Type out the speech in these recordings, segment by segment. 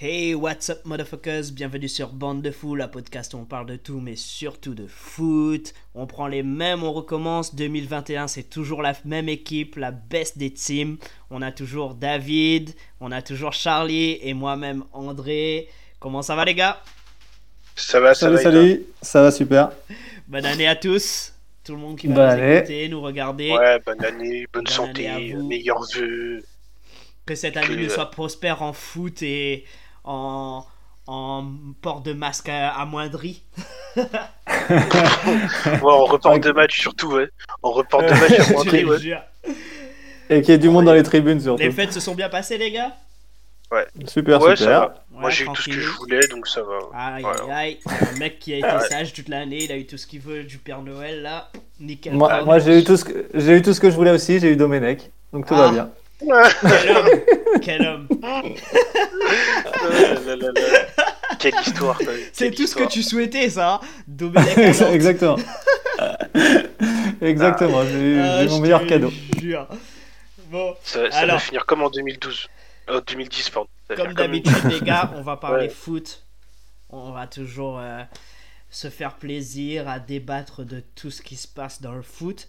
Hey, what's up, motherfuckers? Bienvenue sur Bande de Fou, la podcast où on parle de tout, mais surtout de foot. On prend les mêmes, on recommence. 2021, c'est toujours la même équipe, la best des teams. On a toujours David, on a toujours Charlie et moi-même André. Comment ça va, les gars? Ça va, ça Salut, va. salut, ça va super. Bonne année à tous. Tout le monde qui va Bonne nous année. écouter, nous regarder. Ouais, bonne année, bonne, Bonne santé, meilleurs vœux. Que cette année Que- nous soit prospère en foot et en, en port de masque à- amoindri. Ouais, on reporte de match surtout, ouais. On reporte de match te ouais. Et qu'il y ait du monde dans les tribunes surtout. Les fêtes se sont bien passées, les gars? Super, Ouais, ça super. va. Moi, Ouais, j'ai eu tout ce que je voulais, donc ça va. Aïe Ouais. aïe un mec qui a été Ouais. sage toute l'année, il a eu tout ce qu'il veut du Père Noël là. Nickel. Moi, moi, j'ai eu tout ce que j'ai eu tout ce que je voulais aussi. J'ai eu Domenech, donc tout Ah. va bien. Quel homme Quel homme là, là, là. Quelle histoire. C'est tout ce que tu souhaitais, ça hein Domenech. Exactement. Exactement. J'ai eu, Ah, mon meilleur cadeau. jure. Bon, Ça, ça Alors. va finir comme en 2012. Euh, 2010, pardon. Comme d'habitude, les gars, on va parler Ouais. foot. On va toujours euh, se faire plaisir à débattre de tout ce qui se passe dans le foot.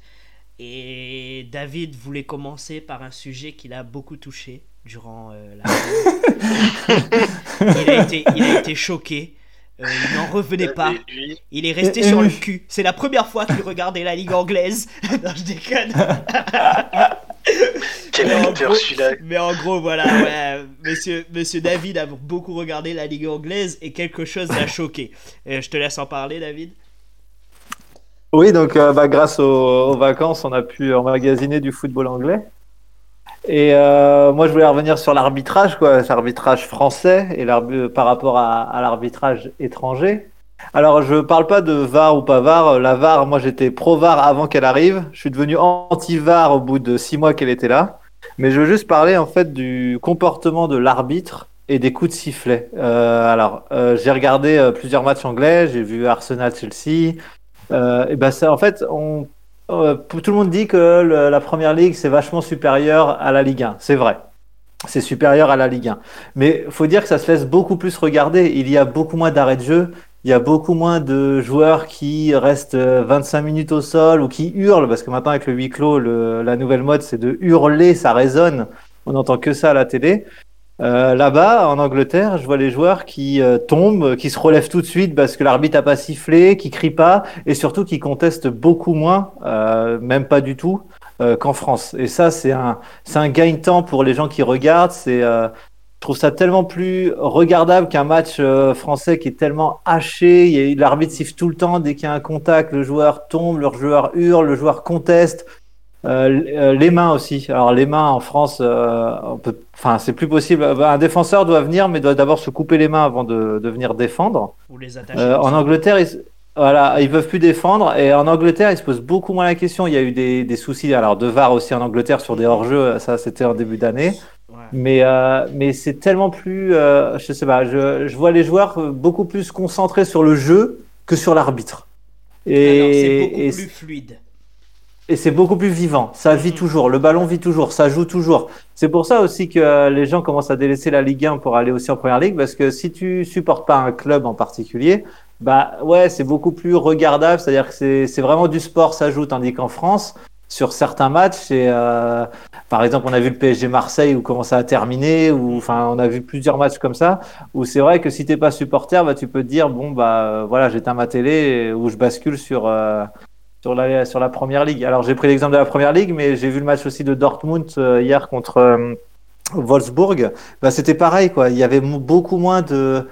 Et David voulait commencer par un sujet qu'il a beaucoup touché durant euh, la. il, a été, il a été choqué. Euh, il n'en revenait pas. Il est resté Et- et sur le cul. C'est la première fois qu'il regardait la ligue anglaise. non, je déconne. quel Mais en acteur gros- celui-là. Mais en gros, voilà, ouais, monsieur, monsieur David a beaucoup regardé la Ligue anglaise et quelque chose l'a choqué. Et je te laisse en parler, David. Oui, donc euh, bah, grâce aux, vacances, on a pu emmagasiner du football anglais. Et euh, moi, je voulais revenir sur l'arbitrage, quoi, l'arbitrage français et par rapport à, l'arbitrage étranger. Alors, je parle pas de VAR ou pas VAR. La VAR, moi, j'étais pro VAR avant qu'elle arrive. Je suis devenu anti-VAR au bout de six mois qu'elle était là. Mais je veux juste parler en fait du comportement de l'arbitre et des coups de sifflet. Euh, alors, j'ai regardé plusieurs matchs anglais. J'ai vu Arsenal-Chelsea. Euh, et ben ça, en fait, on, euh, tout le monde dit que le- la première ligue c'est vachement supérieur à la Ligue 1. C'est vrai, c'est supérieur à la Ligue 1. Mais faut dire que ça se laisse beaucoup plus regarder. Il y a beaucoup moins d'arrêts de jeu. Il y a beaucoup moins de joueurs qui restent euh, 25 minutes au sol ou qui hurlent parce que maintenant avec le huis clos, le- la nouvelle mode c'est de hurler, ça résonne. On n'entend que ça à la télé. Euh, Là-bas, en Angleterre, je vois les joueurs qui euh, tombent, qui se relèvent tout de suite parce que l'arbitre a pas sifflé, qui crient pas, et surtout qui contestent beaucoup moins, euh, même pas du tout, euh, qu'en France. Et ça, c'est un, un gain de temps pour les gens qui regardent. C'est, euh, je trouve ça tellement plus regardable qu'un match français qui est tellement haché. L'arbitre siffle tout le temps dès qu'il y a un contact, le joueur tombe, le joueur hurle, le joueur conteste. Euh, euh, les mains aussi. Alors les mains en France, euh, enfin c'est plus possible. Un défenseur doit venir, mais doit d'abord se couper les mains avant de, de venir défendre. Ou les attacher. Euh, en. Angleterre, ils, voilà, ils peuvent plus défendre. Et en Angleterre, ils se posent beaucoup moins la question. Il y a eu des, des soucis, alors de VAR aussi en Angleterre sur des hors-jeux. Ça, c'était en début d'année. Ouais. Mais, euh, mais c'est tellement plus, euh, je sais pas, je, je vois les joueurs beaucoup plus concentrés sur le jeu que sur l'arbitre. Alors, c'est Et, beaucoup et, plus fluide. Et c'est beaucoup plus vivant. Ça vit Mhm. toujours. Le ballon vit toujours. Ça joue toujours. C'est pour ça aussi que euh, les gens commencent à délaisser la Ligue 1 pour aller aussi en Première Ligue parce que si tu supportes pas un club en particulier, bah ouais, c'est beaucoup plus regardable. C'est-à-dire que c'est vraiment du sport, ça joue. Tandis qu'en France, sur certains matchs, c'est euh, par exemple, on a vu le PSG Marseille où comment ça a terminé, ou enfin, on a vu plusieurs matchs comme ça où c'est vrai que si t'es pas supporter, bah tu peux te dire bon bah voilà, j'éteins ma télé ou je bascule sur euh, sur la, sur la première ligue. Alors j'ai pris l'exemple de la première ligue, mais j'ai vu le match aussi de Dortmund euh, hier contre euh, Wolfsburg. Bah, c'était pareil, quoi. Il y avait beaucoup moins de,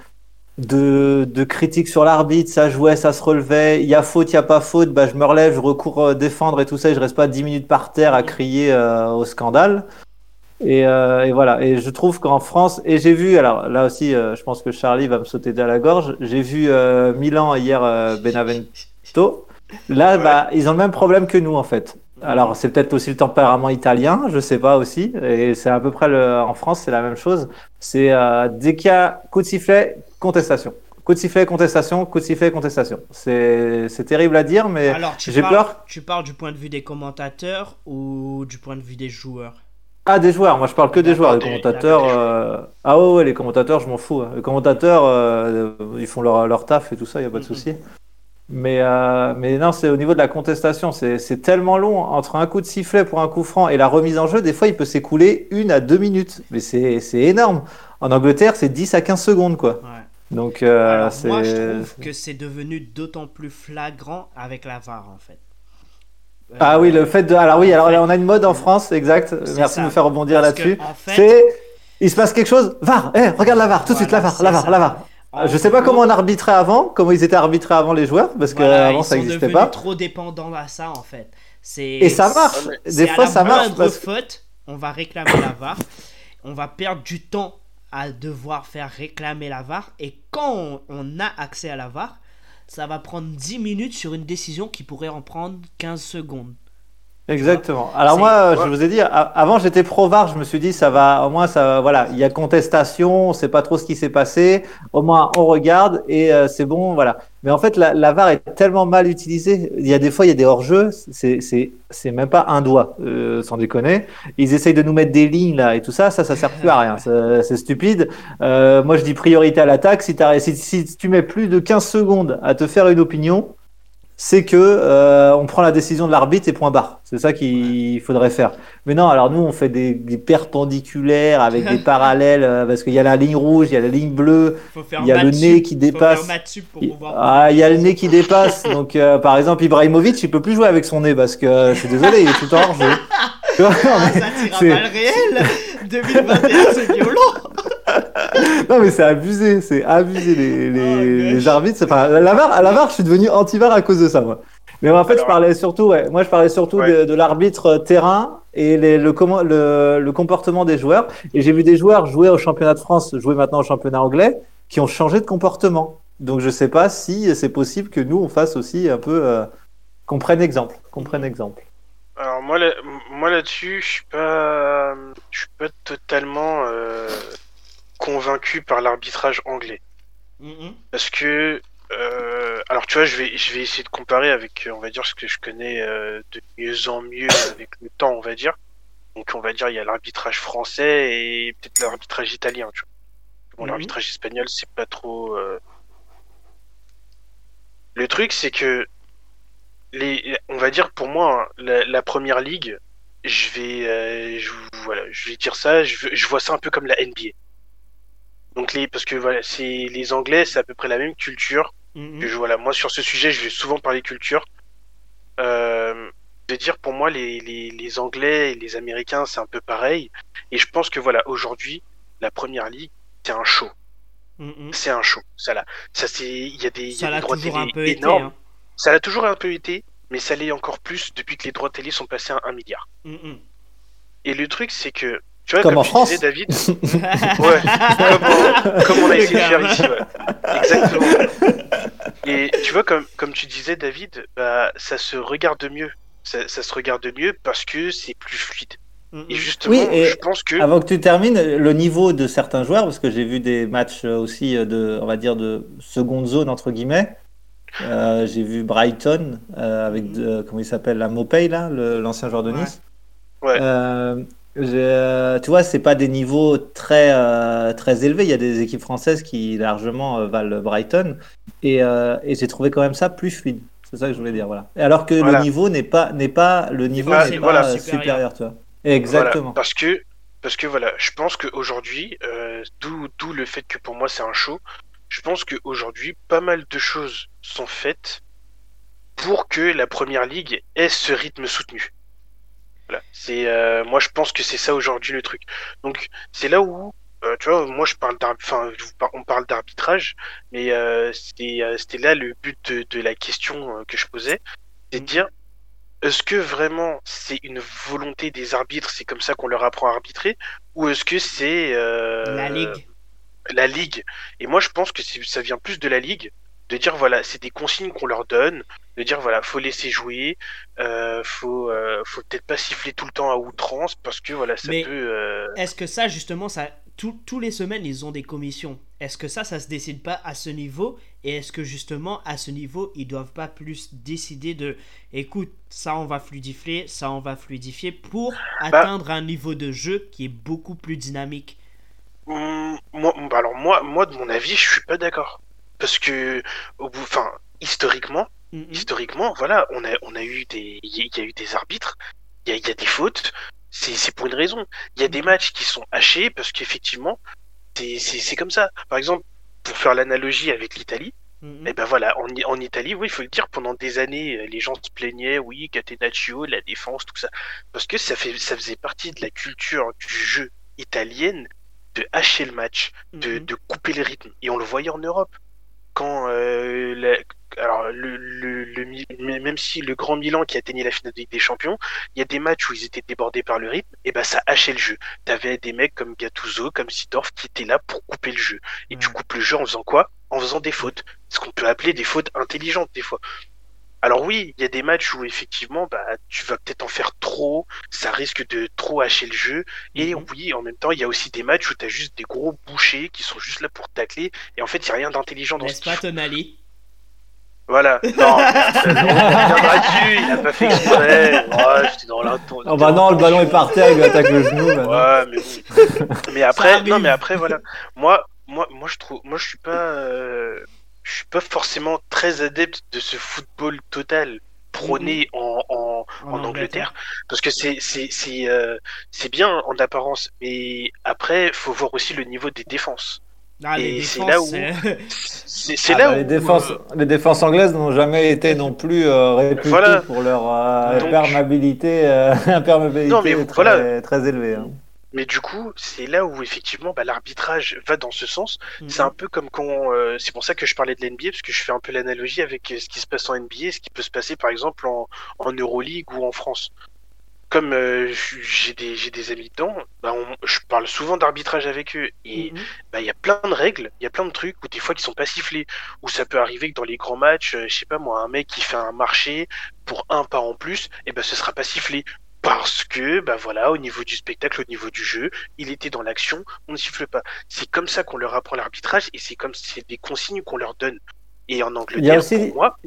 de, de critiques sur l'arbitre. Ça jouait, ça se relevait. Il y a faute, il n'y a pas faute. Bah, je me relève, je recours euh, défendre et tout ça. Et je reste pas 10 minutes par terre à crier euh, au scandale. Et, euh, et voilà. Et je trouve qu'en France, et j'ai vu, alors là aussi, euh, je pense que Charlie va me sauter à la gorge. J'ai vu euh, Milan hier, euh, Benevento. Là, Ouais. bah, ils ont le même problème que nous, en fait. Alors, c'est peut-être aussi le tempérament italien, je sais pas aussi. Et c'est à peu près le, en France, c'est la même chose. C'est euh, dès qu'il y a coup de sifflet, contestation. Coup de sifflet, contestation, coup de sifflet, contestation. C'est terrible à dire, mais j'ai peur. tu parles du point de vue des commentateurs ou du point de vue des joueurs? Ah, des joueurs, moi je parle que des joueurs. Les commentateurs. euh, Ah ouais, ouais, les commentateurs, je m'en fous. Les commentateurs, euh, ils font leur, leur taf et tout ça, il n'y a pas de souci. Mais, euh, mais non, c'est au niveau de la contestation. C'est tellement long entre un coup de sifflet pour un coup franc et la remise en jeu. Des fois, il peut s'écouler une à deux minutes. Mais c'est énorme. En Angleterre, c'est 10 à 15 secondes, quoi. Ouais. Donc, euh, Alors, moi, je trouve que c'est devenu d'autant plus flagrant avec la VAR, en fait. Euh, Ah oui, le fait de. Alors oui, alors fait, là, on a une mode en France, exact. Merci ça. de me faire rebondir là-dessus. En fait, C'est. Il se passe quelque chose, VAR, eh, regarde la VAR, tout de suite, la VAR, la VAR, ça. la VAR. En Je sais pas comment on arbitrait avant, comment ils étaient arbitrés avant les joueurs, parce que voilà, avant ils ça n'existait pas. trop dépendants à ça, en fait. Et ça marche. Des à fois, la ça marche. Parce... faute, on va réclamer la VAR. On va perdre du temps à devoir faire réclamer la VAR. Et quand on, on a accès à la VAR, ça va prendre 10 minutes sur une décision qui pourrait en prendre 15 secondes. Exactement. Alors C'est- moi, je vous ai dit, avant j'étais pro VAR, je me suis dit ça va, au moins ça, voilà, il y a contestation, on sait pas trop ce qui s'est passé, au moins on regarde et euh, c'est bon, voilà. Mais en fait, la, la VAR est tellement mal utilisée. Il y a des fois, il y a des hors-jeux, c'est c'est c'est même pas un doigt, euh, sans déconner. Ils essayent de nous mettre des lignes là et tout ça, ça, ça sert plus à rien. C'est stupide. Euh, moi, je dis priorité à l'attaque. Si, t'as- si, si tu mets plus de 15 secondes à te faire une opinion, c'est que euh, on prend la décision de l'arbitre et point barre. C'est ça qu'il faudrait faire. Mais non, alors nous on fait des, des perpendiculaires avec des parallèles euh, parce qu'il y a la ligne rouge, il y a la ligne bleue, il y a le nez qui dépasse. Il ah, y a le nez qui dépasse. Donc euh, par exemple Ibrahimovic, il peut plus jouer avec son nez parce que je suis désolé, il est tout le temps hors jeu. Ah, ça tire à balles réelles 2021, c'est violent Non mais c'est abusé, c'est abusé les, les, Oh, les gosh. arbitres. Enfin, la VAR, à la VAR, je suis devenu anti-VAR à cause de ça, moi. Mais en fait, je parlais surtout, ouais, moi je parlais surtout Ouais. de, de l'arbitre terrain et les- le, comment- le, le comportement des joueurs. Et j'ai vu des joueurs jouer au championnat de France, jouer maintenant au championnat anglais, qui ont changé de comportement. Donc je sais pas si c'est possible que nous on fasse aussi un peu, euh, qu'on prenne exemple, qu'on prenne exemple. Alors moi, là, moi là-dessus, je suis pas, je suis pas totalement euh, convaincu par l'arbitrage anglais, Mhm. parce que, euh, alors tu vois, je vais, je vais essayer de comparer avec, euh, on va dire, ce que je connais euh, de mieux en mieux avec le temps, on va dire. Donc on va dire, il y a l'arbitrage français et peut-être l'arbitrage italien, tu vois. Bon, Mhm. l'arbitrage espagnol, c'est pas trop. euh, Le truc, c'est que les, on va dire pour moi, la, la première ligue, je vais, je, voilà, je vais dire ça, je vois ça un peu comme la NBA. Donc les, parce que voilà, c'est les Anglais, c'est à peu près la même culture. Mhm. Que je, voilà, moi sur ce sujet, je vais souvent parler culture. Euh, de dire pour moi les, les, les Anglais et les Américains, c'est un peu pareil. Et je pense que voilà, aujourd'hui, la première ligue, c'est un show. Mhm. C'est un show. Ça là, ça c'est, il y a des, y a des droits télé un peu été. énormes. hein. Ça l'a toujours un peu été, mais ça l'est encore plus depuis que les droits télé sont passés à 1 milliard. Mhm. Et le truc, c'est que, tu vois, Comme comme, en tu France. disais, David, ouais, comme, on, comme on a essayé de faire ici, ouais. Exactement. Et tu vois, comme, comme tu disais, David, bah, ça se regarde mieux. Ça, ça se regarde mieux parce que c'est plus fluide. Et justement, Oui, et je pense que. Avant que tu termines, le niveau de certains joueurs, parce que j'ai vu des matchs aussi euh, de, on va dire, de seconde zone, entre guillemets. Euh, j'ai vu Brighton euh, avec, de- comment il s'appelle, la Mopey, là, l'ancien joueur de Ouais. Nice. Ouais. Euh, tu vois, c'est pas des niveaux très, euh, très élevés. Il y a des équipes françaises qui largement euh, valent Brighton. Et, euh, et j'ai trouvé quand même ça plus fluide. C'est ça que je voulais dire, voilà. Alors que Voilà. le niveau n'est pas, n'est pas, le niveau n'est voilà, pas euh, supérieur. supérieur, tu vois. Voilà, Exactement. parce que, parce que voilà, je pense qu'aujourd'hui, euh, d'où d'où le fait que pour moi c'est un show, je pense qu'aujourd'hui, pas mal de choses sont faites pour que la première ligue ait ce rythme soutenu. Voilà. C'est, euh, moi je pense que c'est ça aujourd'hui le truc. Donc c'est là où, euh, tu vois, moi je parle enfin, on parle d'arbitrage, mais euh, c'est, euh, c'était là le but de, de la question que je posais, c'est de Mhm. dire est-ce que vraiment c'est une volonté des arbitres, c'est comme ça qu'on leur apprend à arbitrer, ou est-ce que c'est La ligue. la ligue Et moi je pense que ça vient plus de la ligue, de dire voilà, c'est des consignes qu'on leur donne, de dire voilà, faut laisser jouer, euh, faut, euh, faut peut-être pas siffler tout le temps à outrance parce que voilà, ça Mais- peut. euh, Est-ce que ça, justement, ça tous les semaines, ils ont des commissions? Est-ce que ça, ça se décide pas à ce niveau? Et est-ce que justement, à ce niveau, ils doivent pas plus décider de, écoute, ça on va fluidifier, ça on va fluidifier pour bah atteindre un niveau de jeu qui est beaucoup plus dynamique? Mmh, moi, bah alors moi, moi, de mon avis, je suis pas d'accord. Parce que, au bout, enfin, historiquement, mmh historiquement, voilà, on a, on a eu des, il y, a eu des arbitres, il y, y a, des fautes, c'est pour une raison. Il y a des mmh matchs qui sont hachés parce qu'effectivement, c'est comme ça. Par exemple, pour faire l'analogie avec l'Italie, et eh ben voilà, en, en Italie, oui, il faut le dire, pendant des années, euh, les gens se plaignaient, oui, Catenaccio, la défense, tout ça, parce que ça fait, ça faisait partie de la culture du jeu italienne de hacher le match, de, de couper le rythme, et on le voyait en Europe quand euh, alors le, le, même si le grand Milan qui atteignait la finale de Ligue des Champions, il y a des matchs où ils étaient débordés par le rythme, et ben ça hachait le jeu. T'avais des mecs comme Gattuso, comme Sidorf qui étaient là pour couper le jeu. Et tu coupes le jeu en faisant quoi? En faisant des fautes. Ce qu'on peut appeler des fautes intelligentes des fois. Alors oui, il y a des matchs où effectivement, bah, tu vas peut-être en faire trop, ça risque de trop hacher le jeu. Et mhm. oui, en même temps, il y a aussi des matchs où tu as juste des gros bouchers qui sont juste là pour tacler. Et en fait, il n'y a rien d'intelligent dans ce pas Tonali voilà, non, il il a pas fait exprès. Ouais, j'étais dans Oh bah non, le ballon est par terre, il lui attaque le genou. Ouais, mais, mais après, non, mais après, voilà. Moi, moi, moi, je trouve, moi, je suis pas, euh, je suis pas forcément très adepte de ce football total prôné en, en, Angleterre, parce que c'est c'est c'est euh, c'est bien en apparence, mais après faut voir aussi le niveau des défenses. Ah, et c'est là où c'est ah, là bah, où les défenses euh, les défenses anglaises n'ont jamais été non plus euh, réputées pour leur euh, imperméabilité, non, mais très, voilà. très élevée. Hein. Mais du coup, c'est là où effectivement bah, l'arbitrage va dans ce sens. C'est un mhm. peu comme quand. Euh, c'est pour ça que je parlais de l'NBA, parce que je fais un peu l'analogie avec euh, ce qui se passe en NBA, ce qui peut se passer par exemple en, en Euroleague ou en France. Comme euh, j'ai des, des, amis dedans, bah, je parle souvent d'arbitrage avec eux. Et mhm. bah, il y a plein de règles, il y a plein de trucs, ou des fois qui sont pas sifflés. Ou ça peut arriver que dans les grands matchs, je sais pas moi, un mec qui fait un marché pour un pas en plus, et ben ce sera pas sifflé parce que bah voilà au niveau du spectacle au niveau du jeu il était dans l'action on ne siffle pas c'est comme ça qu'on leur apprend l'arbitrage et c'est comme c'est des consignes qu'on leur donne et en Angleterre pour moi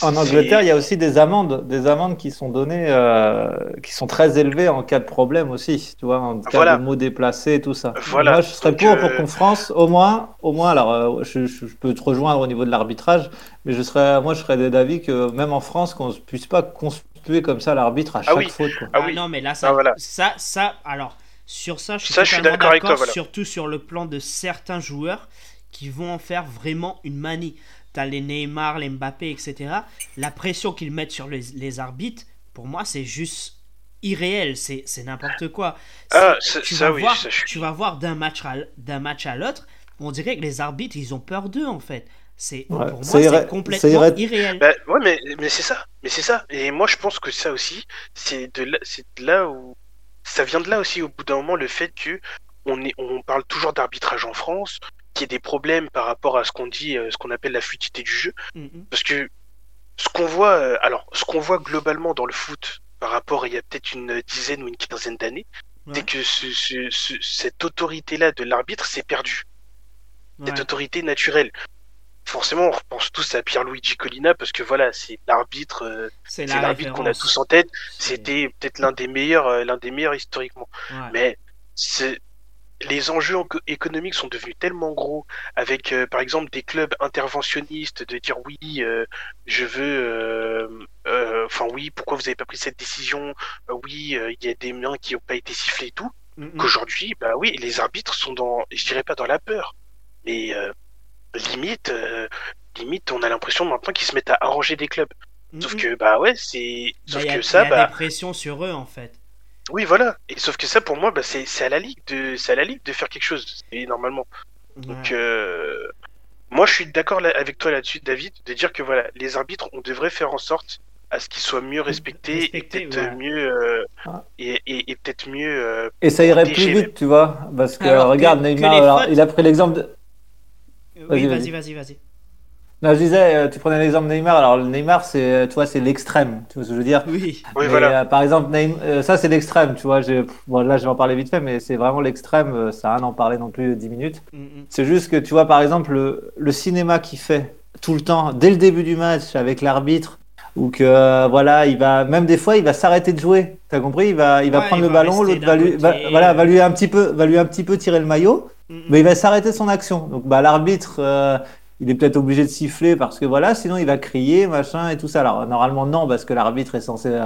en Angleterre, il y a aussi des amendes, des amendes qui sont données, euh, qui sont très élevées en cas de problème aussi, tu vois, en cas de mots déplacés, tout ça. Voilà. Moi, je serais pour pour euh, qu'en France, au moins, au moins, alors, euh, je, je, peux te rejoindre au niveau de l'arbitrage, mais je serais, moi, je serais d'avis que même en France, qu'on ne puisse pas comme ça l'arbitre à ah chaque faute. Ah, oui. non, mais là, ça, ah, ça, ça, alors, sur ça, je suis, d'accord avec toi. Surtout sur le plan de certains joueurs qui vont en faire vraiment une manie. T'as les Neymar, les Mbappé, etc. La pression qu'ils mettent sur les, arbitres, pour moi, c'est juste irréel, c'est n'importe quoi. Ah, tu, vas voir, tu vas voir d'un match d'un match à l'autre, on dirait que les arbitres, ils ont peur d'eux en fait. C'est pour moi c'est complètement irréel. Bah, ouais, mais, mais c'est ça, mais c'est ça. Et moi je pense que ça aussi, c'est de là, c'est là où ça vient de là aussi au bout d'un moment le fait que on est, on parle toujours d'arbitrage en France, qu'il y ait des problèmes par rapport à ce qu'on dit, euh, ce qu'on appelle la fluidité du jeu, mm-hmm. parce que ce qu'on voit, euh, alors ce qu'on voit globalement dans le foot par rapport à il y a peut-être une dizaine ou une quinzaine d'années, c'est que ce, cette autorité-là de l'arbitre s'est perdue. Cette autorité naturelle forcément, on repense tous à Pierluigi Collina parce que voilà, c'est l'arbitre, euh, c'est l'arbitre qu'on a tous en tête. C'était peut-être l'un des meilleurs, euh, l'un des meilleurs historiquement. Mais c'est les enjeux économiques sont devenus tellement gros avec euh, par exemple des clubs interventionnistes de dire oui je veux enfin oui pourquoi vous avez pas pris cette décision? Oui il y a des mains qui n'ont pas été sifflées et tout. Qu'aujourd'hui bah oui les arbitres sont dans je dirais pas dans la peur mais limite, euh, limite, on a l'impression maintenant qu'ils se mettent à arranger des clubs. Sauf que, bah ouais, c'est. Bah, sauf que ça, y a bah. des pressions sur eux, en fait. Oui, voilà. Et sauf que ça, pour moi, bah, c'est à la ligue de, c'est à la ligue de faire quelque chose. Et normalement. Donc, euh, moi, je suis d'accord avec toi là-dessus, David, de dire que voilà, les arbitres, on devrait faire en sorte à ce qu'ils soient mieux respectés et peut-être mieux euh, ah. et, et, peut-être mieux. et ça irait plus vite, tu vois, parce que regarde Neymar, il a pris l'exemple de oui, vas-y, vas-y, vas-y. Là, je disais, euh, tu prenais l'exemple Neymar. Alors, Neymar, c'est, euh, tu vois, c'est l'extrême. Tu vois ce que je veux dire Oui. Oui, voilà. euh, par exemple, Neym- euh, ça, c'est l'extrême. Tu vois, bon, là, je vais en parler vite fait, mais c'est vraiment l'extrême. euh, Ça n'a rien à en parler non plus 10 minutes. Mm, mm. C'est juste que, tu vois, par exemple, le, le cinéma qu'il fait tout le temps, dès le début du match, avec l'arbitre, ou que, euh, voilà, il va, même des fois, il va s'arrêter de jouer. T'as compris? Il va, il va Ouais, prendre il le va ballon, l'autre va lui, va- voilà, va lui un petit peu, va lui un petit peu tirer le maillot. Mm. Mais il va s'arrêter son action. Donc bah, l'arbitre, euh, il est peut-être obligé de siffler parce que voilà, sinon il va crier, machin et tout ça. Alors normalement non, parce que l'arbitre est censé, euh,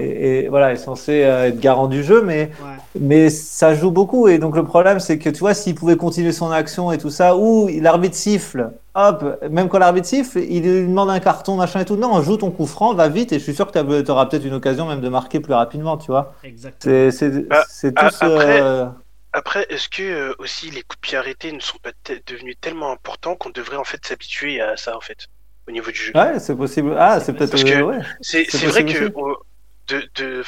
et, et, voilà, est censé euh, être garant du jeu, mais, Ouais. mais ça joue beaucoup. Et donc le problème, c'est que tu vois, s'il pouvait continuer son action et tout ça, ou l'arbitre siffle, hop, même quand l'arbitre siffle, il lui demande un carton, machin et tout. Non, joue ton coup franc, va vite, et je suis sûr que tu auras peut-être une occasion même de marquer plus rapidement, tu vois. Exactement. C'est Bah, tous. après- euh, Après, est-ce que euh, aussi les coups de pied arrêtés ne sont pas devenus tellement importants qu'on devrait en fait s'habituer à ça en fait au niveau du jeu? Ouais, c'est possible. Ah, C'est peut-être. parce que- euh, ouais. C'est vrai que de,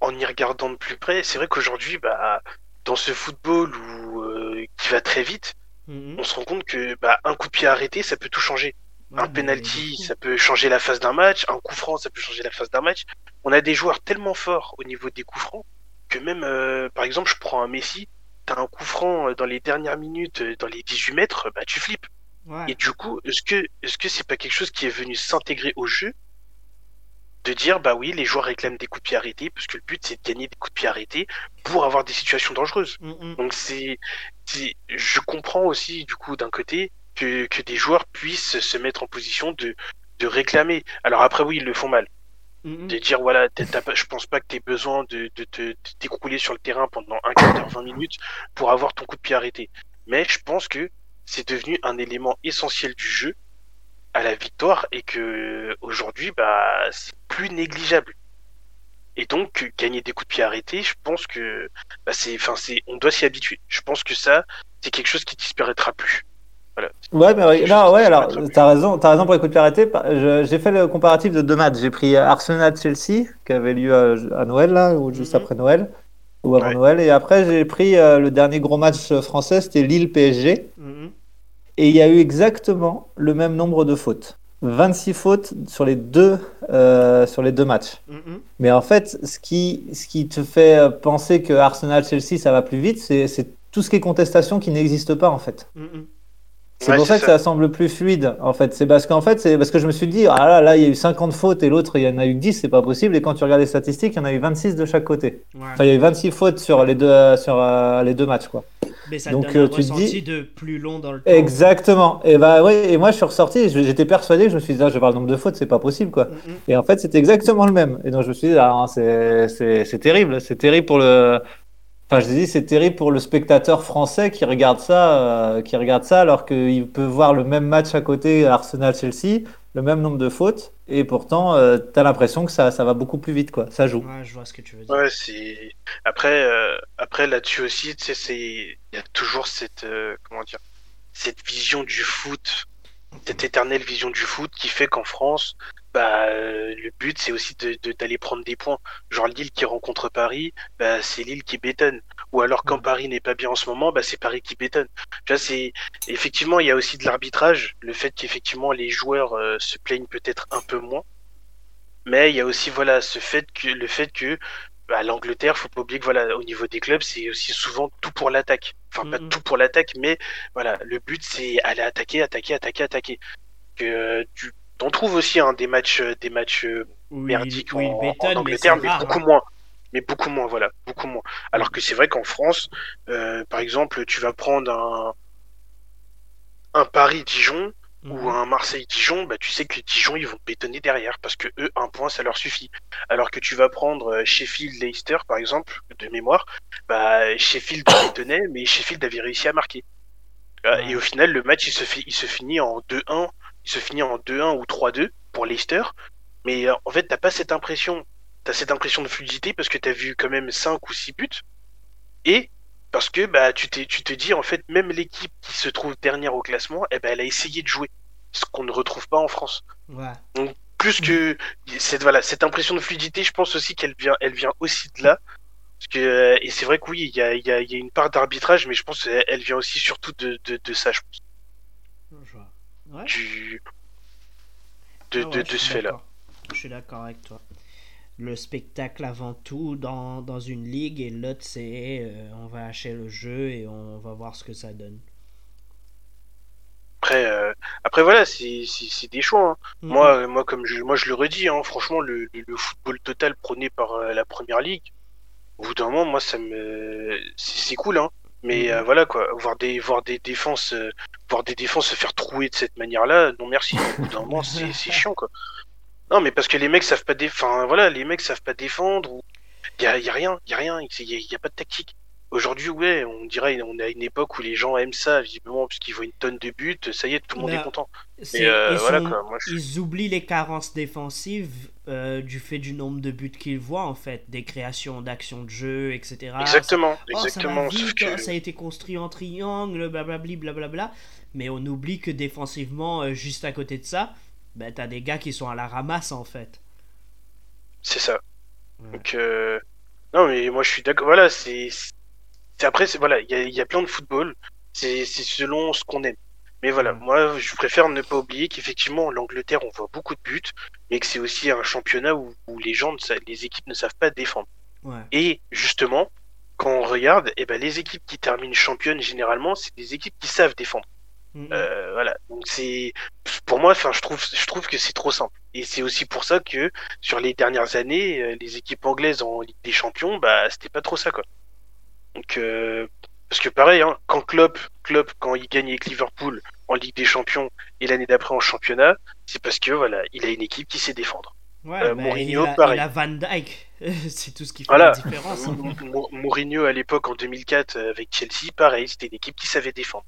en y regardant de plus près, c'est vrai qu'aujourd'hui, bah, dans ce football où, euh, qui va très vite, Mm, mm. on se rend compte que bah, un coup de pied arrêté, ça peut tout changer. Ouais, un penalty, ça peut changer la phase d'un match. Un coup franc, ça peut changer la phase d'un match. On a des joueurs tellement forts au niveau des coups francs que même, euh, par exemple, je prends un Messi, t'as un coup franc euh, dans les dernières minutes, dans les 18 mètres, bah tu flippes. Ouais. Et du coup, est-ce que est-ce que c'est pas quelque chose qui est venu s'intégrer au jeu de dire bah oui, les joueurs réclament des coups de pied arrêtés parce que le but c'est de gagner des coups de pied arrêtés pour avoir des situations dangereuses. Mm, mm. Donc c'est, je comprends aussi du coup d'un côté que, que des joueurs puissent se mettre en position de, de réclamer. Alors après oui, ils le font mal. Mm. De dire voilà, pas- je pense pas que tu aies besoin de, de te de t'écrouler sur le terrain pendant un quart d'heure, 20 minutes pour avoir ton coup de pied arrêté. Mais je pense que c'est devenu un élément essentiel du jeu à la victoire et que aujourd'hui bah c'est plus négligeable. Et donc euh, gagner des coups de pied arrêtés, je pense que bah, c'est, enfin c'est, on doit s'y habituer. Je pense que ça, c'est quelque chose qui disparaîtra plus. Voilà. Ouais, mais ouais, Quelque non, ouais, alors, t'as raison, t'as raison pour les coups de pied arrêtés. J'ai fait le comparatif de deux matchs. J'ai pris euh, Arsenal-Chelsea, qui avait lieu à, à Noël, là, ou juste Mhm. après Noël, ou avant Ouais. Noël. Et après, j'ai pris euh, le dernier gros match euh, français, c'était Lille-PSG. Mm, mm. Et il y a eu exactement le même nombre de fautes. 26 fautes sur les deux, euh, sur les deux matchs. Mm, mm. Mais en fait, ce qui, ce qui te fait euh, penser que Arsenal-Chelsea, ça va plus vite, c'est c'est tout ce qui est contestation qui n'existe pas, en fait. Mm, mm. C'est Ouais, pour ça que ça. ça semble plus fluide, en fait. C'est parce qu'en fait, c'est parce que je me suis dit, ah là, là, il y a eu 50 fautes et l'autre, il y en a eu 10, c'est pas possible. Et quand tu regardes les statistiques, il y en a eu 26 de chaque côté. Ouais. Enfin, il y a eu 26 fautes sur les deux, sur, euh, les deux matchs, quoi. Mais ça donc, te donne euh, un tu te dis- ressenti de plus long dans le temps. Exactement. Et bah et moi, je suis ressorti, j'étais persuadé, je me suis dit, ah, je vais voir le nombre de fautes, c'est pas possible, quoi. Mm. Et en fait, c'était exactement le même. Et donc, je me suis dit, ah, c'est terrible. C'est terrible pour le. Enfin, je dis, c'est terrible pour le spectateur français qui regarde ça, euh, qui regarde ça alors qu'il peut voir le même match à côté, Arsenal-Chelsea, le même nombre de fautes, et pourtant, euh, t'as l'impression que ça, ça va beaucoup plus vite, quoi. Ça joue. Ouais, je vois ce que tu veux dire. Ouais, c'est après euh, après là-dessus aussi, tu sais, c'est il y a toujours cette euh, comment dire cette vision du foot, cette éternelle vision du foot qui fait qu'en France, bah euh, le but c'est aussi de de- d'aller prendre des points. Genre Lille qui rencontre Paris, bah c'est Lille qui bétonne. Ou alors quand. Paris n'est pas bien en ce moment, bah c'est Paris qui bétonne. Tu vois, c'est effectivement il y a aussi de l'arbitrage, le fait qu'effectivement les joueurs euh, se plaignent peut-être un peu moins. Mais il y a aussi voilà ce fait que le fait que bah, l'Angleterre, faut pas oublier que voilà au niveau des clubs, c'est aussi souvent tout pour l'attaque. Enfin pas tout pour l'attaque, mais voilà le but c'est aller attaquer, attaquer, attaquer, attaquer. Que euh, tu t'en trouves aussi hein, des matchs, euh, des matchs Oui, merdiques où il en, bétonne, en mais Angleterre, mais, beaucoup hein. moins. Mais beaucoup moins, voilà, beaucoup moins. Alors que c'est vrai qu'en France, euh, par exemple, tu vas prendre un un Paris-Dijon ou Mhm. un Marseille-Dijon, bah, tu sais que Dijon, ils vont bétonner derrière parce que eux, un point, ça leur suffit. Alors que tu vas prendre euh, Sheffield-Leicester, par exemple, de mémoire, bah, Sheffield bétonnait, mais Sheffield avait réussi à marquer. Euh. Et au final, le match, il se, fait, il se finit en 2-1, il se finit en 2-1 ou 3-2 pour Leicester. Mais en fait, t'as pas cette impression, t'as cette impression de fluidité parce que t'as vu quand même 5 ou 6 buts. Et parce que bah, tu, tu te dis, en fait, même l'équipe qui se trouve dernière au classement, eh ben, elle a essayé de jouer. Ce qu'on ne retrouve pas en France. Ouais. Plus que cette, voilà, cette impression de fluidité, je pense aussi qu'elle vient, elle vient aussi de là. Parce que, euh, et c'est vrai que oui, il y a, y, a, y a une part d'arbitrage, mais je pense qu'elle elle vient aussi surtout de, de, de ça, je pense. Vois. du de, Ah de, ouais, de ce fait-là. Je suis d'accord avec toi. Le spectacle avant tout dans, dans une ligue et l'autre c'est euh, on va hacher le jeu et on va voir ce que ça donne. Après, euh, après voilà, c'est c'est- c'est des choix. hein. Moi, moi, comme je, moi, je le redis, hein, franchement, le, le, le football total prôné par euh, la première ligue, au bout d'un moment, moi, ça me, c'est c'est cool, hein. Mais euh, voilà quoi, voir des, voir des défenses, voir des défenses se faire trouer de cette manière-là, non merci. Au bout d'un moment, c'est c'est chiant quoi. Non, mais parce que les mecs savent pas défendre. Voilà, les mecs savent pas défendre. Ou y a, y a rien, y a rien. Y a, y a pas de tactique. Aujourd'hui, ouais, on dirait, on est à une époque où les gens aiment ça, visiblement, puisqu'ils voient une tonne de buts. Ça y est, tout le monde Bah, est content. Mais euh, ils, voilà sont- quoi. Moi, je... ils oublient les carences défensives euh, du fait du nombre de buts qu'ils voient en fait, des créations d'actions de jeu, etc. Exactement, Oh, ça exactement. va Sauf vite, que oh, ça a été construit en triangle, blablabla. Mais on oublie que défensivement, euh, juste à côté de ça, bah, t'as des gars qui sont à la ramasse en fait. c'est ça. Ouais. Donc, euh, non, mais moi, je suis d'accord. Voilà, c'est. Après, c'est voilà, il y a, il y a plein de football. C'est selon ce qu'on aime. Mais voilà, Ouais. moi, je préfère ne pas oublier qu'effectivement, l'Angleterre, on voit beaucoup de buts, mais que c'est aussi un championnat où, où les gens, les équipes ne savent pas défendre. Ouais. Et justement, quand on regarde, eh ben, les équipes qui terminent championnes, généralement, c'est des équipes qui savent défendre. Mhm. Euh, voilà. Donc c'est pour moi, enfin, je trouve, je trouve que c'est trop simple. Et c'est aussi pour ça que sur les dernières années, euh, les équipes anglaises en Ligue des Champions, bah, c'était pas trop ça, quoi. Donc euh, parce que pareil, hein, quand Klopp, Klopp, quand il gagne avec Liverpool en Ligue des Champions et l'année d'après en championnat, c'est parce que voilà, il a une équipe qui sait défendre. Ouais, euh, bah, Mourinho, il a, pareil. il a Van Dyke, c'est tout ce qui fait Voilà. la différence. hein. Mou- Mou- Mourinho à l'époque en 2004 euh, avec Chelsea, pareil, c'était une équipe qui savait défendre.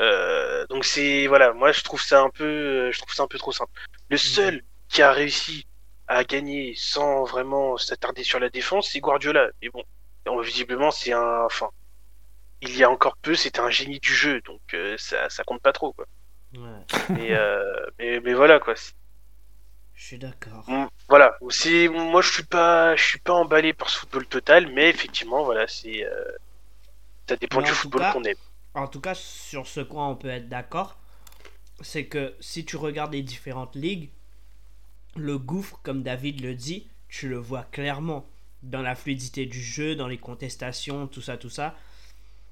Euh, donc c'est voilà, moi je trouve ça un peu, euh, je trouve ça un peu trop simple. Le seul qui a réussi à gagner sans vraiment s'attarder sur la défense, c'est Guardiola. Mais bon, visiblement c'est un, enfin, il y a encore peu, c'était un génie du jeu, donc euh, ça, ça compte pas trop quoi. Ouais, Mais, euh, mais, mais voilà quoi. Je suis d'accord. bon, voilà, c'est moi je suis pas, je suis pas emballé par ce football total, mais effectivement voilà, c'est, euh, ça dépend Mais du football qu'on aime. En tout cas, sur ce point, on peut être d'accord. C'est que si tu regardes les différentes ligues, le gouffre, comme David le dit, tu le vois clairement dans la fluidité du jeu, dans les contestations, tout ça, tout ça.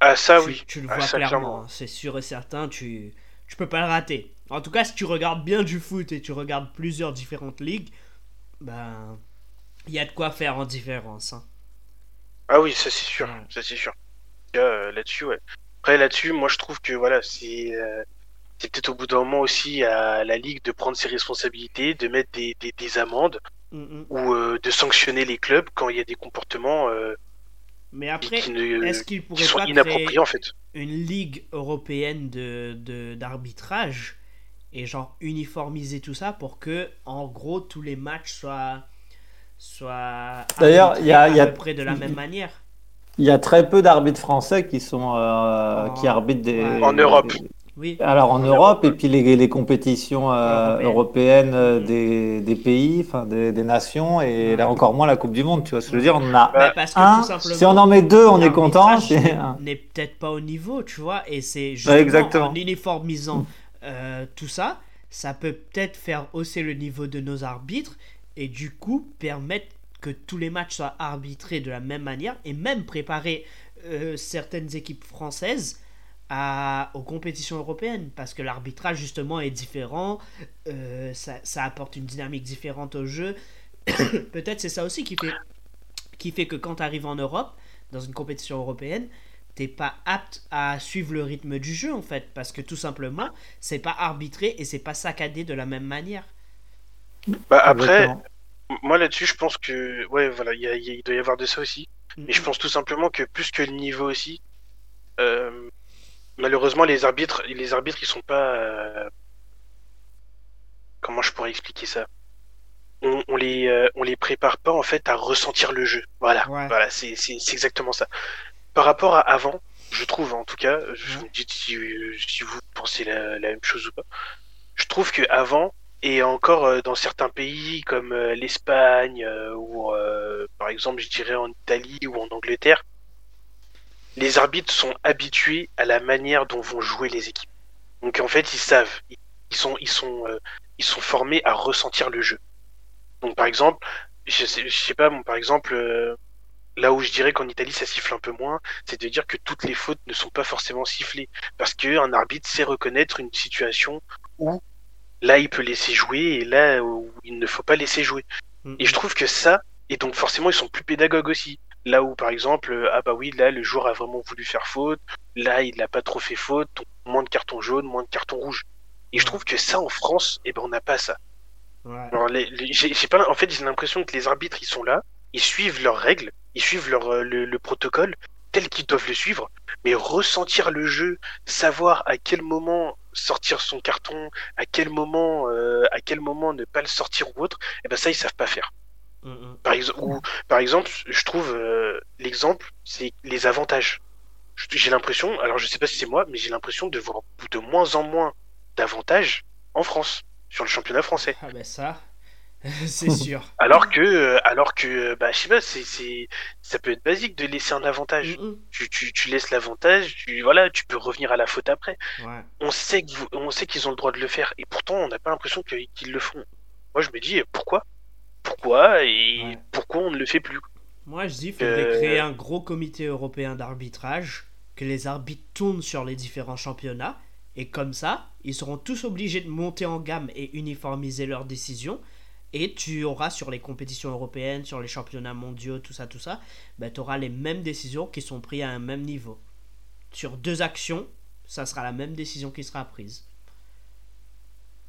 Ah ça tu, oui. tu le Ah, vois ça, clairement, clairement. hein, c'est sûr et certain, tu, tu peux pas le rater. En tout cas, si tu regardes bien du foot et tu regardes plusieurs différentes ligues, ben, il y a de quoi faire en différence. hein. Ah oui, ça c'est sûr, Ouais. ça c'est sûr. Euh, là-dessus, ouais. Après là-dessus, moi je trouve que voilà, c'est euh, c'est peut-être au bout d'un moment aussi à la ligue de prendre ses responsabilités, de mettre des, des, des amendes Mm, mm. ou euh, de sanctionner les clubs quand il y a des comportements euh, Mais qui, après, ne est-ce qu'il qui pourrait sont pas créer inappropriés en fait? une ligue européenne de de- d'arbitrage et genre uniformiser tout ça pour que en gros tous les matchs soient soient D'ailleurs, il y a- à il y a- peu près de la même manière? Il y a très peu d'arbitres français qui sont euh, En- qui arbitrent des. En Europe. oui Alors en En Europe Europe, et puis les, les compétitions euh, Européennes. européennes euh, Mhm. des, des pays, enfin des, des nations et Ouais. là encore moins la Coupe du Monde, tu vois ce que je veux dire On en a Mais parce que un, tout simplement si on en met deux, on est content. n'est- peut-être pas au niveau tu vois et c'est justement exactement. en uniformisant euh, tout ça ça peut peut-être faire hausser le niveau de nos arbitres et du coup permettre que tous les matchs soient arbitrés de la même manière et même préparer euh, certaines équipes françaises à, aux compétitions européennes parce que l'arbitrage justement est différent, euh, ça, ça apporte une dynamique différente au jeu. Peut-être c'est ça aussi qui fait, qui fait que quand tu arrives en Europe, dans une compétition européenne, t'es pas apte à suivre le rythme du jeu en fait parce que tout simplement c'est pas arbitré et c'est pas saccadé de la même manière. Bah après. Moi là-dessus, je pense que ouais, voilà, il y a- doit y avoir de ça aussi. Mais je pense tout simplement que plus que le niveau aussi, euh, malheureusement les arbitres, les arbitres ils sont pas. euh, Comment je pourrais expliquer ça? On, on les, euh, on les prépare pas en fait à ressentir le jeu. Voilà, Ouais. voilà, c'est exactement ça. Par rapport à avant, je trouve en tout cas, je Ouais. vous dis si, si vous pensez la, la même chose ou pas. Je trouve que avant et encore euh, dans certains pays comme euh, l'Espagne euh, ou par exemple je dirais en Italie ou en Angleterre, les arbitres sont habitués à la manière dont vont jouer les équipes. Donc en fait ils savent, ils, sont, ils sont, ils sont formés à ressentir le jeu. Donc par exemple, je sais, sais pas, bon, par exemple, là où je dirais qu'en Italie ça siffle un peu moins, c'est de dire que toutes les fautes ne sont pas forcément sifflées, parce qu'un arbitre sait reconnaître une situation où là il peut laisser jouer et là où il ne faut pas laisser jouer. Mm, Et je trouve que ça, et donc forcément ils sont plus pédagogues aussi. Là où par exemple, euh, ah bah oui, là le joueur a vraiment voulu faire faute, là il n'a pas trop fait faute, donc moins de cartons jaunes, moins de cartons rouges. Et je trouve que ça en France, eh ben on n'a pas ça. Ouais. Alors, les- les- j'ai j'ai pas, en fait, j'ai l'impression que les arbitres, ils sont là, ils suivent leurs règles, ils suivent leur, euh, le, le protocole tel qu'ils doivent le suivre, mais ressentir le jeu, savoir à quel moment sortir son carton, à quel moment, euh, à quel moment ne pas le sortir ou autre, et ben ça, ils savent pas faire. Mm, mm. Par, ex- ou, par exemple, je trouve euh, l'exemple, c'est les avantages. J'ai l'impression, alors je sais pas si c'est moi, mais j'ai l'impression de voir de moins en moins d'avantages en France, sur le championnat français. Ah ben ça, c'est sûr. Alors que, euh, alors que, bah, je sais pas, c'est, ça peut être basique de laisser un avantage. Mm, mm. Tu, tu, tu laisses l'avantage, tu, voilà, tu peux revenir à la faute après. Ouais. On sait que vous- on sait qu'ils ont le droit de le faire, et pourtant, on n'a pas l'impression qu'ils le font. Moi, je me dis, pourquoi? Pourquoi? Et Ouais. pourquoi on ne le fait plus? Moi, je dis qu'il faudrait Euh, créer un gros comité européen d'arbitrage, que les arbitres tournent sur les différents championnats, et comme ça, ils seront tous obligés de monter en gamme et uniformiser leurs décisions. Et tu auras sur les compétitions européennes, sur les championnats mondiaux, tout ça, tout ça, ben, tu auras les mêmes décisions qui sont prises à un même niveau. Sur deux actions, ça sera la même décision qui sera prise.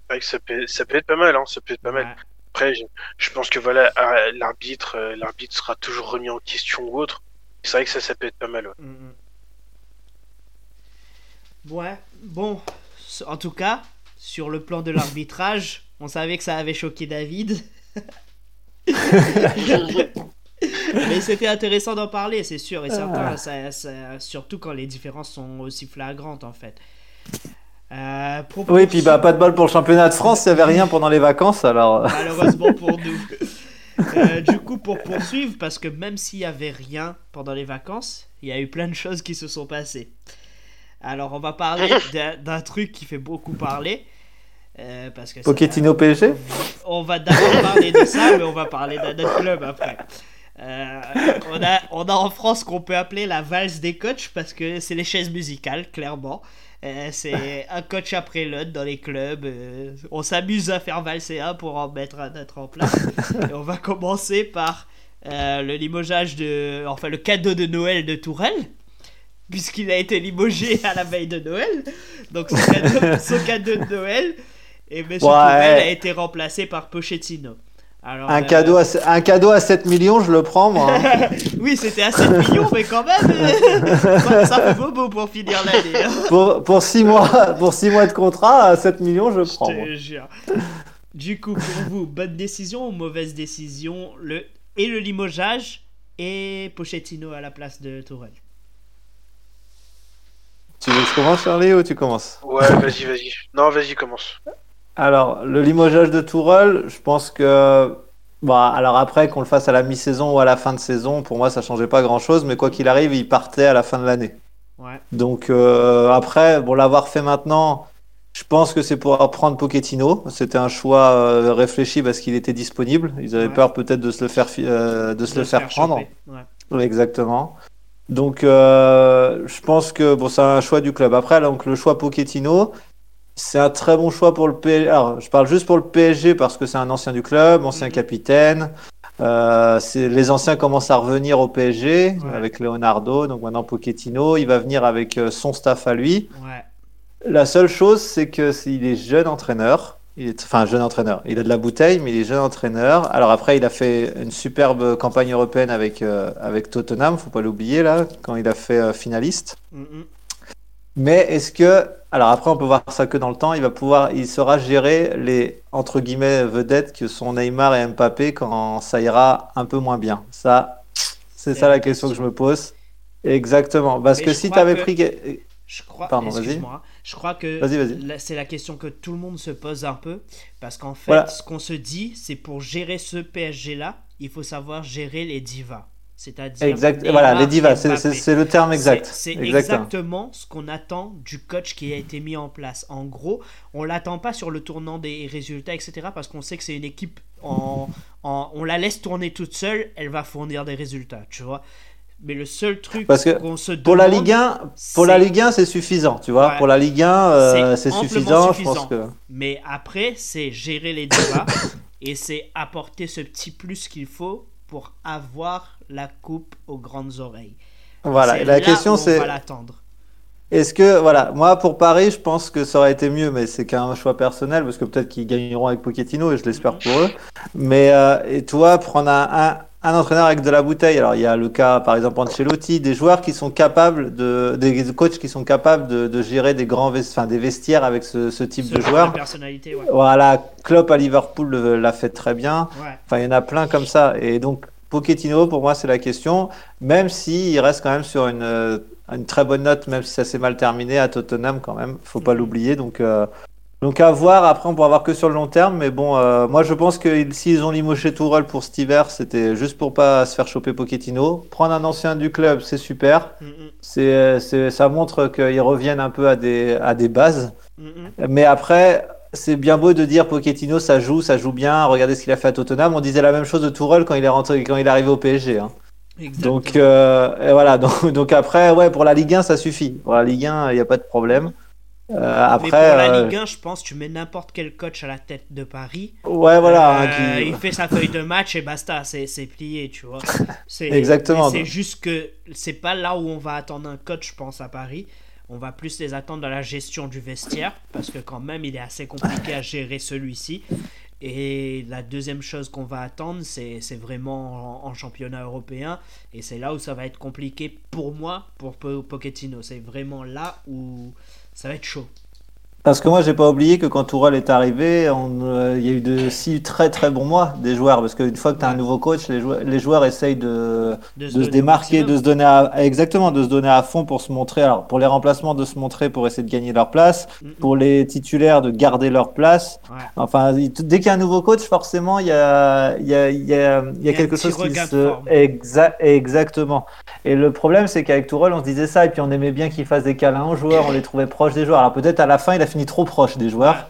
C'est vrai que ça peut, ça peut être pas mal, hein, ça peut être pas mal. Ouais. Après, je, je pense que voilà, euh, l'arbitre, euh, l'arbitre sera toujours remis en question ou autre. C'est vrai que ça, ça peut être pas mal. ouais. Mm, mm. Ouais, bon, en tout cas, sur le plan de l'arbitrage, on savait que ça avait choqué David. Mais c'était intéressant d'en parler, c'est sûr et certain, Ah. ça- ça- surtout quand les différences sont aussi flagrantes en fait. Euh, Oui, puis bah, pas de bol pour le championnat de France, il n'y avait rien pendant les vacances, alors. malheureusement pour nous. Euh, du coup, pour poursuivre, parce que même s'il y avait rien pendant les vacances, il y a eu plein de choses qui se sont passées. Alors, on va parler d'un- d'un truc qui fait beaucoup parler. Euh, parce que ça- Pochettino PSG on va d'abord parler de ça, mais on va parler d'un autre club après. Euh, on, a, on a en France ce qu'on peut appeler la valse des coachs parce que c'est les chaises musicales, clairement. Euh, c'est un coach après l'autre dans les clubs. euh, on s'amuse à faire valser un pour en mettre un autre en place. Et on va commencer par le limogeage de. Enfin, le cadeau de Noël de Tourelle. Puisqu'il a été limogé à la veille de Noël. Donc, son cadeau, son cadeau de Noël. Et M. Tourelle a été remplacé par Pochettino. Alors, un, euh, cadeau à, un cadeau à 7 millions, je le prends, moi. hein. Oui, c'était à 7 millions, mais quand même, euh, ça, ça fait bobo pour finir l'année. hein. pour, pour, 6 mois, pour six mois de contrat, à 7 millions, je Je prends. moi. te jure. Du coup, pour vous, bonne décision ou mauvaise décision le... Et le limogeage et Pochettino à la place de Tourelle? Tu veux que je commence, Charlie, ou tu commences? Ouais, vas-y, vas-y. Non, vas-y, commence. Alors, le limogeage de Tourelle, je pense que. Bah, alors après, qu'on le fasse à la mi-saison ou à la fin de saison, pour moi, ça changeait pas grand-chose, mais quoi qu'il arrive, il partait à la fin de l'année. Ouais. Donc euh, après, bon, l'avoir fait maintenant, je pense que c'est pour prendre Pochettino. C'était un choix euh, réfléchi parce qu'il était disponible. Ils avaient Ouais. peur peut-être de se le faire, euh, de se le faire prendre. Ouais. Exactement. Donc, euh, je pense que bon, c'est un choix du club. Après, donc, le choix Pochettino, c'est un très bon choix pour le PSG. Alors, je parle juste pour le PSG parce que c'est un ancien du club, ancien Mhm. capitaine. Euh, les anciens commencent à revenir au PSG Ouais. avec Leonardo. Donc maintenant Pochettino, il va venir avec euh, son staff à lui. Ouais. La seule chose, c'est que s'il est jeune entraîneur, il est, enfin jeune entraîneur, il a de la bouteille, mais il est jeune entraîneur. Alors après, il a fait une superbe campagne européenne avec, euh, avec Tottenham, faut pas l'oublier là, quand il a fait euh, finaliste. Mhm. Mais est-ce que, alors après, on peut voir ça que dans le temps, il va pouvoir, il saura gérer les entre guillemets vedettes que sont Neymar et Mbappé quand ça ira un peu moins bien. Ça, c'est ça la question que je me pose. Exactement, parce Mais que si tu avais que- pris, que- Je crois, Pardon, je crois que là, c'est la question que tout le monde se pose un peu, parce qu'en fait, Voilà. ce qu'on se dit, c'est pour gérer ce PSG-là, il faut savoir gérer les divas. C'est-à-dire. Exact. Voilà, les divas, c'est- le terme exact. C'est Exactement. ce qu'on attend du coach qui a été mis en place. En gros, on l'attend pas sur le tournant des résultats, etc. Parce qu'on sait que c'est une équipe en, en- on la laisse tourner toute seule, elle va fournir des résultats, tu vois. Mais le seul truc Parce que qu'on se Pour la demande, Ligue 1, pour la Ligue 1, c'est suffisant, tu vois. Ouais. Pour la Ligue 1, euh, C'est amplement suffisant, je suffisant. pense que. Mais après, c'est gérer les débats et c'est apporter ce petit plus qu'il faut pour avoir la coupe aux grandes oreilles. Voilà. Et la là question, on c'est va l'attendre. est-ce que, voilà, moi pour Paris, je pense que ça aurait été mieux, mais c'est qu'un choix personnel, parce que peut-être qu'ils gagneront avec Pochettino, et je l'espère Mhm. pour eux. Mais, euh, et toi, prendre un, un, un entraîneur avec de la bouteille, alors il y a le cas, par exemple, Ancelotti, des joueurs qui sont capables de, des coachs qui sont capables de, de gérer des grands vest- des vestiaires avec ce, ce type Ce de joueurs. personnalité, ouais. Voilà, Klopp à Liverpool l'a fait très bien. Ouais. Enfin, il y en a plein comme ça. Et donc, Pochettino, pour moi, c'est la question. Même s'il reste quand même sur une, euh, une très bonne note, même si ça s'est mal terminé à Tottenham, quand même. Faut pas l'oublier. Donc, euh, donc, à voir. Après, on pourra voir que sur le long terme. Mais bon, euh, moi, je pense que s'ils ont limoché Tourelle pour cet hiver, c'était juste pour pas se faire choper Pochettino. Prendre un ancien du club, c'est super. Mm, mm, C'est, ça montre qu'ils reviennent un peu à des, à des bases. mm, mm. Mais après, c'est bien beau de dire Pochettino, ça joue, ça joue bien. Regardez ce qu'il a fait à Tottenham. On disait la même chose de Tourelle quand il est rentré, quand il est arrivé au PSG. hein. Donc, euh, voilà. Donc, donc après, ouais, pour la Ligue 1, ça suffit. Pour la Ligue 1, il n'y a pas de problème. Euh, Mais après, pour la euh, Ligue 1, je pense tu mets n'importe quel coach à la tête de Paris. ouais, voilà. hein, qui- Il fait sa feuille de match et basta, c'est c'est plié, tu vois. C'est- Exactement. C'est juste que c'est pas là où on va attendre un coach, je pense, à Paris. On va plus les attendre dans la gestion du vestiaire, parce que quand même, il est assez compliqué à gérer celui-ci. Et la deuxième chose qu'on va attendre, c'est vraiment en, championnat européen. Et c'est là où ça va être compliqué pour moi, pour Po- Pochettino. C'est vraiment là où ça va être chaud. Parce que moi, j'ai pas oublié que quand Tourelle est arrivé, euh, il y a eu de si très très bons mois des joueurs. Parce qu'une fois que tu as un nouveau coach, les joueurs, les joueurs essayent de, De, de se démarquer, de se donner à, exactement, de se donner à fond pour se montrer. Alors pour les remplacements, de se montrer pour essayer de gagner leur place. Mm, mm. Pour les titulaires, de garder leur place. Ouais. Enfin, dès qu'il y a un nouveau coach, forcément, il y a, y a, y a, y a quelque chose qui se. Exa- exactement. Et le problème, c'est qu'avec Tourelle, on se disait ça, et puis on aimait bien qu'il fasse des câlins aux joueurs, on les trouvait proches des joueurs. Alors peut-être à la fin, il a fini trop proche des joueurs,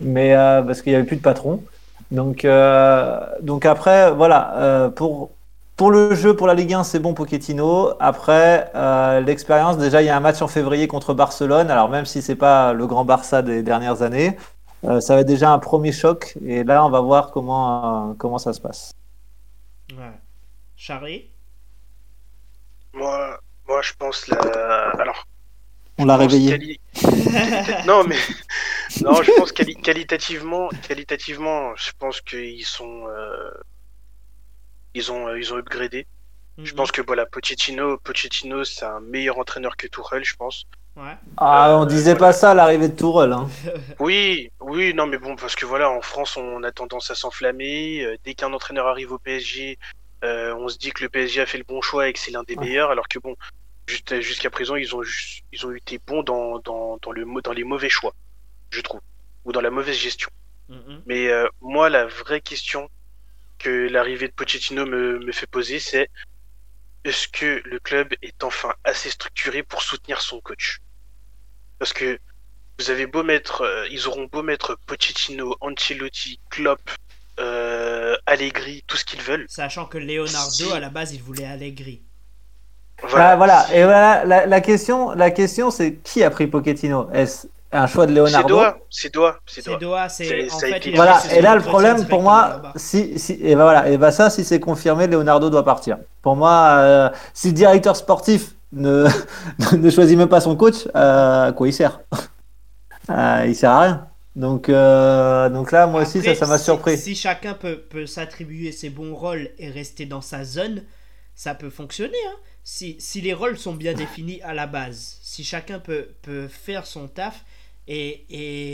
mais euh, parce qu'il n'y avait plus de patron. Donc, euh, donc après, voilà, euh, pour, pour le jeu, pour la Ligue 1, c'est bon Pochettino. Après, euh, l'expérience, déjà, il y a un match en février contre Barcelone. Alors même si c'est pas le grand Barça des dernières années, euh, ça va être déjà un premier choc. Et là, on va voir comment, euh, comment ça se passe. Ouais. Charlie? Moi, moi, je pense la. Alors, On l'a réveillé. quali- non, mais non, je pense quali- qualitativement, qualitativement, je pense qu'ils sont, euh, ils ont, euh, ils ont upgradé. Mhm. Je pense que voilà, Pochettino, Pochettino, c'est un meilleur entraîneur que Tourelle, je pense. Ouais. Ah, on Euh, disait voilà. pas ça à l'arrivée de Tourelle. Hein. Oui, oui, non, mais bon, parce que voilà, en France, on a tendance à s'enflammer. Euh, Dès qu'un entraîneur arrive au PSG, euh, on se dit que le PSG a fait le bon choix et que c'est l'un des Ouais. meilleurs, alors que bon, jusqu'à présent, ils ont, ils ont été bons dans, dans, dans, le, dans les mauvais choix, je trouve, ou dans la mauvaise gestion. Mhm. Mais euh, moi, la vraie question que l'arrivée de Pochettino me, me fait poser, c'est est-ce que le club est enfin assez structuré pour soutenir son coach? Parce que vous avez beau mettre, euh, ils auront beau mettre Pochettino, Ancelotti, Klopp, euh, Allegri, tout ce qu'ils veulent. Sachant que Leonardo, Si. à la base, il voulait Allegri. Voilà. voilà. Et voilà, la, la question, la question c'est qui a pris Pochettino? Est-ce un choix de Leonardo? C'est Doha, c'est Doha. C'est- Voilà, et là le problème pour moi, si, si, et ben voilà, et ben ça, si c'est confirmé, Leonardo doit partir. Pour moi, euh, si le directeur sportif ne, ne choisit même pas son coach, euh, à quoi il sert? Euh, Il sert à rien. Donc, euh, donc là, moi aussi, ça, m'a si- surpris. Si chacun peut, peut s'attribuer ses bons rôles et rester dans sa zone, ça peut fonctionner. hein. Si, si les rôles sont bien définis à la base, si chacun peut, peut faire son taf et,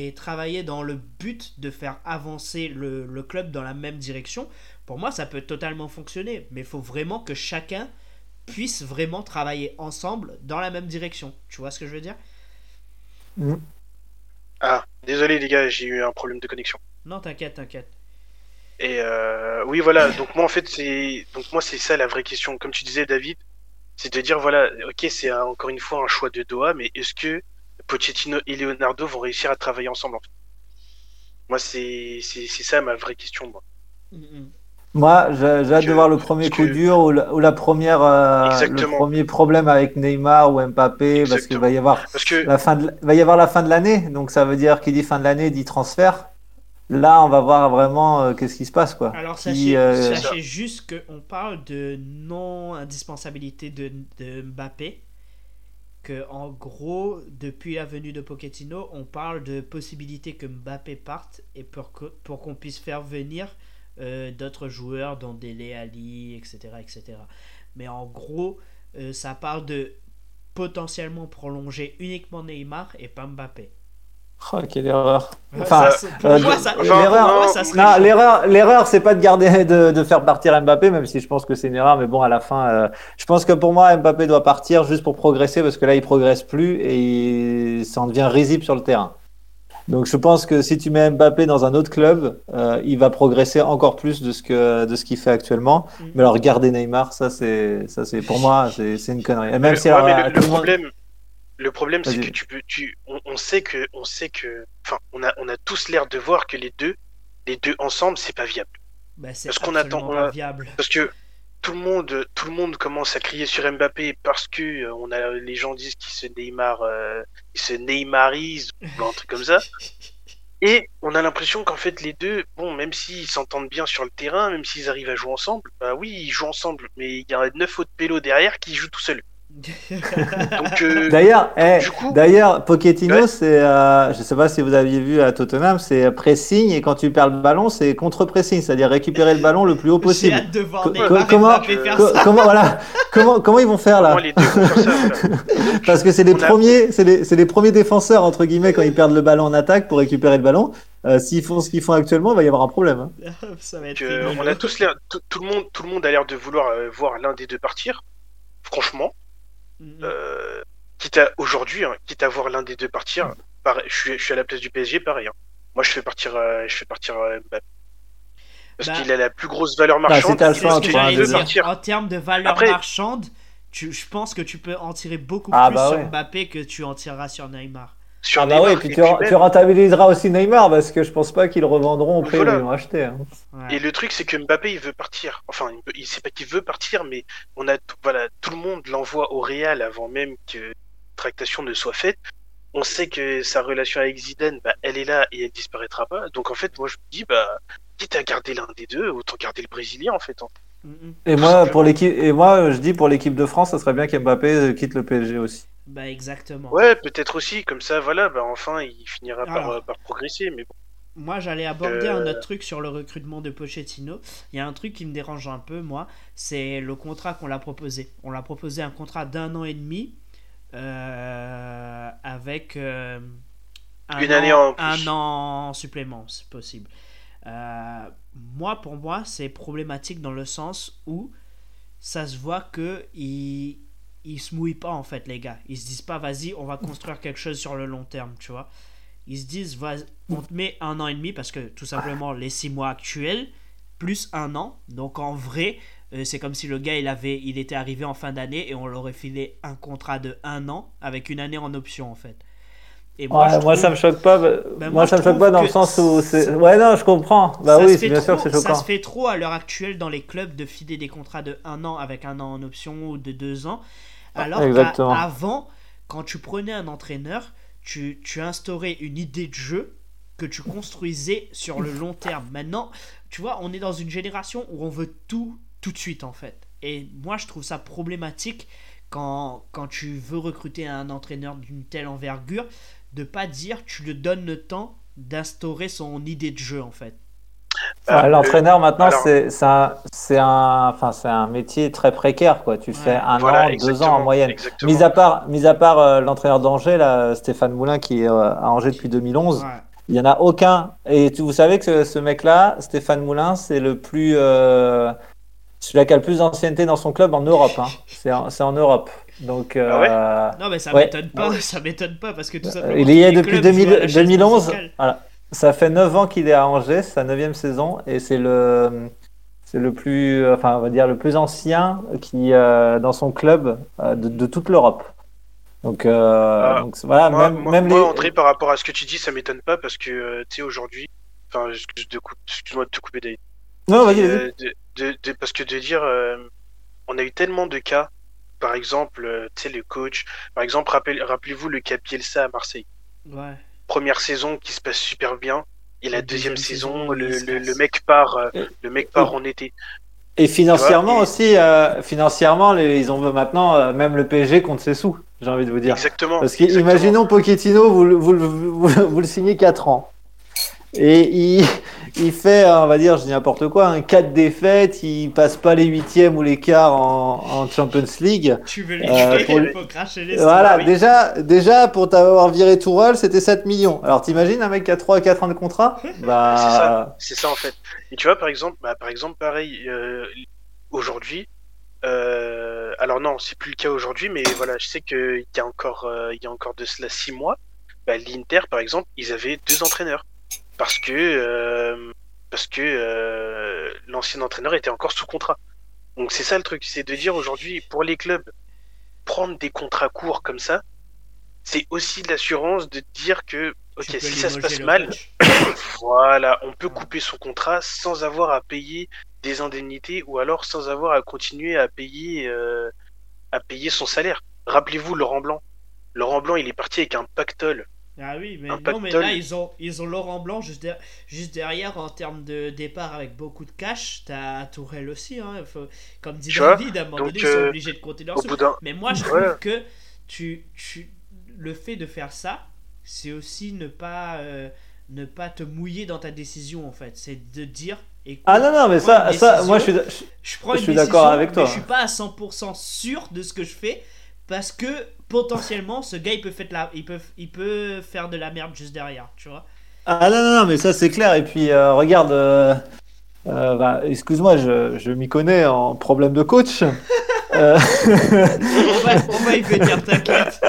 et travailler dans le but de faire avancer le, le club dans la même direction, pour moi, ça peut totalement fonctionner. Mais il faut vraiment que chacun puisse vraiment travailler ensemble dans la même direction. Tu vois ce que je veux dire? Ah, désolé les gars, j'ai eu un problème de connexion. Non, t'inquiète, t'inquiète. Et euh, oui, voilà. Donc moi, en fait, c'est donc moi, c'est ça la vraie question. Comme tu disais, David, c'est de dire voilà, ok, c'est encore une fois un choix de Doha, mais est-ce que Pochettino et Leonardo vont réussir à travailler ensemble en fait? Moi, c'est c'est c'est ça ma vraie question. Moi. Mm, mm. Moi, j'ai j'ai hâte de voir le premier coup que- dur ou la, ou la première, euh, le premier problème avec Neymar ou Mbappé, parce qu'il va y avoir Parce que la fin de, va y avoir la fin de l'année, donc ça veut dire qui dit fin de l'année dit transfert. Là, on va voir vraiment euh, qu'est-ce qui se passe, quoi. Alors Qui, euh, sachez juste qu'on parle de non-indispensabilité de, de Mbappé. Que en gros, depuis la venue de Pochettino, on parle de possibilité que Mbappé parte et pour que- pour qu'on puisse faire venir euh, d'autres joueurs, dont Dele Ali, etc., etc. Mais en gros, ça parle de potentiellement prolonger uniquement Neymar et pas Mbappé. Oh, quelle erreur. Enfin, ça, euh, moi, ça, enfin, l'erreur- ça l'erreur, c'est pas de garder, de, de faire partir Mbappé, même si je pense que c'est une erreur. Mais bon, à la fin, euh, je pense que pour moi, Mbappé doit partir juste pour progresser, parce que là, il progresse plus et ça en devient risible sur le terrain. Donc, je pense que si tu mets Mbappé dans un autre club, euh, il va progresser encore plus de ce que de ce qu'il fait actuellement. Mm. Mais alors, garder Neymar, ça, c'est, ça, c'est pour moi, c'est, une connerie. Et même le, si ouais, alors, mais à le, monde- problème, le problème, c'est que tu peux, tu, on, on sait que, on sait que, enfin, on a, on a tous l'air de voir que les deux, les deux ensemble, c'est pas viable. Bah, Parce qu'on attend- pas on a- viable. Parce que tout le monde, tout le monde commence à crier sur Mbappé parce que euh, on a, les gens disent qu'il se Neymar, euh, il se Neymarise ou un truc comme ça. Et on a l'impression qu'en fait les deux, bon, même s'ils s'entendent bien sur le terrain, même s'ils arrivent à jouer ensemble, bah oui, ils jouent ensemble, mais il y a neuf autres pélos derrière qui jouent tout seuls. Donc euh, D'ailleurs, eh, d'ailleurs, Pochettino, Ouais. c'est, euh, je sais pas si vous aviez vu à Tottenham, c'est pressing et quand tu perds le ballon, c'est contre-pressing, c'est-à-dire récupérer le ballon le plus haut possible. hâte de voir Co- Neymar et comment- Co- comment, voilà, comment, comment ils vont faire là? Les deux. Parce que c'est les on a- premiers, c'est les, c'est les premiers défenseurs entre guillemets quand ils perdent le ballon en attaque pour récupérer le ballon. Euh, S'ils font ce qu'ils font actuellement, il va y avoir un problème. hein. ça va être Que, euh, on a tous l'air, tout, tout le monde, tout le monde a l'air de vouloir euh, voir l'un des deux partir. Franchement, Mhm. euh, quitte à aujourd'hui, hein, quitte à voir l'un des deux partir, pareil, je suis, je suis à la place du PSG, pareil. hein. Moi, je fais partir, euh, je fais partir euh, Mbappé. Parce Bah, qu'il a la plus grosse valeur Bah, marchande. choix dire. En termes de valeur Après- marchande, tu, je pense que tu peux en tirer beaucoup Ah, plus bah sur ouais. Mbappé que tu en tireras sur Neymar. Sur Ah bah Neymar, ouais, et puis tu, tu rentabiliseras aussi Neymar parce que je pense pas qu'ils revendront au prix où ils l'ont acheté. hein. Ouais. Et le truc, c'est que Mbappé, il veut partir. Enfin, il, sait pas qu'il veut partir, mais on a, tout- voilà, tout le monde l'envoie au Real avant même que la tractation ne soit faite. On sait que sa relation avec Zidane, bah, elle est là et elle disparaîtra pas. Donc en fait, moi je me dis, bah, quitte à garder l'un des deux, autant garder le Brésilien en fait. hein. Et Tout moi, simplement. pour l'équipe, et moi, je dis pour l'équipe de France, ça serait bien qu'Mbappé quitte le PSG aussi. Bah exactement. Ouais, peut-être aussi, comme ça, voilà, bah enfin, il finira par, Alors. euh, par progresser. Mais bon, Moi, j'allais aborder Euh, un autre truc sur le recrutement de Pochettino. Il y a un truc qui me dérange un peu, moi, c'est le contrat qu'on l'a proposé. On l'a proposé un contrat d'un an et demi euh, avec euh, un, Une an, année en un an en supplément, c'est possible. Moi, pour moi, c'est problématique dans le sens où ça se voit que ils, ils se mouillent pas en fait, les gars. Ils se disent pas, vas-y, on va construire quelque chose sur le long terme, tu vois. Ils se disent, vas on te met un an et demi parce que tout simplement les six mois actuels plus un an. Donc en vrai, euh, c'est comme si le gars il avait, il était arrivé en fin d'année et on leur aurait filé un contrat de un an avec une année en option en fait. Et moi, trouve- ça me choque pas. bah, Ben, moi, moi, ça me choque pas dans le sens où c'est. ça- Ouais, non, je comprends. Bah ça oui, bien sûr trop- c'est Ça choquant. se fait trop à l'heure actuelle dans les clubs de filer des contrats de un an avec un an en option ou de deux ans. Alors qu'avant, quand tu prenais un entraîneur, tu, tu instaurais une idée de jeu que tu construisais sur le long terme. Maintenant, tu vois, on est dans une génération où on veut tout tout de suite en fait. Et moi, je trouve ça problématique quand, quand tu veux recruter un entraîneur d'une telle envergure, de pas dire tu lui donnes le temps d'instaurer son idée de jeu en fait. Ouais, Euh, L'entraîneur maintenant, c'est un, c'est un, enfin, c'est un métier très précaire, quoi. Tu fais un voilà, an, deux ans en moyenne. exactement. Mis à part, mis à part euh, l'entraîneur d'Angers, là, Stéphane Moulin, qui est euh, à Angers depuis 2011, Ouais. il y en a aucun. Et tu- vous savez que ce, ce mec-là, Stéphane Moulin, c'est le plus, euh, celui qui a le plus d'ancienneté dans son club en Europe. Hein. C'est en, c'est en Europe. Donc, euh, Non mais ça Ouais. m'étonne pas, ça m'étonne pas parce que tout simplement. il y est depuis clubs jouent à 2000 la chaise 2011. musicale. Voilà. Ça fait 9 ans qu'il est à Angers, c'est sa 9 saison, et c'est le, c'est le plus, enfin, on va dire le plus ancien qui, euh, dans son club euh, de, de toute l'Europe. Donc, euh, Ah, donc voilà, Moi, même, moi- même moi, les. André, par rapport à ce que tu dis, ça m'étonne pas parce que, euh, tu sais, aujourd'hui, enfin, excuse-moi de te couper David. Non, vas-y, euh, de, de- de- parce que de dire, euh, on a eu tellement de cas, par exemple, euh, tu sais, le coach, par exemple, rappel- rappelez-vous le cas Bielsa à Marseille. Ouais. Première saison qui se passe super bien, et la deuxième, deuxième saison, le, se le- mec part, euh, Et- le mec part en été. Et financièrement et- aussi, euh, financièrement, les- ils ont maintenant euh, même le PSG compte ses sous, j'ai envie de vous dire. Exactement. Parce qu'imaginons Pochettino, vous, vous, vous, vous le signez 4 ans. Et il, il fait, on va dire, je dis n'importe quoi, un 4 défaites, il passe pas les huitièmes ou les quarts en, en Champions League. Tu veux lui Euh, pour faut cracher les Voilà, oui. déjà, déjà pour t'avoir viré Tourelle, c'était 7 millions. Alors t'imagines un mec qui a 3 à 4 ans de contrat? Bah, C'est ça. C'est ça en fait. Et tu vois, par exemple, bah, par exemple, pareil, euh, aujourd'hui, euh, alors non, c'est plus le cas aujourd'hui, mais voilà, je sais qu'il y a encore, euh, il y a encore de cela six mois, bah, l'Inter, par exemple, ils avaient deux entraîneurs parce que euh, parce que euh, l'ancien entraîneur était encore sous contrat. Donc c'est ça le truc, c'est de dire aujourd'hui pour les clubs prendre des contrats courts comme ça, c'est aussi de l'assurance de dire que ok Tu si ça se passe mal, voilà, on peut couper son contrat sans avoir à payer des indemnités ou alors sans avoir à continuer à payer, euh, à payer son salaire. Rappelez-vous Laurent Blanc. Laurent Blanc, il est parti avec un pactole. Ah oui, mais non, mais là, ils ont, ils ont Laurent Blanc juste, der- juste derrière en termes de départ avec beaucoup de cash. T'as Tourelle aussi, hein. faut- comme dit Tu David, à un moment donc, donné, ils sont euh, obligés de compter leurs Au sous. Mais moi, je Ouais. trouve que tu, tu, le fait de faire ça, c'est aussi ne pas, euh, ne pas te mouiller dans ta décision, en fait. C'est de dire. écoute, ah non, non, mais ça, ça moi je suis. je prends je une suis d'accord avec toi. mais je suis pas à 100% sûr de ce que je fais parce que potentiellement ce gars il peut faire de la, il peut, il peut faire de la merde juste derrière, tu vois. Ah non, non, non, mais ça c'est clair. Et puis euh, regarde, euh, euh, bah, excuse-moi, je, je m'y connais en problème de coach. On va, on va y venir, t'inquiète.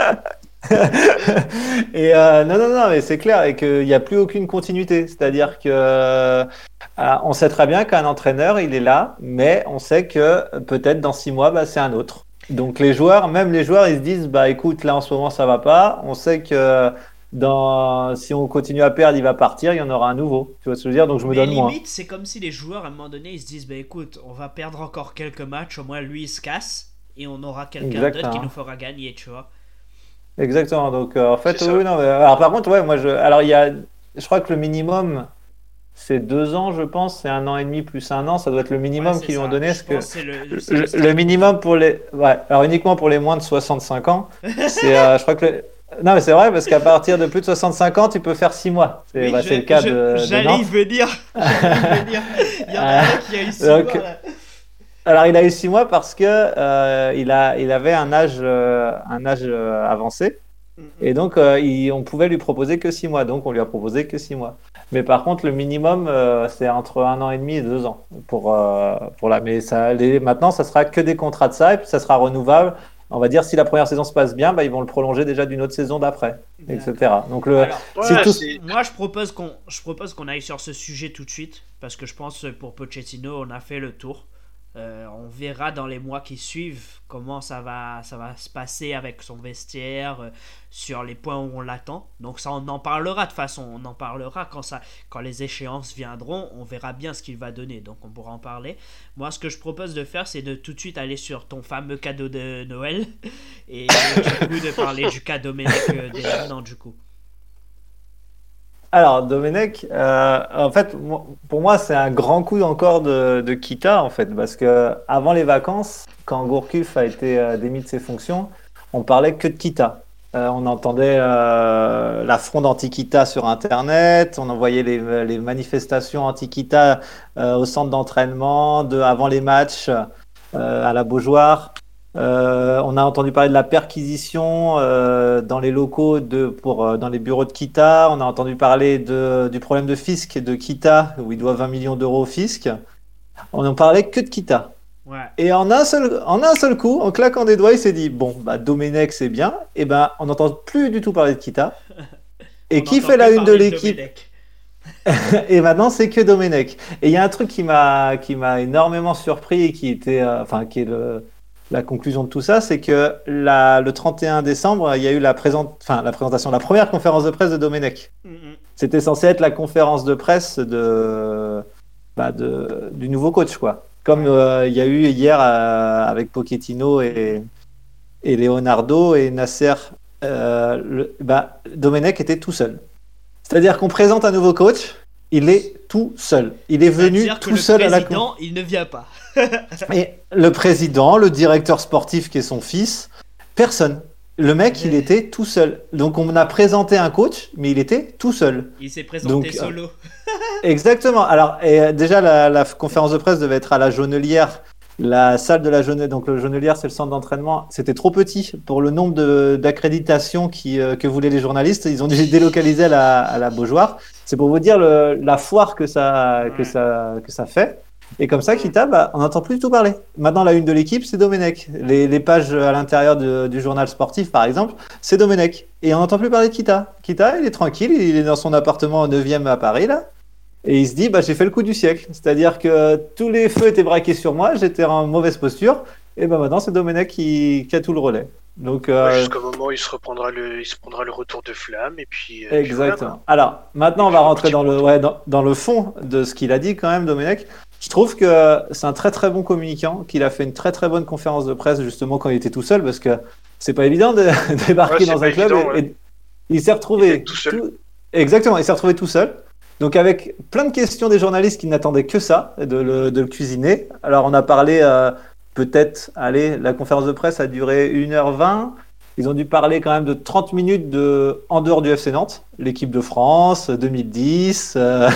et euh, non, non, non, mais c'est clair et qu'il n'y a plus aucune continuité. C'est-à-dire que euh, on sait très bien qu'un entraîneur, il est là, mais on sait que peut-être dans six mois, bah, c'est un autre. Donc les joueurs, même les joueurs, ils se disent, bah écoute, là en ce moment ça va pas. On sait que dans, si on continue à perdre, il va partir, il y en aura un nouveau. Tu vois ce que je veux dire? Donc je me Mais donne moins. limite, c'est comme si les joueurs à un moment donné ils se disent bah écoute, on va perdre encore quelques matchs, au moins lui il se casse et on aura quelqu'un d'autre qui nous fera gagner, tu vois. Exactement. Donc euh, en fait, oui, non. mais- alors par contre, ouais, moi je, alors il y a, je crois que le minimum, c'est deux ans, je pense, c'est un an et demi plus un an, ça doit être le minimum Ouais, qu'ils lui ont donné, Je que le, minimum pour les, ouais, alors uniquement pour les moins de 65 ans, c'est, euh, je crois que le- non mais c'est vrai parce qu'à partir de plus de 65 ans, tu peux faire six mois. C'est, bah, le cas je- de, J'allais y venir. Il y en a un qui a eu six Donc, mois, là. Alors il a eu six mois parce que euh, il a, il avait un âge, euh, un âge euh, avancé. Et donc, euh, il- on pouvait lui proposer que 6 mois. Donc, on lui a proposé que 6 mois. Mais par contre, le minimum, euh, c'est entre un an et demi et deux ans. Pour, euh, pour la... Mais ça, les... maintenant, ça sera que des contrats de ça et puis ça sera renouvelable. On va dire, si la première saison se passe bien, bah, ils vont le prolonger déjà d'une autre saison d'après, etc. Donc, le... Alors, Ouais, tout- Moi, je propose qu'on, je propose qu'on aille sur ce sujet tout de suite parce que je pense que pour Pochettino, on a fait le tour. Euh, on verra dans les mois qui suivent comment ça va, ça va se passer avec son vestiaire, euh, sur les points où on l'attend. Donc ça, on en parlera de façon. On en parlera quand ça, quand les échéances viendront. On verra bien ce qu'il va donner. Donc on pourra en parler. Moi, ce que je propose de faire, c'est de tout de suite aller sur ton fameux cadeau de Noël et du coup de parler du cas Domenech euh, maintenant du coup. Alors, Domenech, euh, en fait, pour moi, c'est un grand coup encore de, de Kita, en fait, parce que avant les vacances, quand Gourcuff a été euh, démis de ses fonctions, on parlait que de Kita. Euh, on entendait la fronde anti-Kita sur Internet, on envoyait les, manifestations anti-Kita au centre d'entraînement, de, avant les matchs à la Beaujoire. Euh, on a entendu parler de la perquisition euh, dans les locaux de, pour, euh, dans les bureaux de Kita. On a entendu parler de, du problème de fisc de Kita, où il doit 20 millions d'euros au fisc. On n'en parlait que de Kita. Ouais. Et en un seul, en un seul coup, en claquant des doigts, il s'est dit bon, bah, Domenech, c'est bien. Et ben, on n'entend plus du tout parler de Kita. Et qui fait la une de l'équipe et maintenant, c'est que Domenech. Et il y a un truc qui m'a qui m'a énormément surpris et qui était, enfin, qui est le, la conclusion de tout ça, c'est que la, le 31 décembre, il y a eu la, présente, enfin, la présentation, la première conférence de presse de Domenech. Mm, mm. C'était censé être la conférence de presse de, bah, de du nouveau coach, quoi. Comme euh, il y a eu hier euh, avec Pochettino et, et Leonardo et Nasser, euh, le, bah, Domenech était tout seul. C'est-à-dire qu'on présente un nouveau coach, il est tout seul. Il est venu tout seul à la président, il ne vient pas. et le président, le directeur sportif qui est son fils, personne. Le mec, il était tout seul. Donc on a présenté un coach, mais il était tout seul. Il s'est présenté Donc, euh, solo. Exactement. Alors et, euh, déjà, la, la conférence de presse devait être à la Jaunelière. La salle de la Jaunelière, donc le Jaunelière, c'est le centre d'entraînement. C'était trop petit pour le nombre d'accréditations euh, que voulaient les journalistes. Ils ont dû délocaliser à la, à la Beaujoire. C'est pour vous dire le- la foire que ça, que, Ouais. ça, que ça fait. Et comme ça, Kita, bah, on n'entend plus du tout parler. Maintenant, la une de l'équipe, c'est Domenech. Les, les pages à l'intérieur du journal sportif, par exemple, c'est Domenech. Et on n'entend plus parler de Kita. Kita, il est tranquille, il est dans son appartement au 9e à Paris, là. Et il se dit, bah, j'ai fait le coup du siècle. C'est-à-dire que tous les feux étaient braqués sur moi, j'étais en mauvaise posture. Et ben maintenant, c'est Domenech qui, qui a tout le relais. Donc, euh, Jusqu'au moment où il se reprendra le, il se prendra le retour de flamme et puis. euh, puis Exactement. voilà, quoi. Alors, maintenant, on va rentrer dans le, ouais, dans, dans le fond de ce qu'il a dit quand même, Domenech. Je trouve que c'est un très très bon communicant, qu'il a fait une très très bonne conférence de presse justement quand il était tout seul, parce que c'est pas évident de débarquer Ouais, dans un club. évident, et- ouais. et il s'est retrouvé Il tout seul. Exactement, il s'est retrouvé tout seul. Donc avec plein de questions des journalistes qui n'attendaient que ça, de le, de le cuisiner. Alors on a parlé euh, peut-être, allez, la conférence de presse a duré 1h20. Ils ont dû parler quand même de 30 minutes de, en dehors du FC Nantes, l'équipe de France, 2010, euh,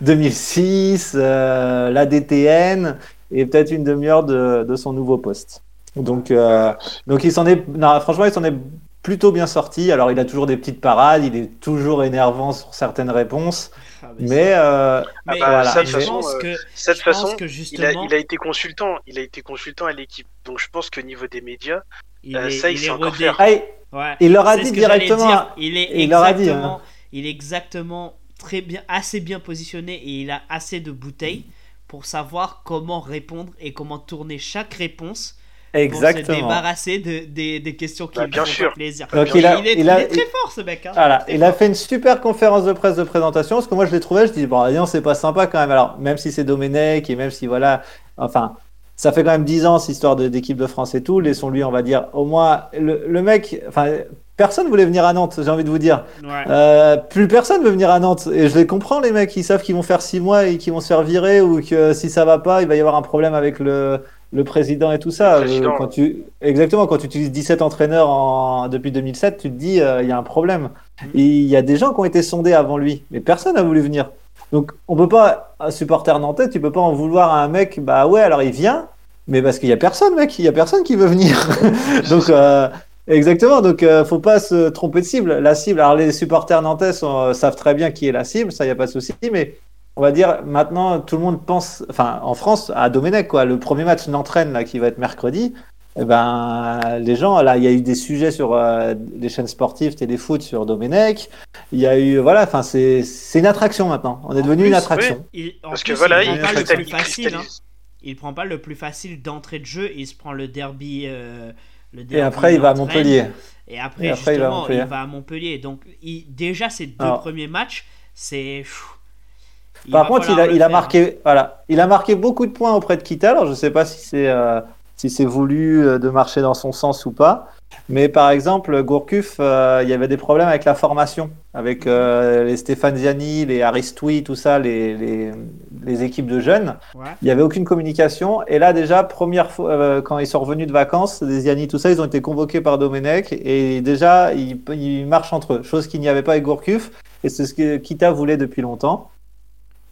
2006, euh, la DTN, et peut-être une demi-heure de, de son nouveau poste. Donc, euh, donc il s'en est, non, franchement, il s'en est plutôt bien sorti. Alors il a toujours des petites parades, il est toujours énervant sur certaines réponses, Ah, mais euh, Mais bah, ça, de je toute façon, euh, que, cette façon, que il a, justement, il a été consultant, il a été consultant à l'équipe. Donc je pense qu'au niveau des médias, il euh, est, ça, il il est rodé. ah, il- Ouais. il leur a dit directement. dire. Il est il leur a dit, exactement, hein. il est exactement très bien, assez bien positionné et il a assez de bouteilles pour savoir comment répondre et comment tourner chaque réponse pour se Exactement. débarrasser de, des, des questions qui Bah, bien sûr. plaisir. Donc, il, il a- est, il il a- est très fort ce mec. hein. Voilà, il a fait une super conférence de presse de présentation parce que moi je l'ai trouvé, je dis bon, non, c'est pas sympa quand même. Alors même si c'est Domenech et même si voilà, enfin, ça fait quand même 10 ans cette histoire de- d'équipe de France et tout. Laissons-lui, on va dire, au moins le, le mec, enfin, personne voulait venir à Nantes. J'ai envie de vous dire. Ouais. Euh, plus personne veut venir à Nantes. Et je les comprends, les mecs. Ils savent qu'ils vont faire six mois et qu'ils vont se faire virer ou que si ça va pas, il va y avoir un problème avec le, le président et tout ça. Euh, quand tu... Exactement. Quand tu utilises 17 entraîneurs en... depuis 2007, tu te dis, euh, il y a un problème. Et Il y a des gens qui ont été sondés avant lui, mais personne n'a voulu venir. Donc, on peut pas, un supporter nantais, tu peux pas en vouloir à un mec, bah ouais, alors il vient, mais parce qu'il y a personne, mec, il y a personne qui veut venir. Donc, euh, Exactement, donc euh, faut pas se tromper de cible. La cible, alors les supporters nantais euh, savent très bien qui est la cible, ça y a pas de souci, mais on va dire maintenant tout le monde pense, enfin en France à Domenech quoi. Le premier match Nantes-Rennes là qui va être mercredi, eh ben les gens là, il y a eu des sujets sur euh, les chaînes sportives, téléfoot sur Domenech. Il y a eu voilà, enfin c'est c'est une attraction maintenant. On est En devenu plus, une attraction. Il- Parce plus, que voilà, il il prend pas le plus facile. hein. Il prend pas le plus facile d'entrée de jeu. Il se prend le derby. euh, le Et derby après il va à. Montpellier. Et après, Et après, il va à justement, Montpellier. il va à Montpellier. Donc, il- déjà, ces deux Alors. premiers matchs, c'est. Par contre, il a, il a faire. marqué, voilà, il a marqué beaucoup de points auprès de Kita. Alors, je ne sais pas si c'est euh, si c'est voulu euh, de marcher dans son sens ou pas. Mais par exemple, Gourcuff, euh, il y avait des problèmes avec la formation, avec euh, les Stéphane Ziani, les Aristoui, tout ça, les, les, les équipes de jeunes. Ouais. Il n'y avait aucune communication. Et là, déjà, première fois, euh, quand ils sont revenus de vacances, les Ziani, tout ça, ils ont été convoqués par Domenech. Et déjà, ils, ils marchent entre eux, chose qu'il n'y avait pas avec Gourcuff. Et c'est ce que Kita voulait depuis longtemps.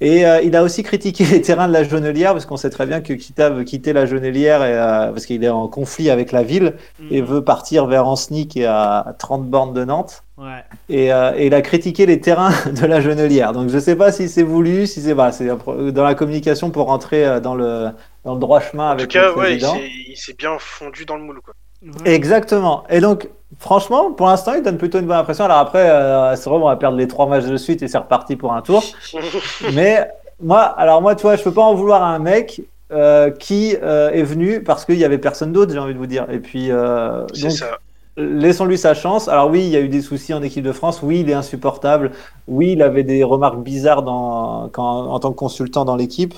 Et euh, il a aussi critiqué les terrains de la Jonelière, parce qu'on sait très bien que Kita veut quitter la Jonelière et, euh, parce qu'il est en conflit avec la ville et Mhm. veut partir vers Ancenis, qui est à 30 bornes de Nantes. Ouais. Et, euh, et il a critiqué les terrains de la Jonelière. Donc je ne sais pas si c'est voulu, si c'est bah, c'est dans la communication pour rentrer euh, dans le, dans le droit chemin En avec tout cas, le ouais, il président. s'est- il s'est bien fondu dans le moule. Quoi. Ouais. Exactement. Et donc, franchement, pour l'instant, il donne plutôt une bonne impression. Alors après, euh, c'est vrai, on va perdre les trois matchs de suite et c'est reparti pour un tour. Mais moi, alors moi, tu vois, je peux pas en vouloir à un mec euh, qui euh, est venu parce qu'il y avait personne d'autre, j'ai envie de vous dire. Et puis, euh, donc, ça. laissons-lui sa chance. Alors oui, il y a eu des soucis en équipe de France. Oui, il est insupportable. Oui, il avait des remarques bizarres dans, quand, en tant que consultant dans l'équipe.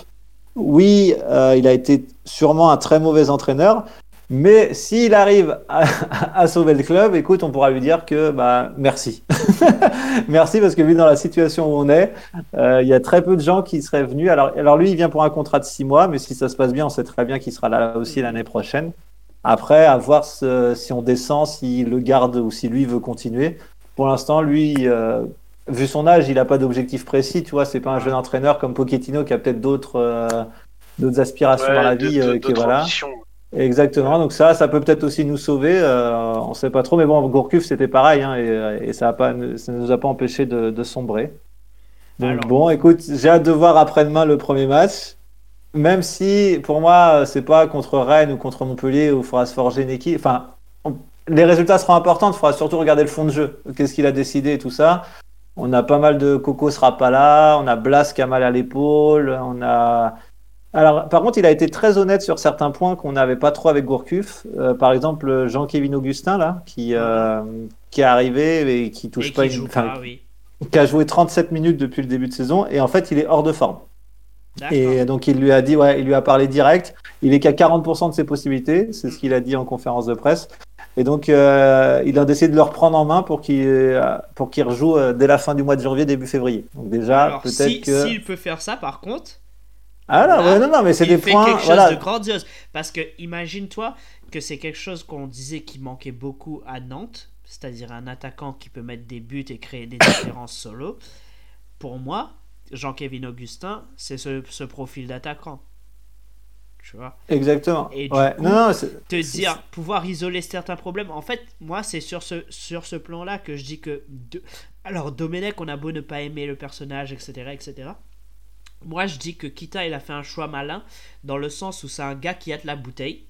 Oui, euh, il a été sûrement un très mauvais entraîneur. Mais s'il arrive à, à sauver le club, écoute, on pourra lui dire que bah, merci. merci parce que vu dans la situation où on est, euh, il y a très peu de gens qui seraient venus. Alors, alors lui, il vient pour un contrat de six mois, mais si ça se passe bien, on sait très bien qu'il sera là aussi l'année prochaine. Après, à voir ce- si on descend, s'il le garde ou si lui veut continuer. Pour l'instant, lui, euh, vu son âge, il n'a pas d'objectif précis. Tu vois, c'est pas un jeune entraîneur comme Pochettino qui a peut-être d'autres euh, d'autres aspirations dans la vie. euh, qui, voilà. ambitions. Exactement. Donc ça, ça peut peut-être aussi nous sauver. euh, on sait pas trop. Mais bon, Gourcuff, c'était pareil, hein, et, et ça ne nous a pas empêché de, de sombrer. Donc Alors. bon, écoute, j'ai hâte de voir après-demain le premier match. Même si, pour moi, c'est pas contre Rennes ou contre Montpellier où il faudra se forger une équipe. Enfin, on- les résultats seront importants. Il faudra surtout regarder le fond de jeu. Qu'est-ce qu'il a décidé et tout ça. On a pas mal de Coco sera pas là. On a Blas qui a mal à l'épaule. On a. Alors, par contre, il a été très honnête sur certains points qu'on n'avait pas trop avec Gourcuff. Euh, par exemple, Jean-Kévin Augustin, là, qui, euh, qui est arrivé et qui touche Et pas qui une. pas, oui. qui a joué 37 minutes depuis le début de saison et en fait il est hors de forme. Et donc il lui a dit, ouais, il lui a parlé direct. Il est qu'à 40% de ses possibilités, c'est ce qu'il a dit en conférence de presse. Et donc euh, il a décidé de le reprendre en main pour qu'il pour qu'il rejoue dès la fin du mois de janvier, début février. Donc déjà peut-être si, que s'il peut faire ça, par contre, ah non, non non mais c'est des fait points quelque chose voilà. de grandiose. Parce que imagine-toi que c'est quelque chose qu'on disait qui manquait beaucoup à Nantes, c'est-à-dire un attaquant qui peut mettre des buts et créer des différences solo. Pour moi, Jean-Kévin Augustin, c'est ce, ce profil d'attaquant. Tu vois? Exactement. Et du ouais. coup, non, te dire pouvoir isoler certains problèmes. En fait, moi, c'est sur ce, sur ce plan-là que je dis que. de- Alors, Domenech, on a beau ne pas aimer le personnage, etc., etc. Moi, je dis que Kita, il a fait un choix malin, dans le sens où c'est un gars qui a de la bouteille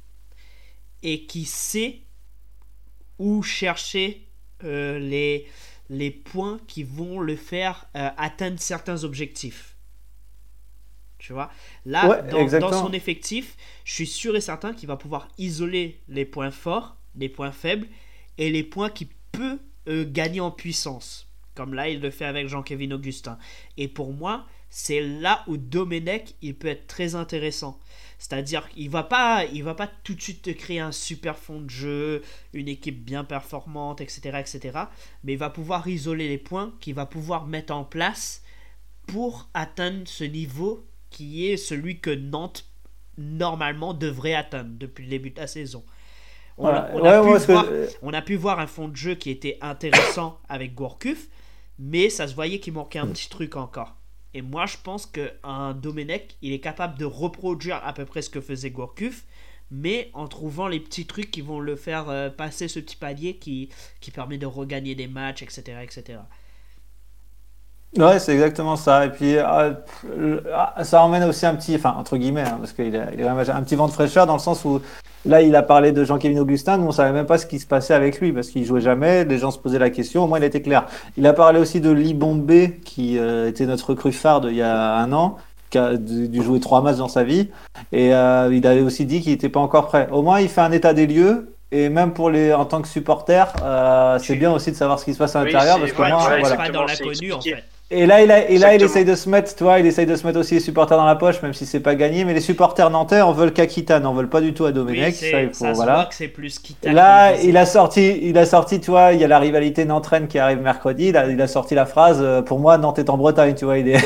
et qui sait où chercher euh, les, les points qui vont le faire euh, atteindre certains objectifs. Tu vois? Là, Ouais, dans- son effectif, je suis sûr et certain qu'il va pouvoir isoler les points forts, les points faibles et les points qui peut euh, gagner en puissance. Comme là, il le fait avec Jean-Kévin Augustin. Et pour moi, c'est là où Domenech, il peut être très intéressant. C'est-à-dire qu'il va pas, il va pas tout de suite te créer un super fond de jeu, une équipe bien performante, etc., etc. Mais il va pouvoir isoler les points qu'il va pouvoir mettre en place pour atteindre ce niveau qui est celui que Nantes normalement devrait atteindre depuis le début de la saison. On, a, Voilà. on a Ouais, pu que- voir, on a pu voir un fond de jeu qui était intéressant avec Gourcuff, mais ça se voyait qu'il manquait un petit truc encore. Et moi, je pense qu'un Domenech, il est capable de reproduire à peu près ce que faisait Gourcuff, mais en trouvant les petits trucs qui vont le faire euh, passer ce petit palier qui, qui permet de regagner des matchs, etc. etc. Ouais, c'est exactement ça. Et puis, le- ah, ça emmène aussi un petit, enfin, entre guillemets, hein, parce qu'il a, il a un petit vent de fraîcheur dans le sens où, là, il a parlé de Jean-Kévin Augustin, nous, on savait même pas ce qui se passait avec lui, parce qu'il jouait jamais, les gens se posaient la question, au moins, il était clair. Il a parlé aussi de Lee Bombay, qui euh, était notre recrue phare de- il y a un an, qui a dû jouer trois matchs dans sa vie, et euh, il avait aussi dit qu'il n'était pas encore prêt. Au moins, il fait un état des lieux. Et même pour les, en tant que supporter, euh, c'est bien aussi de savoir ce qui se passe à l'intérieur, parce que ouais, moi, voilà. pas dans l'inconnu en fait. Et là, il a, et là, il essaye de se mettre, toi, il essaye de se mettre aussi les supporters dans la poche, même si c'est pas gagné. Mais les supporters nantais en veulent qu'Akita, n'en veulent pas du tout à Domenech. ça, il faut, ça se voilà. voit que c'est plus Kita Là, il a sorti, il a sorti, tu vois, il y a la rivalité Nantes-Rennes qui arrive mercredi. Il a, il a sorti la phrase, euh, pour moi, Nantes est en Bretagne, tu vois. Il est,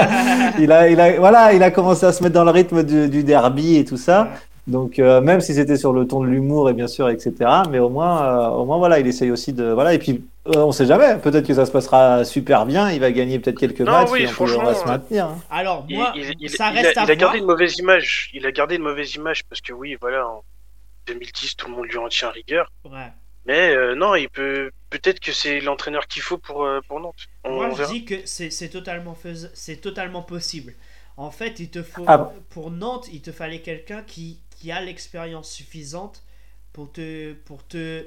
il a, il a, voilà, il a commencé à se mettre dans le rythme du, du derby et tout ça. Donc, euh, même si c'était sur le ton de l'humour et bien sûr, etc. Mais au moins, euh, au moins, voilà, il essaye aussi de, voilà. Et puis, euh, on sait jamais. Peut-être que ça se passera super bien. Il va gagner peut-être quelques Non, matchs oui, et on pourra franchement, se euh, maintenir. hein. Alors Il, moi, il- il- ça il reste a, à il a gardé une mauvaise image. Il a gardé une mauvaise image parce que oui, voilà, en 2010, tout le monde lui en tient rigueur. Ouais. Mais euh, non, il peut. Peut-être que c'est l'entraîneur qu'il faut pour, euh, pour Nantes. On, Moi, on je dis que c'est c'est totalement, fais- c'est totalement possible. En fait, il te faut, Ah pour Nantes, il te fallait quelqu'un qui, qui a l'expérience suffisante pour te, pour te,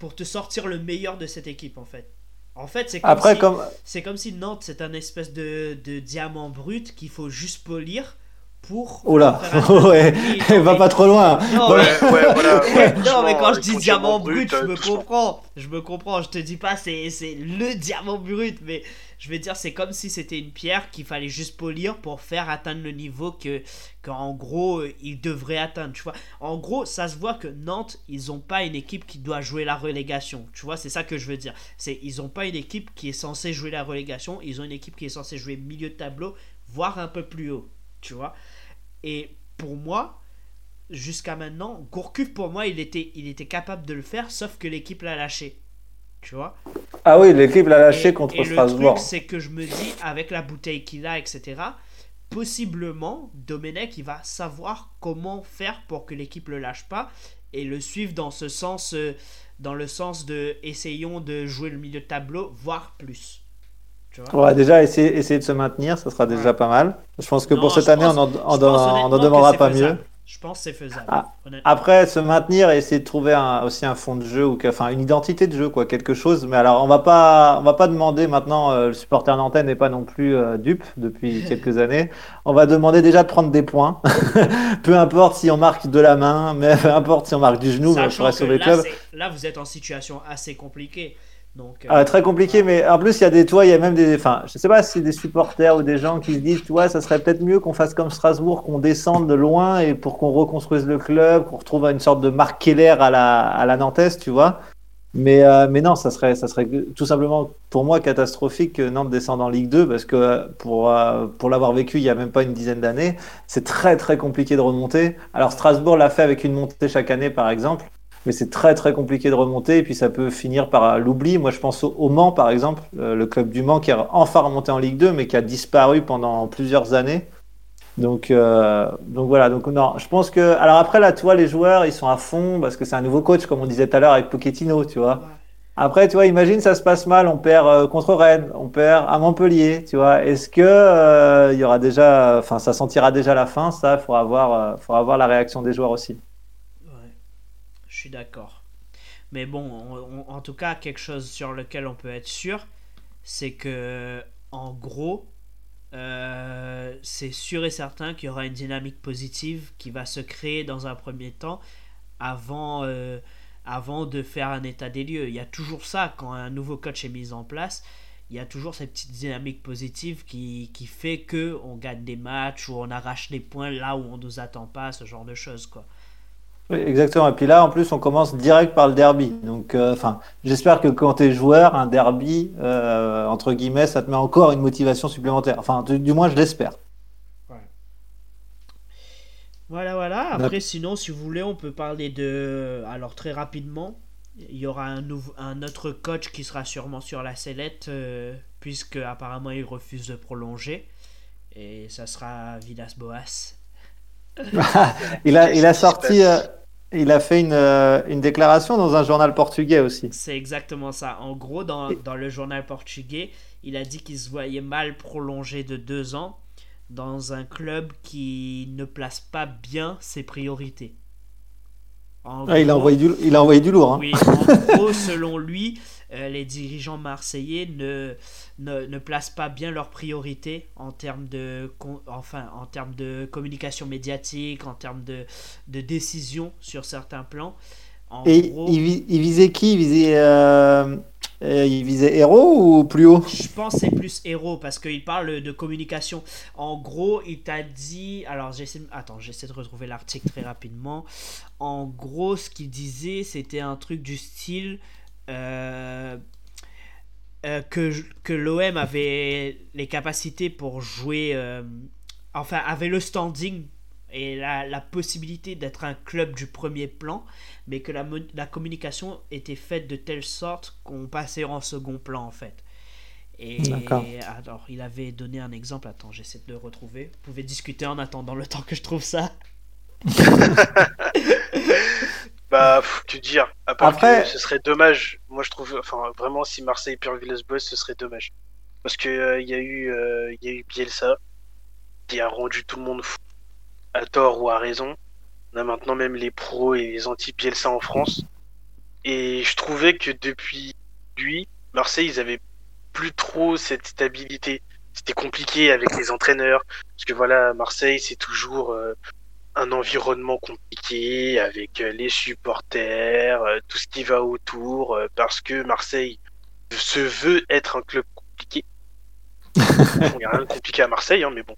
pour te sortir le meilleur de cette équipe en fait. En fait, c'est comme, Après, si, comme. comme si Nantes, c'est un espèce de, de diamant brut qu'il faut juste polir pour. Oh là, ouais, non, va pas trop loin. Non, mais- Ouais, ouais, voilà, ouais, non, mais doucement, quand je dis diamant brut, je me doucement. comprends. Je me comprends. Je te dis pas c'est c'est le diamant brut, mais je vais dire c'est comme si c'était une pierre qu'il fallait juste polir pour faire atteindre le niveau que qu'en gros euh, il devrait atteindre. Tu vois. En gros, ça se voit que Nantes, ils ont pas une équipe qui doit jouer la relégation. Tu vois, c'est ça que je veux dire. C'est ils ont pas une équipe qui est censée jouer la relégation. Ils ont une équipe qui est censée jouer milieu de tableau, voire un peu plus haut. Tu vois. Et pour moi, jusqu'à maintenant, Gourcuff, pour moi, il était, il était capable de le faire, sauf que l'équipe l'a lâché. Tu vois? Ah oui, l'équipe l'a lâché Et- contre et le Strasbourg. truc, c'est que je me dis, avec la bouteille qu'il a, etc., possiblement, Domenech, il va savoir comment faire pour que l'équipe le lâche pas et le suivre dans ce sens, euh, dans le sens de essayons de jouer le milieu de tableau, voire plus. Tu vois On va déjà essayer, essayer de se maintenir, ça sera déjà Ouais. pas mal. Je pense que Non, pour cette je année, pense- on en, je on pense en- on honnêtement en que demandera pas faisable. mieux. Je pense que c'est faisable. Ah. Après, se maintenir et essayer de trouver un- aussi un fond de jeu ou enfin une identité de jeu, quoi, quelque chose. Mais alors, on va pas, on va pas demander maintenant. euh, le supporter nantais n'est pas non plus euh, dupe depuis quelques années. On va demander déjà de prendre des points, peu importe si on marque de la main, mais peu importe si on marque du genou, Sachant pourrait que sauver le là, club. c'est- là, vous êtes en situation assez compliquée. Donc, euh, Ah, très compliqué, mais en plus, il y a des toits, il y a même des. Enfin, je sais pas si c'est des supporters ou des gens qui se disent, tu vois, ça serait peut-être mieux qu'on fasse comme Strasbourg, qu'on descende de loin et pour qu'on reconstruise le club, qu'on retrouve une sorte de Marc Keller à la, à la Nantes, tu vois. Mais, euh, mais non, ça serait, ça serait tout simplement pour moi catastrophique que Nantes descende en Ligue 2 parce que pour, euh, pour l'avoir vécu il y a même pas une dizaine d'années, c'est très très compliqué de remonter. Alors Strasbourg l'a fait avec une montée chaque année par exemple, mais c'est très très compliqué de remonter et puis ça peut finir par l'oubli. Moi je pense au, Mans par exemple, euh, le club du Mans qui est enfin remonté en Ligue 2 mais qui a disparu pendant plusieurs années. Donc, euh, donc voilà, donc non, je pense que. Alors après, là, tu vois, les joueurs, ils sont à fond parce que c'est un nouveau coach, comme on disait tout à l'heure avec Pochettino, tu vois. Après, tu vois, imagine ça se passe mal, on perd euh, contre Rennes, on perd à Montpellier, tu vois. Est-ce que euh, il y aura déjà, enfin, ça sentira déjà la fin, ça, il faudra voir, euh, faudra voir la réaction des joueurs aussi. Suis d'accord. Mais bon, on- on- en tout cas, quelque chose sur lequel on peut être sûr, c'est que, en gros, euh, c'est sûr et certain qu'il y aura une dynamique positive qui va se créer dans un premier temps avant, euh, avant de faire un état des lieux. Il y a toujours ça quand un nouveau coach est mis en place. Il y a toujours cette petite dynamique positive qui, qui fait que on gagne des matchs ou on arrache des points là où on nous attend pas, ce genre de choses quoi. Oui, exactement. Et puis là, en plus, on commence direct par le derby. Donc, euh, enfin, j'espère que quand tu es joueur, un derby, euh, entre guillemets, ça te met encore une motivation supplémentaire. Enfin, du, du moins, je l'espère. Voilà, voilà. Après, sinon, si vous voulez, on peut parler de. Alors, très rapidement, il y aura un, nouveau, un autre coach qui sera sûrement sur la sellette, euh, puisque apparemment il refuse de prolonger. Et ça sera Villas-Boas. Il a, il a sorti, euh, il a fait une, euh, une déclaration dans un journal portugais aussi. C'est exactement ça. En gros, dans, dans le journal portugais, il a dit qu'il se voyait mal prolonger de deux ans dans un club qui ne place pas bien ses priorités. En Ah, il, a envoyé du, il a envoyé du lourd. hein. Oui, en gros, selon lui, euh, les dirigeants marseillais ne, ne, ne placent pas bien leurs priorités en termes de, enfin, en termes de communication médiatique, en termes de, de décision sur certains plans. En Et gros, il, vi- il visait qui? Il visait, euh, euh, il visait héros ou plus haut? Je pense que c'est plus héros parce qu'il parle de communication. En gros, il t'a dit. Alors, j'essaie. Attends, j'essaie de retrouver l'article très rapidement. En gros, ce qu'il disait, c'était un truc du style. euh, euh, que, que l'OM avait les capacités pour jouer. euh, enfin, avait le standing et la, la possibilité d'être un club du premier plan, mais que la, communication était faite de telle sorte qu'on passait en second plan en fait. Et D'accord. alors, il avait donné un exemple. Attends, j'essaie de le retrouver. Vous pouvez discuter en attendant le temps que je trouve ça. Bah, que dire. À part Après- que ce serait dommage. Moi, je trouve, enfin, vraiment, si Marseille perd Villas-Boas, ce serait dommage. Parce que euh, il y a eu, euh, il y a eu Bielsa qui a rendu tout le monde fou, à tort ou à raison. On a maintenant même les pros et les anti-Bielsa en France. Et je trouvais que depuis lui, Marseille, ils avaient plus trop cette stabilité. C'était compliqué avec les entraîneurs, parce que voilà, Marseille, c'est toujours euh, un environnement compliqué avec euh, les supporters, euh, tout ce qui va autour, parce que Marseille se veut être un club compliqué. Il n'y a rien de compliqué à Marseille, hein, mais bon.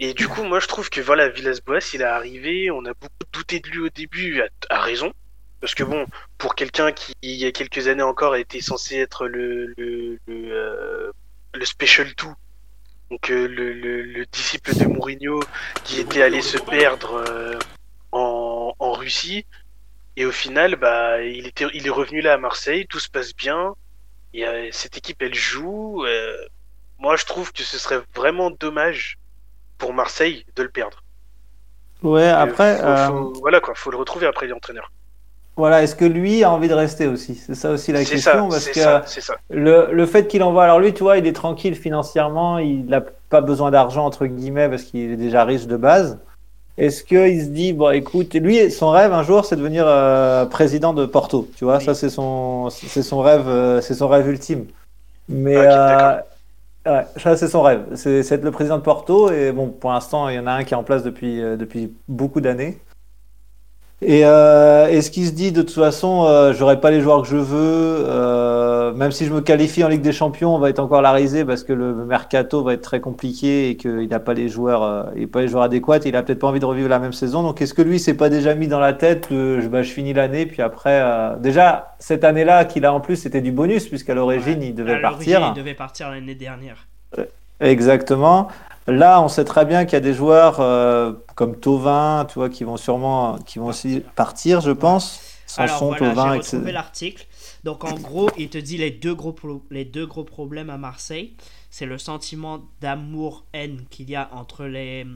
Et du coup, moi, je trouve que voilà, Villas-Boas, il est arrivé, on a beaucoup douté de lui au début, à, raison. Parce que bon, pour quelqu'un qui, il y a quelques années encore, était censé être le, le, le, euh, le Special 2, donc euh, le, le, disciple de Mourinho, qui était allé se perdre euh, en, en Russie, et au final, bah, il, était, il est revenu là à Marseille, tout se passe bien, et, cette équipe, elle joue. moi, je trouve que ce serait vraiment dommage pour Marseille de le perdre. Ouais, après. Euh, voilà quoi, faut le retrouver après l'entraîneur. Voilà, est-ce que lui a envie de rester aussi? C'est ça aussi la question. parce que ça, ça. Le, le, fait qu'il envoie, alors lui, tu vois, il est tranquille financièrement, il n'a pas besoin d'argent, entre guillemets, parce qu'il est déjà riche de base. Est-ce qu'il se dit, bon, écoute, lui, son rêve un jour, c'est de devenir euh, président de Porto, tu vois, ça, c'est son, c'est son rêve, euh, c'est son rêve ultime. Mais, Ouais, ça c'est son rêve, c'est être le président de Porto et bon pour l'instant il y en a un qui est en place depuis, euh, depuis beaucoup d'années. Et, euh, et, ce qui se dit de toute façon, euh, j'aurai pas les joueurs que je veux, euh, même si je me qualifie en Ligue des Champions, on va être encore la risée parce que le mercato va être très compliqué et qu'il n'a pas les joueurs, euh, il pas les joueurs adéquats. il a peut-être pas envie de revivre la même saison. Donc est-ce que lui s'est pas déjà mis dans la tête je, bah, je finis l'année puis après euh, déjà cette année-là qu'il a en plus c'était du bonus puisqu'à l'origine il devait partir. Il devait partir l'année dernière. Exactement. Là, on sait très bien qu'il y a des joueurs euh, comme Tovin, tu vois, qui vont sûrement, qui vont aussi partir, je pense. Sanson, Alors, voilà, Tovin, j'ai retrouvé l'article. Donc, en gros, il te dit les deux gros, les deux gros problèmes à Marseille. C'est le sentiment d'amour-haine qu'il y a entre les,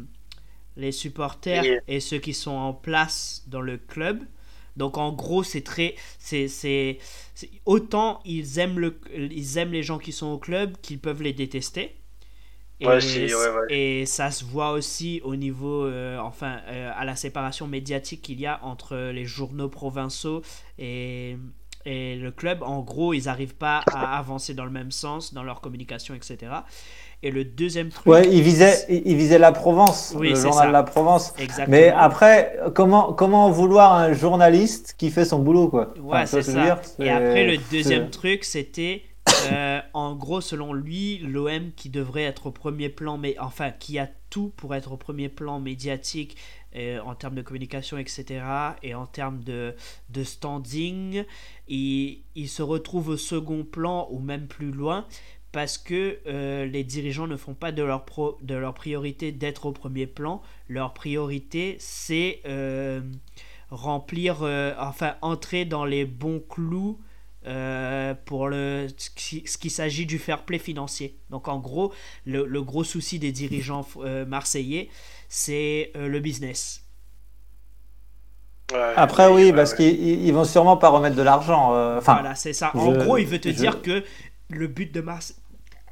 les supporters et ceux qui sont en place dans le club. Donc en gros, c'est très, c'est, autant ils aiment le, ils aiment les gens qui sont au club qu'ils peuvent les détester. Et, ça se voit aussi au niveau, euh, enfin, euh, à la séparation médiatique qu'il y a entre les journaux provinciaux et, et le club. En gros, ils n'arrivent pas à avancer dans le même sens dans leur communication, etc. Et le deuxième truc. Ouais, il visait, il visait la Provence, le journal de la Provence. Exactement. Mais après, comment, comment vouloir un journaliste qui fait son boulot, quoi? Ouais, c'est ça. Et après, le deuxième truc, c'était euh, en gros, selon lui, l'OM qui devrait être au premier plan, mais enfin qui a tout pour être au premier plan médiatique euh, en termes de communication, etc. Et en termes de, standing, il, se retrouve au second plan ou même plus loin parce que euh, les dirigeants ne font pas de leur priorité d'être au premier plan. Leur priorité, c'est remplir, enfin entrer dans les bons clous euh, pour le, ce qui, s'agit du fair play financier. Donc en gros, le, le gros souci des dirigeants euh, marseillais, c'est euh, le business. Après oui, parce qu'ils vont sûrement pas remettre de l'argent. Enfin, voilà, c'est ça. En gros, il veut te dire que le but de Marseille,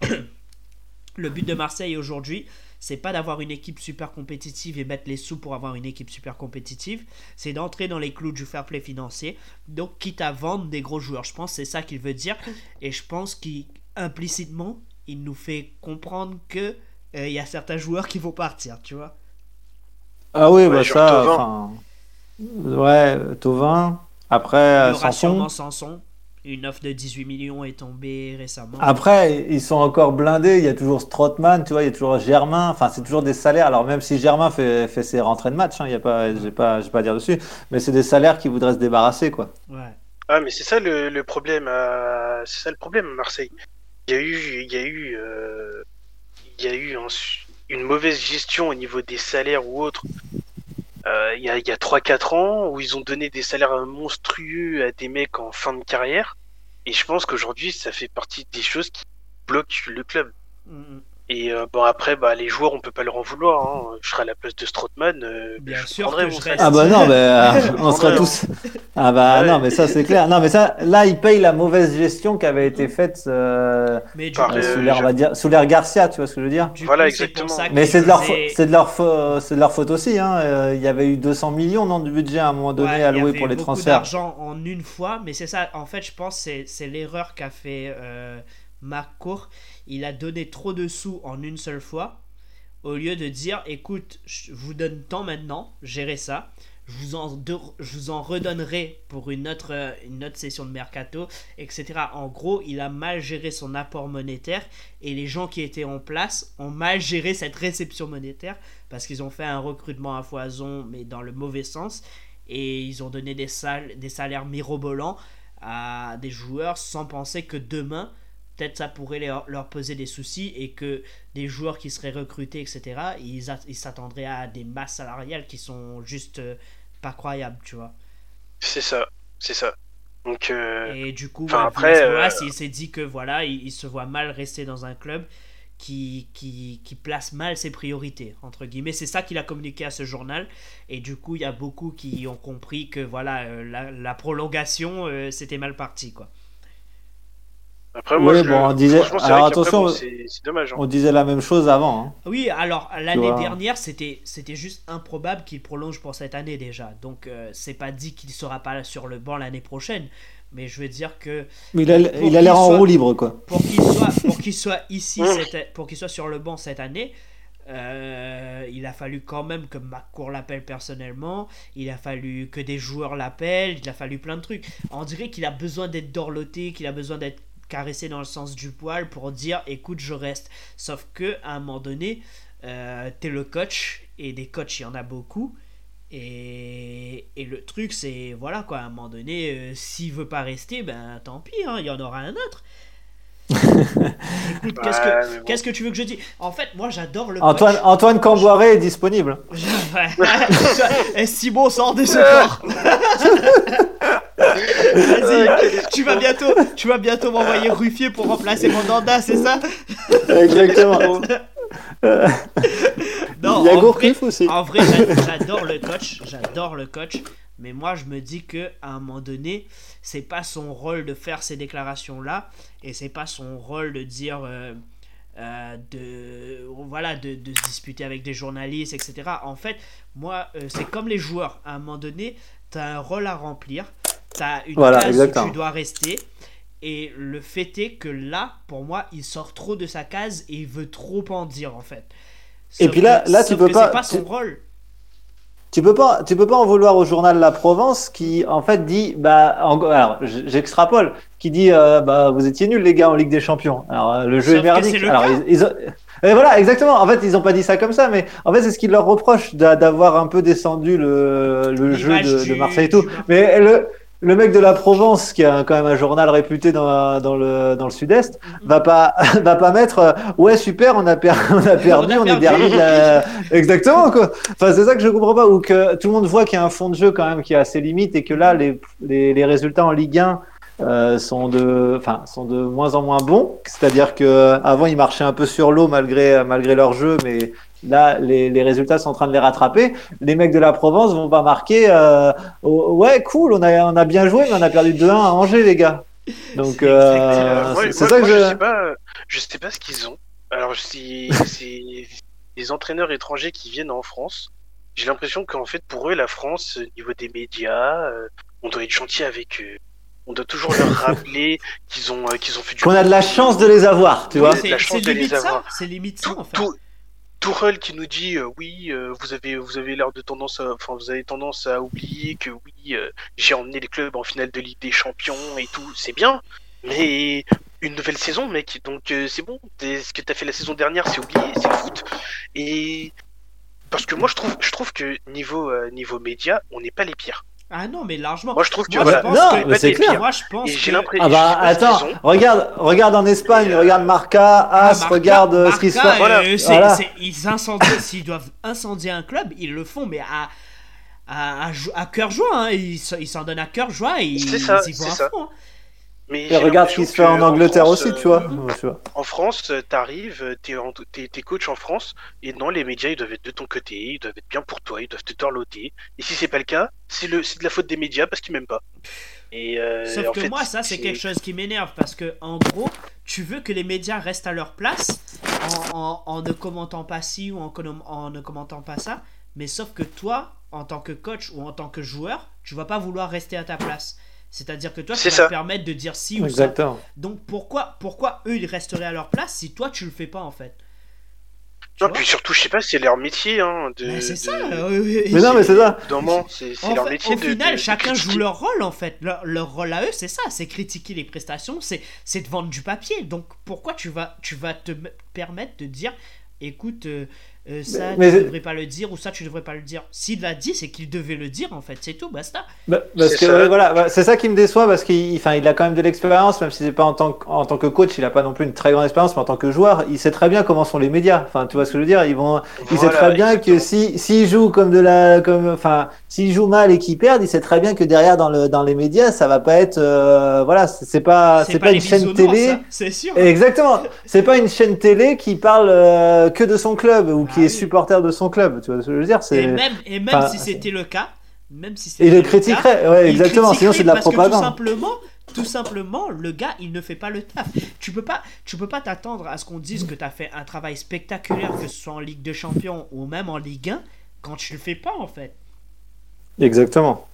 le but de Marseille aujourd'hui, c'est pas d'avoir une équipe super compétitive et mettre les sous pour avoir une équipe super compétitive, c'est d'entrer dans les clous du fair play financier, donc quitte à vendre des gros joueurs. Je pense que c'est ça qu'il veut dire, et je pense qu'implicitement, il nous fait comprendre que euh, il y a certains joueurs qui vont partir, tu vois. Ah oui, bah ça, enfin, ouais, Tovin. Après, Sanson. Sanson. Une offre de 18 millions est tombée récemment. Après, ils sont encore blindés. Il y a toujours Strootman, tu vois, il y a toujours Germain. Enfin, c'est toujours des salaires. Alors, même si Germain fait, fait ses rentrées de match, hein, il y a pas, j'ai pas, pas à dire dessus. Mais c'est des salaires qui voudraient se débarrasser, quoi. Ouais. Ah, mais c'est ça le, problème. À... C'est ça le problème à Marseille. Il y a eu, il y a eu, euh, il y a eu une mauvaise gestion au niveau des salaires ou autre. Euh, il y a, y a 3-4 ans où ils ont donné des salaires monstrueux à des mecs en fin de carrière. Et je pense qu'aujourd'hui, ça fait partie des choses qui bloquent le club. Mm, mm. Et euh, bon après bah les joueurs on peut pas leur en vouloir. Hein. Je serai à la place de Strootman. euh, Bien je sûr que je. Ah bah non, mais euh, on sera tous. Ah bah Ouais. non, mais ça c'est clair. Non, mais ça, là, il paye la mauvaise gestion qui avait été faite euh, Mais coup, euh, sous l'ère Garcia, tu vois ce que je veux dire? du Voilà, coup, exactement. ça Mais c'est de leur, c'est de leur, c'est de leur faute aussi. Hein. Il y avait eu 200 millions non, du budget à un moment donné Ouais, alloué pour les transferts. d'argent en une fois, mais c'est ça. En fait, je pense que c'est- c'est l'erreur qu'a fait euh, McCourt. Il a donné trop de sous en une seule fois, au lieu de dire, écoute, je vous donne tant maintenant, gérez ça. Je vous, en je vous en redonnerai pour une autre, euh, une autre session de mercato, etc. En gros, il a mal géré son apport monétaire et les gens qui étaient en place ont mal géré cette réception monétaire parce qu'ils ont fait un recrutement à foison, mais dans le mauvais sens et ils ont donné des, sal- des salaires mirobolants à des joueurs sans penser que demain, peut-être ça pourrait leur, leur poser des soucis et que des joueurs qui seraient recrutés, etc., ils, a- ils s'attendraient à des masses salariales qui sont juste euh, pas croyables, tu vois. C'est ça, c'est ça. Donc euh, Et du coup, enfin, après, euh, il s'est dit que voilà, il, il se voit mal rester dans un club qui, qui, qui place mal ses priorités, entre guillemets. C'est ça qu'il a communiqué à ce journal. Et du coup, il y a beaucoup qui ont compris que voilà, euh, la, la prolongation, euh, c'était mal parti, quoi. Après moi Ouais, je, bon, on disait- alors, attention, bon, c'est dommage. hein. On disait la même chose avant. hein. Oui, alors l'année dernière, c'était c'était juste improbable qu'il prolonge pour cette année déjà. Donc, euh, c'est pas dit qu'il sera pas sur le banc l'année prochaine. Mais je veux dire que Mais il a Pour il a l'air en roue libre, quoi. pour qu'il soit, pour qu'il soit ici, Mm. cette- pour qu'il soit sur le banc cette année, euh, il a fallu quand même que McCourt l'appelle personnellement, il a fallu que des joueurs l'appellent, il a fallu plein de trucs. On dirait qu'il a besoin d'être dorloté, qu'il a besoin d'être caressé dans le sens du poil pour dire écoute, je reste. Sauf que à un moment donné, euh, t'es le coach, et des coachs, il y en a beaucoup. Et, et le truc, c'est, voilà quoi, à un moment donné, euh, s'il veut pas rester, ben tant pis, hein, il y en aura un autre. Écoute, qu'est-ce Ouais, que, bon. qu'est-ce que tu veux que je dise? En fait, moi j'adore le Antoine, coach. Antoine Camboiré est disponible. Et Simon sort des secours. Vas-y, tu vas bientôt, tu vas bientôt m'envoyer Ruffier pour remplacer mon Danda, c'est ça? Exactement. Non, il y a en vrai, Gourcuff aussi. En vrai, j'a- j'adore le coach, j'adore le coach, mais moi je me dis que à un moment donné, c'est pas son rôle de faire ces déclarations là, et c'est pas son rôle de dire euh, euh, de voilà de, de se disputer avec des journalistes, etc. En fait, moi euh, c'est comme les joueurs, à un moment donné, t'as un rôle à remplir, t'as une Voilà, case exactement. où tu dois rester. Et le fait est que là, pour moi, il sort trop de sa case et il veut trop en dire en fait. Et puis là- que- là, tu peux pas- pas son tu- rôle. Tu peux pas, tu peux pas en vouloir au journal La Provence qui en fait dit, bah, en- alors j'extrapole, qui dit, euh, bah, vous étiez nuls les gars en Ligue des Champions. Alors euh, le jeu Sauf est que merdique. Alors cas. ils, ils ont- et voilà, exactement. En fait, ils ont pas dit ça comme ça, mais en fait, c'est ce qu'ils leur reprochent d'a- d'avoir un peu descendu le, le jeu de, de Marseille et tout. Mais le, le mec de la Provence, qui a quand même un journal réputé dans, dans le, dans le Sud-Est, va pas, va pas mettre, euh, ouais, super, on a, per- on a perdu, on, On a est perdu. dernier de la... Exactement, quoi. Enfin, c'est ça que je comprends pas, ou que tout le monde voit qu'il y a un fond de jeu quand même qui a ses limites et que là, les, les, les résultats en Ligue 1 euh, sont de, enfin, sont de moins en moins bons. C'est-à-dire que avant, ils marchaient un peu sur l'eau malgré, malgré leur jeu, mais là, les, les résultats sont en train de les rattraper. Les mecs de la Provence vont pas marquer, euh, oh, ouais, cool, on a, on a bien joué, mais on a perdu 2-1 à Angers, les gars. Donc, C'est euh, Euh, c'est moi, que je je. sais pas, je sais pas ce qu'ils ont. Alors si c'est des entraîneurs étrangers qui viennent en France, j'ai l'impression qu'en fait pour eux la France, au niveau des médias, euh, on doit être gentil avec eux. On doit toujours leur rappeler qu'ils ont euh, qu'ils ont fait du. Qu'on a de la chance de les avoir, tu Oui, vois. c'est- C'est la chance c'est de les limite ça. avoir. C'est limite ça tout, en fait. tout, Tourelle qui nous dit euh, oui, euh, vous avez l'air de tendance, à, oublier que oui, euh, j'ai emmené les clubs en finale de Ligue des Champions et tout, c'est bien, mais une nouvelle saison, mec, donc c'est bon. Ce que t'as fait la saison dernière, c'est oublié, c'est le foot. Et parce que moi je trouve, je trouve que niveau niveau média, on n'est pas les pires. Ah non, mais largement. Moi je trouve que Moi, voilà, je pense Non, c'est clair. Moi, je pense Et j'ai que- l'impression. Ah bah attends, ont. regarde, regarde en Espagne, euh, regarde Marca, Ah, As, Marca- regarde euh, ce qui se passe. Voilà. euh, Voilà. ils incendient, s'ils doivent incendier un club, ils le font, mais à, à, à, jou- à cœur joie. Hein. Ils, s'en donnent à cœur joie et ils, C'est ça, ils y vont à ça. fond. hein. Mais Et regarde ce qui se fait en Angleterre France, aussi, euh, tu vois. Ouais, tu vois. En France, euh, t'arrives, euh, t'es, t'es, t'es coach en France, et non, les médias, ils doivent être de ton côté, ils doivent être bien pour toi, ils doivent te dorloter. Et si c'est pas le cas, c'est, le, de la faute des médias parce qu'ils m'aiment pas. Et, euh, Sauf en que fait, moi, ça, c'est quelque chose qui m'énerve parce que, en gros, tu veux que les médias restent à leur place en, en- en ne commentant pas ci ou en, en ne commentant pas ça, mais sauf que toi, en tant que coach ou en tant que joueur, tu vas pas vouloir rester à ta place. C'est-à-dire que toi, tu C'est vas ça. te permettre de dire ci ou ça. Exactement. Donc pourquoi, pourquoi eux, ils resteraient à leur place si toi, tu le fais pas en fait? Tu Non, puis surtout, je sais pas, c'est leur métier, hein, de... Ben, c'est de- ça. euh, Mais non, mais c'est ça. C'est, c'est leur fait, métier au de. final, de- de chacun joue leur rôle en fait. Leur, leur rôle à eux, c'est ça, c'est critiquer les prestations, c'est c'est de vendre du papier. Donc pourquoi tu vas tu vas te permettre de dire, écoute, euh, euh, ça Mais- tu mais- devrais pas le dire ou ça tu devrais pas le dire. S'il l'a dit, c'est qu'il devait le dire en fait, c'est tout, basta. Bah, parce C'est que ça. ouais, voilà, bah, c'est ça qui me déçoit parce qu'il enfin, il a quand même de l'expérience, même si c'est pas en tant, que, en tant que coach, il a pas non plus une très grande expérience, mais en tant que joueur, il sait très bien comment sont les médias. Enfin, tu vois ce que je veux dire? Ils vont, il sait Voilà, très bien exactement. que si s'il joue comme de la, comme, enfin, s'il joue mal et qu'il perd, il sait très bien que derrière dans le dans les médias, ça va pas être, euh, voilà, c'est pas, c'est pas, une chaîne télé. c'est sûr. Exactement. C'est pas une chaîne télé qui parle euh, que de son club ou Ah qui est oui. supporter de son club. Tu vois ce que je veux dire Et C'est même, et même enfin, si c'était le cas, même si il c'était le cas, critiquerait. Ouais, il exactement. Sinon, c'est de la propagande. Que tout simplement, tout simplement, le gars, il ne fait pas le taf. Tu peux pas, tu peux pas t'attendre à ce qu'on dise que tu as fait un travail spectaculaire, que ce soit en Ligue de Champions ou même en Ligue 1, quand tu le fais pas en fait. Exactement.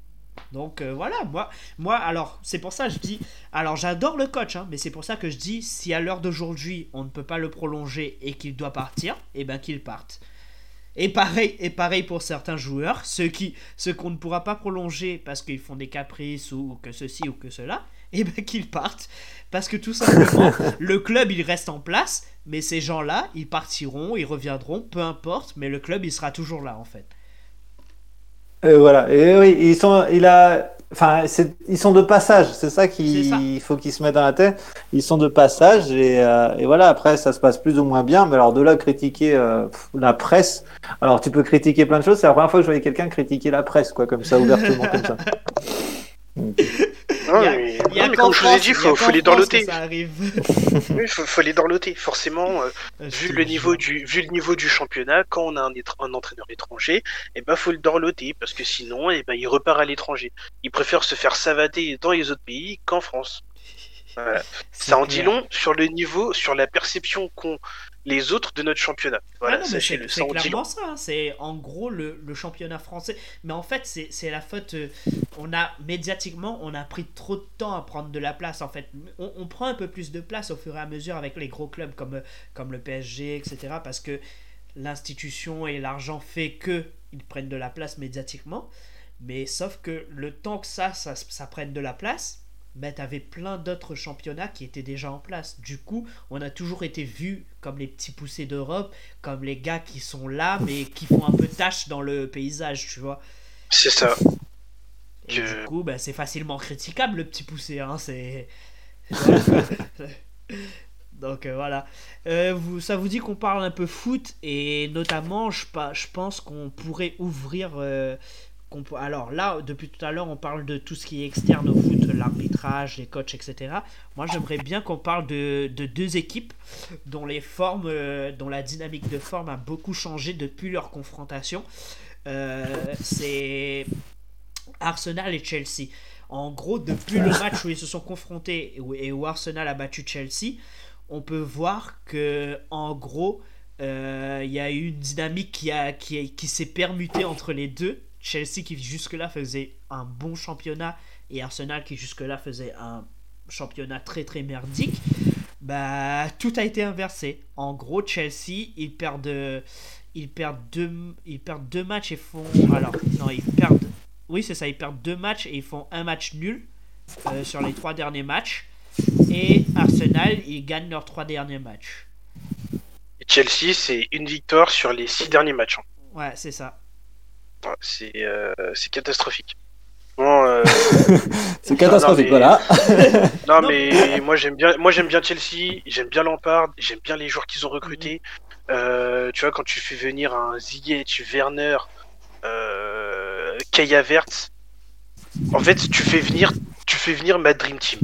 Donc euh, voilà, moi, moi, alors c'est pour ça que je dis, alors j'adore le coach, hein, mais c'est pour ça que je dis, si à l'heure d'aujourd'hui on ne peut pas le prolonger et qu'il doit partir, et ben qu'il parte. Et pareil, et pareil pour certains joueurs, ceux qui, ceux qu'on ne pourra pas prolonger parce qu'ils font des caprices ou que ceci ou que cela, et ben qu'ils partent, parce que tout simplement le club il reste en place, mais ces gens-là ils partiront, ils reviendront, peu importe, mais le club il sera toujours là en fait. Et voilà. Et oui, ils sont, il a, enfin, ils sont de passage. C'est ça qu'il faut qu'ils se mettent dans la tête. Ils sont de passage et, euh, et voilà. Après, ça se passe plus ou moins bien. Mais alors de là, critiquer euh, la presse. Alors, tu peux critiquer plein de choses. C'est la première fois que je voyais quelqu'un critiquer la presse, quoi, comme ça, ouvertement, comme ça. Non, Il y a- mais, Il non, comme je vous ai dit, il faut, les dorloter. Oui, faut, faut les dorloter. Forcément, euh, Je vu le niveau du vu le niveau du championnat, quand on a un, entraîneur étranger, eh ben faut le dorloter parce que sinon, eh ben il repart à l'étranger. Il préfère se faire savater dans les autres pays qu'en France. Voilà. Ça en dit long sur le niveau, sur la perception qu'ont les autres de notre championnat. Ah Voilà, sachez-le, c'est clairement ça. hein. C'est en gros le, le championnat français. Mais en fait, c'est la faute. euh, On a médiatiquement, on a pris trop de temps à prendre de la place. En fait, on, on prend un peu plus de place au fur et à mesure avec les gros clubs comme, euh, comme le PSG, etc. Parce que l'institution et l'argent fait que ils prennent de la place médiatiquement. Mais sauf que le temps que ça, ça, ça prenne de la place, ben, t'avais plein d'autres championnats qui étaient déjà en place. Du coup, on a toujours été vus comme les petits poussés d'Europe, comme les gars qui sont là, mais qui font un peu tâche dans le paysage, tu vois. C'est ça. Et Que- du coup, ben, c'est facilement critiquable le petit poussé, hein, c'est... Donc euh, voilà. Euh, vous, ça vous dit qu'on parle un peu foot et notamment, je, je pense qu'on pourrait ouvrir. euh, alors là, depuis tout à l'heure, on parle de tout ce qui est externe au foot, l'arbitrage, les coachs, etc. Moi, j'aimerais bien qu'on parle de, de deux équipes dont les formes, euh, dont la dynamique de forme a beaucoup changé depuis leur confrontation. Euh, C'est Arsenal et Chelsea. En gros, depuis le match où ils se sont confrontés et où, Arsenal a battu Chelsea, on peut voir que en gros, euh, il y a eu une dynamique qui, qui, qui s'est permutée entre les deux. Chelsea qui jusque-là faisait un bon championnat et Arsenal qui jusque-là faisait un championnat très très merdique. Bah, tout a été inversé. En gros, Chelsea, ils perdent, ils perdent deux, ils perdent deux matchs et font. Alors, non, ils perdent. Oui, c'est ça, ils perdent deux matchs et ils font un match nul euh, sur les trois derniers matchs. Et Arsenal, ils gagnent leurs trois derniers matchs. Chelsea, c'est une victoire sur les six derniers matchs. hein. Ouais, c'est ça. C'est euh, c'est catastrophique. Bon, euh, C'est catastrophique, Non, mais- voilà. Non, mais moi j'aime bien, moi j'aime bien Chelsea, j'aime bien Lampard, j'aime bien les joueurs qu'ils ont recrutés. Euh, tu vois quand tu fais venir un Ziyech, Werner, euh, Kaya Verts, en fait tu fais venir tu fais venir ma Dream Team.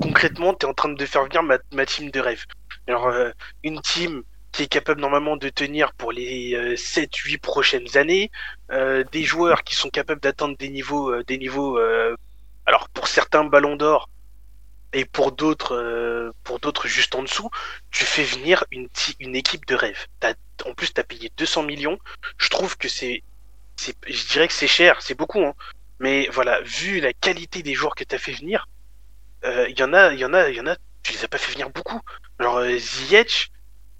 concrètement, tu es en train de faire venir ma, ma team de rêve. Alors, euh, une team qui est capable normalement de tenir pour les 7-8 prochaines années, des joueurs qui sont capables d'atteindre des niveaux, des niveaux alors pour certains ballons d'or, et pour d'autres, euh, pour d'autres juste en dessous, tu fais venir une, une équipe de rêve. en plus, tu as payé 200 millions. Je trouve que c'est, je dirais que c'est cher, c'est beaucoup. Hein. Mais voilà, vu la qualité des joueurs que tu as fait venir, euh, il y en a, il y en a, il y en a, tu les as pas fait venir beaucoup. Euh, Ziyech,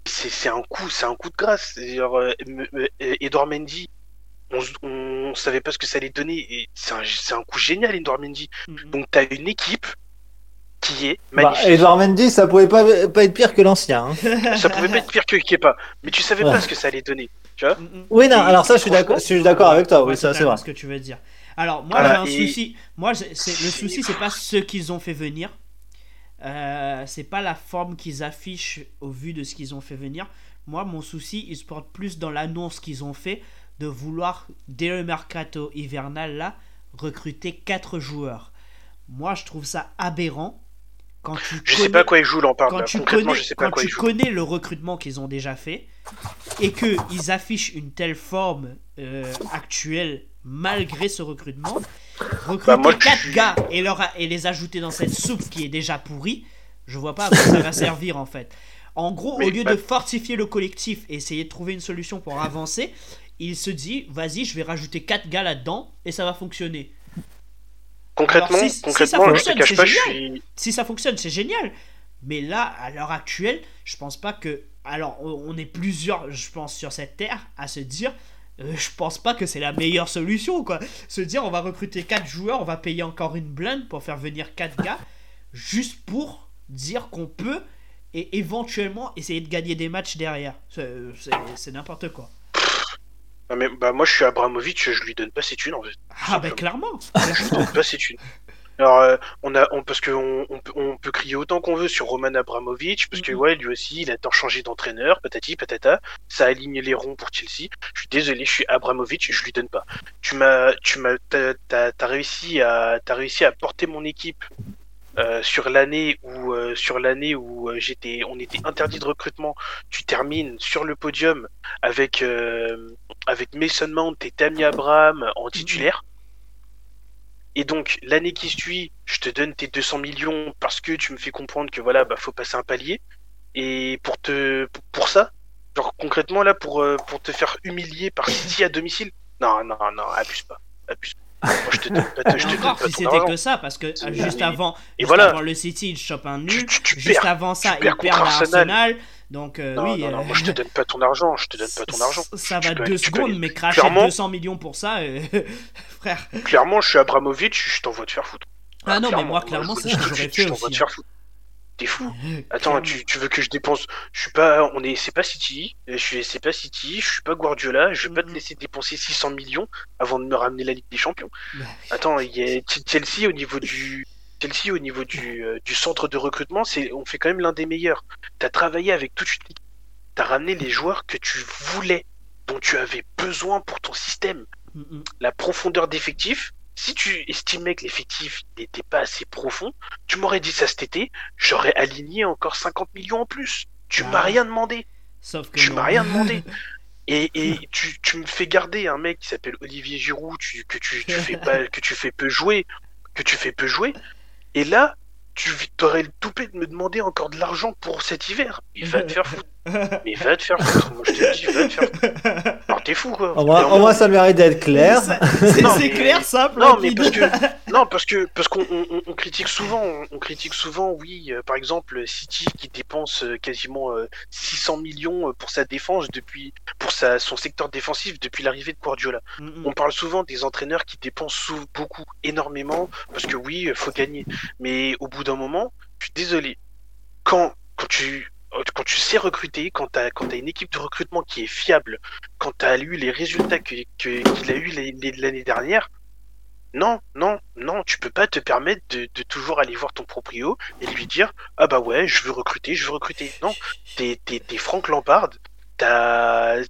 c'est un coup, c'est un coup de grâce. Genre, Edouard Mendy, on, on, savait pas ce que ça allait donner. C'est un, un, coup génial, Edouard Mendy. Mm-hmm. Donc tu as une équipe qui est bah, magnifique. Bah, Edouard Mendy, ça pouvait pas, pas être pire que l'ancien. Hein. ça pouvait pas être pire que Kepa, mais tu savais pas ce que ça allait donner. Tu vois oui, non, alors ça, je suis d'accord, je suis d'accord avec toi. Oui, ça, c'est vrai. Ce que tu veux dire. Alors, moi, j'ai un souci. Moi, c'est, le souci, c'est pas ce qu'ils ont fait venir. Euh, c'est pas la forme qu'ils affichent au vu de ce qu'ils ont fait venir. Moi, mon souci, il se porte plus dans l'annonce qu'ils ont fait de vouloir, dès le mercato hivernal, là, recruter 4 joueurs. Moi, je trouve ça aberrant quand tu je sais pas quoi ils jouent là, Quand tu connais, quand tu connais le recrutement qu'ils ont déjà fait et que ils affichent une telle forme euh, actuelle malgré ce recrutement, recruter bah, 4 gars et, leur, et les ajouter dans cette soupe qui est déjà pourrie, je vois pas à quoi ça va servir en fait. En gros, au lieu de fortifier le collectif et essayer de trouver une solution pour avancer, il se dit vas-y, je vais rajouter 4 gars là-dedans et ça va fonctionner. Concrètement, si, concrètement, Si ça fonctionne, c'est génial. Mais là, à l'heure actuelle, je pense pas que. Alors, on est plusieurs, je pense, sur cette terre à se dire. Euh, je pense pas que c'est la meilleure solution, quoi. Se dire, on va recruter 4 joueurs, on va payer encore une blinde pour faire venir 4 gars, juste pour dire qu'on peut et éventuellement essayer de gagner des matchs derrière. C'est n'importe quoi. Ah, mais, bah, moi, je suis Abramovic, je lui donne pas ses thunes en fait. Ah, bah clairement Je lui donne pas ses thunes. Alors, euh, on a, on, parce qu'on on, on, peut crier autant qu'on veut sur Roman Abramovic, parce que mhm. ouais, lui aussi, il a tant changé d'entraîneur, patati patata, ça aligne les ronds pour Chelsea. Je suis désolé, je suis Abramovic, je lui donne pas. Tu m'as, tu m'as, t'as, réussi à, t'as réussi à porter mon équipe euh, sur l'année où, euh, sur l'année où j'étais, on était interdit de recrutement. Tu termines sur le podium avec avec Mason Mount et Tammy Abraham en titulaire. Et donc, l'année qui suit, je te donne tes 200 millions parce que tu me fais comprendre que voilà, bah, faut passer un palier. Et pour te, pour ça, genre concrètement là, pour, euh, pour te faire humilier par City à domicile, non, non, non, abuse pas, abuse pas. Moi, je te donne pas, je te donne pas si c'était que ça, parce que juste avant, et voilà. avant le City, il chope un nul. juste avant ça, il perd à Arsenal. Donc euh, oui. Non, non, moi je te donne pas ton argent, je te donne pas ton argent. Ça va deux secondes, mais cracher 200 millions pour ça, euh, frère. Clairement, je suis Abramovic, je t'envoie te faire foutre. Ah non, mais moi clairement, c'est ce que j'aurais fait aussi. Te faire foutre. T'es fou. Attends, tu, tu, veux que je dépense Je suis pas, on est, c'est pas City. Je suis, c'est pas City. Je suis pas Guardiola. Je vais pas te laisser dépenser 600 millions avant de me ramener la Ligue des Champions. Attends, il y a Chelsea au niveau du, Chelsea au niveau du, euh, du centre de recrutement, c'est, on fait quand même l'un des meilleurs. T'as travaillé avec toute une équipe. T'as ramené les joueurs que tu voulais, dont tu avais besoin pour ton système. La profondeur d'effectif, si tu estimais que l'effectif n'était pas assez profond, tu m'aurais dit ça cet été, j'aurais aligné encore 50 millions en plus. Tu m'as ah. rien demandé. Sauf que tu m'as rien demandé. Et, et tu, tu, me fais garder un mec qui s'appelle Olivier Giroud, tu, que tu, tu fais pas, que tu fais peu jouer, que tu fais peu jouer. Et là, tu aurais le toupet de me demander encore de l'argent pour cet hiver. Il va te faire foutre. Mais va te faire foutre. Moi, je te dis, va te faire foutre. Alors, t'es fou, quoi. Au moins, au moins ça mérite d'être clair. C'est clair, simple. Non, mais parce que, non, parce que, parce qu'on on, critique souvent, on, critique souvent, oui, euh, par exemple, City qui dépense euh, quasiment 600 euh, millions pour sa défense depuis, pour sa, son secteur défensif depuis l'arrivée de Guardiola. On parle souvent des entraîneurs qui dépensent beaucoup, énormément, parce que oui, faut gagner. Mais au bout d'un moment, je suis désolé. Quand, quand tu, quand tu sais recruter, quand tu as, une équipe de recrutement qui est fiable, quand tu as eu les résultats qu'il que, a eu l'année dernière, non, non, non, tu peux pas te permettre de, de, toujours aller voir ton proprio et lui dire Ah bah ouais, je veux recruter, je veux recruter. Non, t'es Franck Lampard, t'as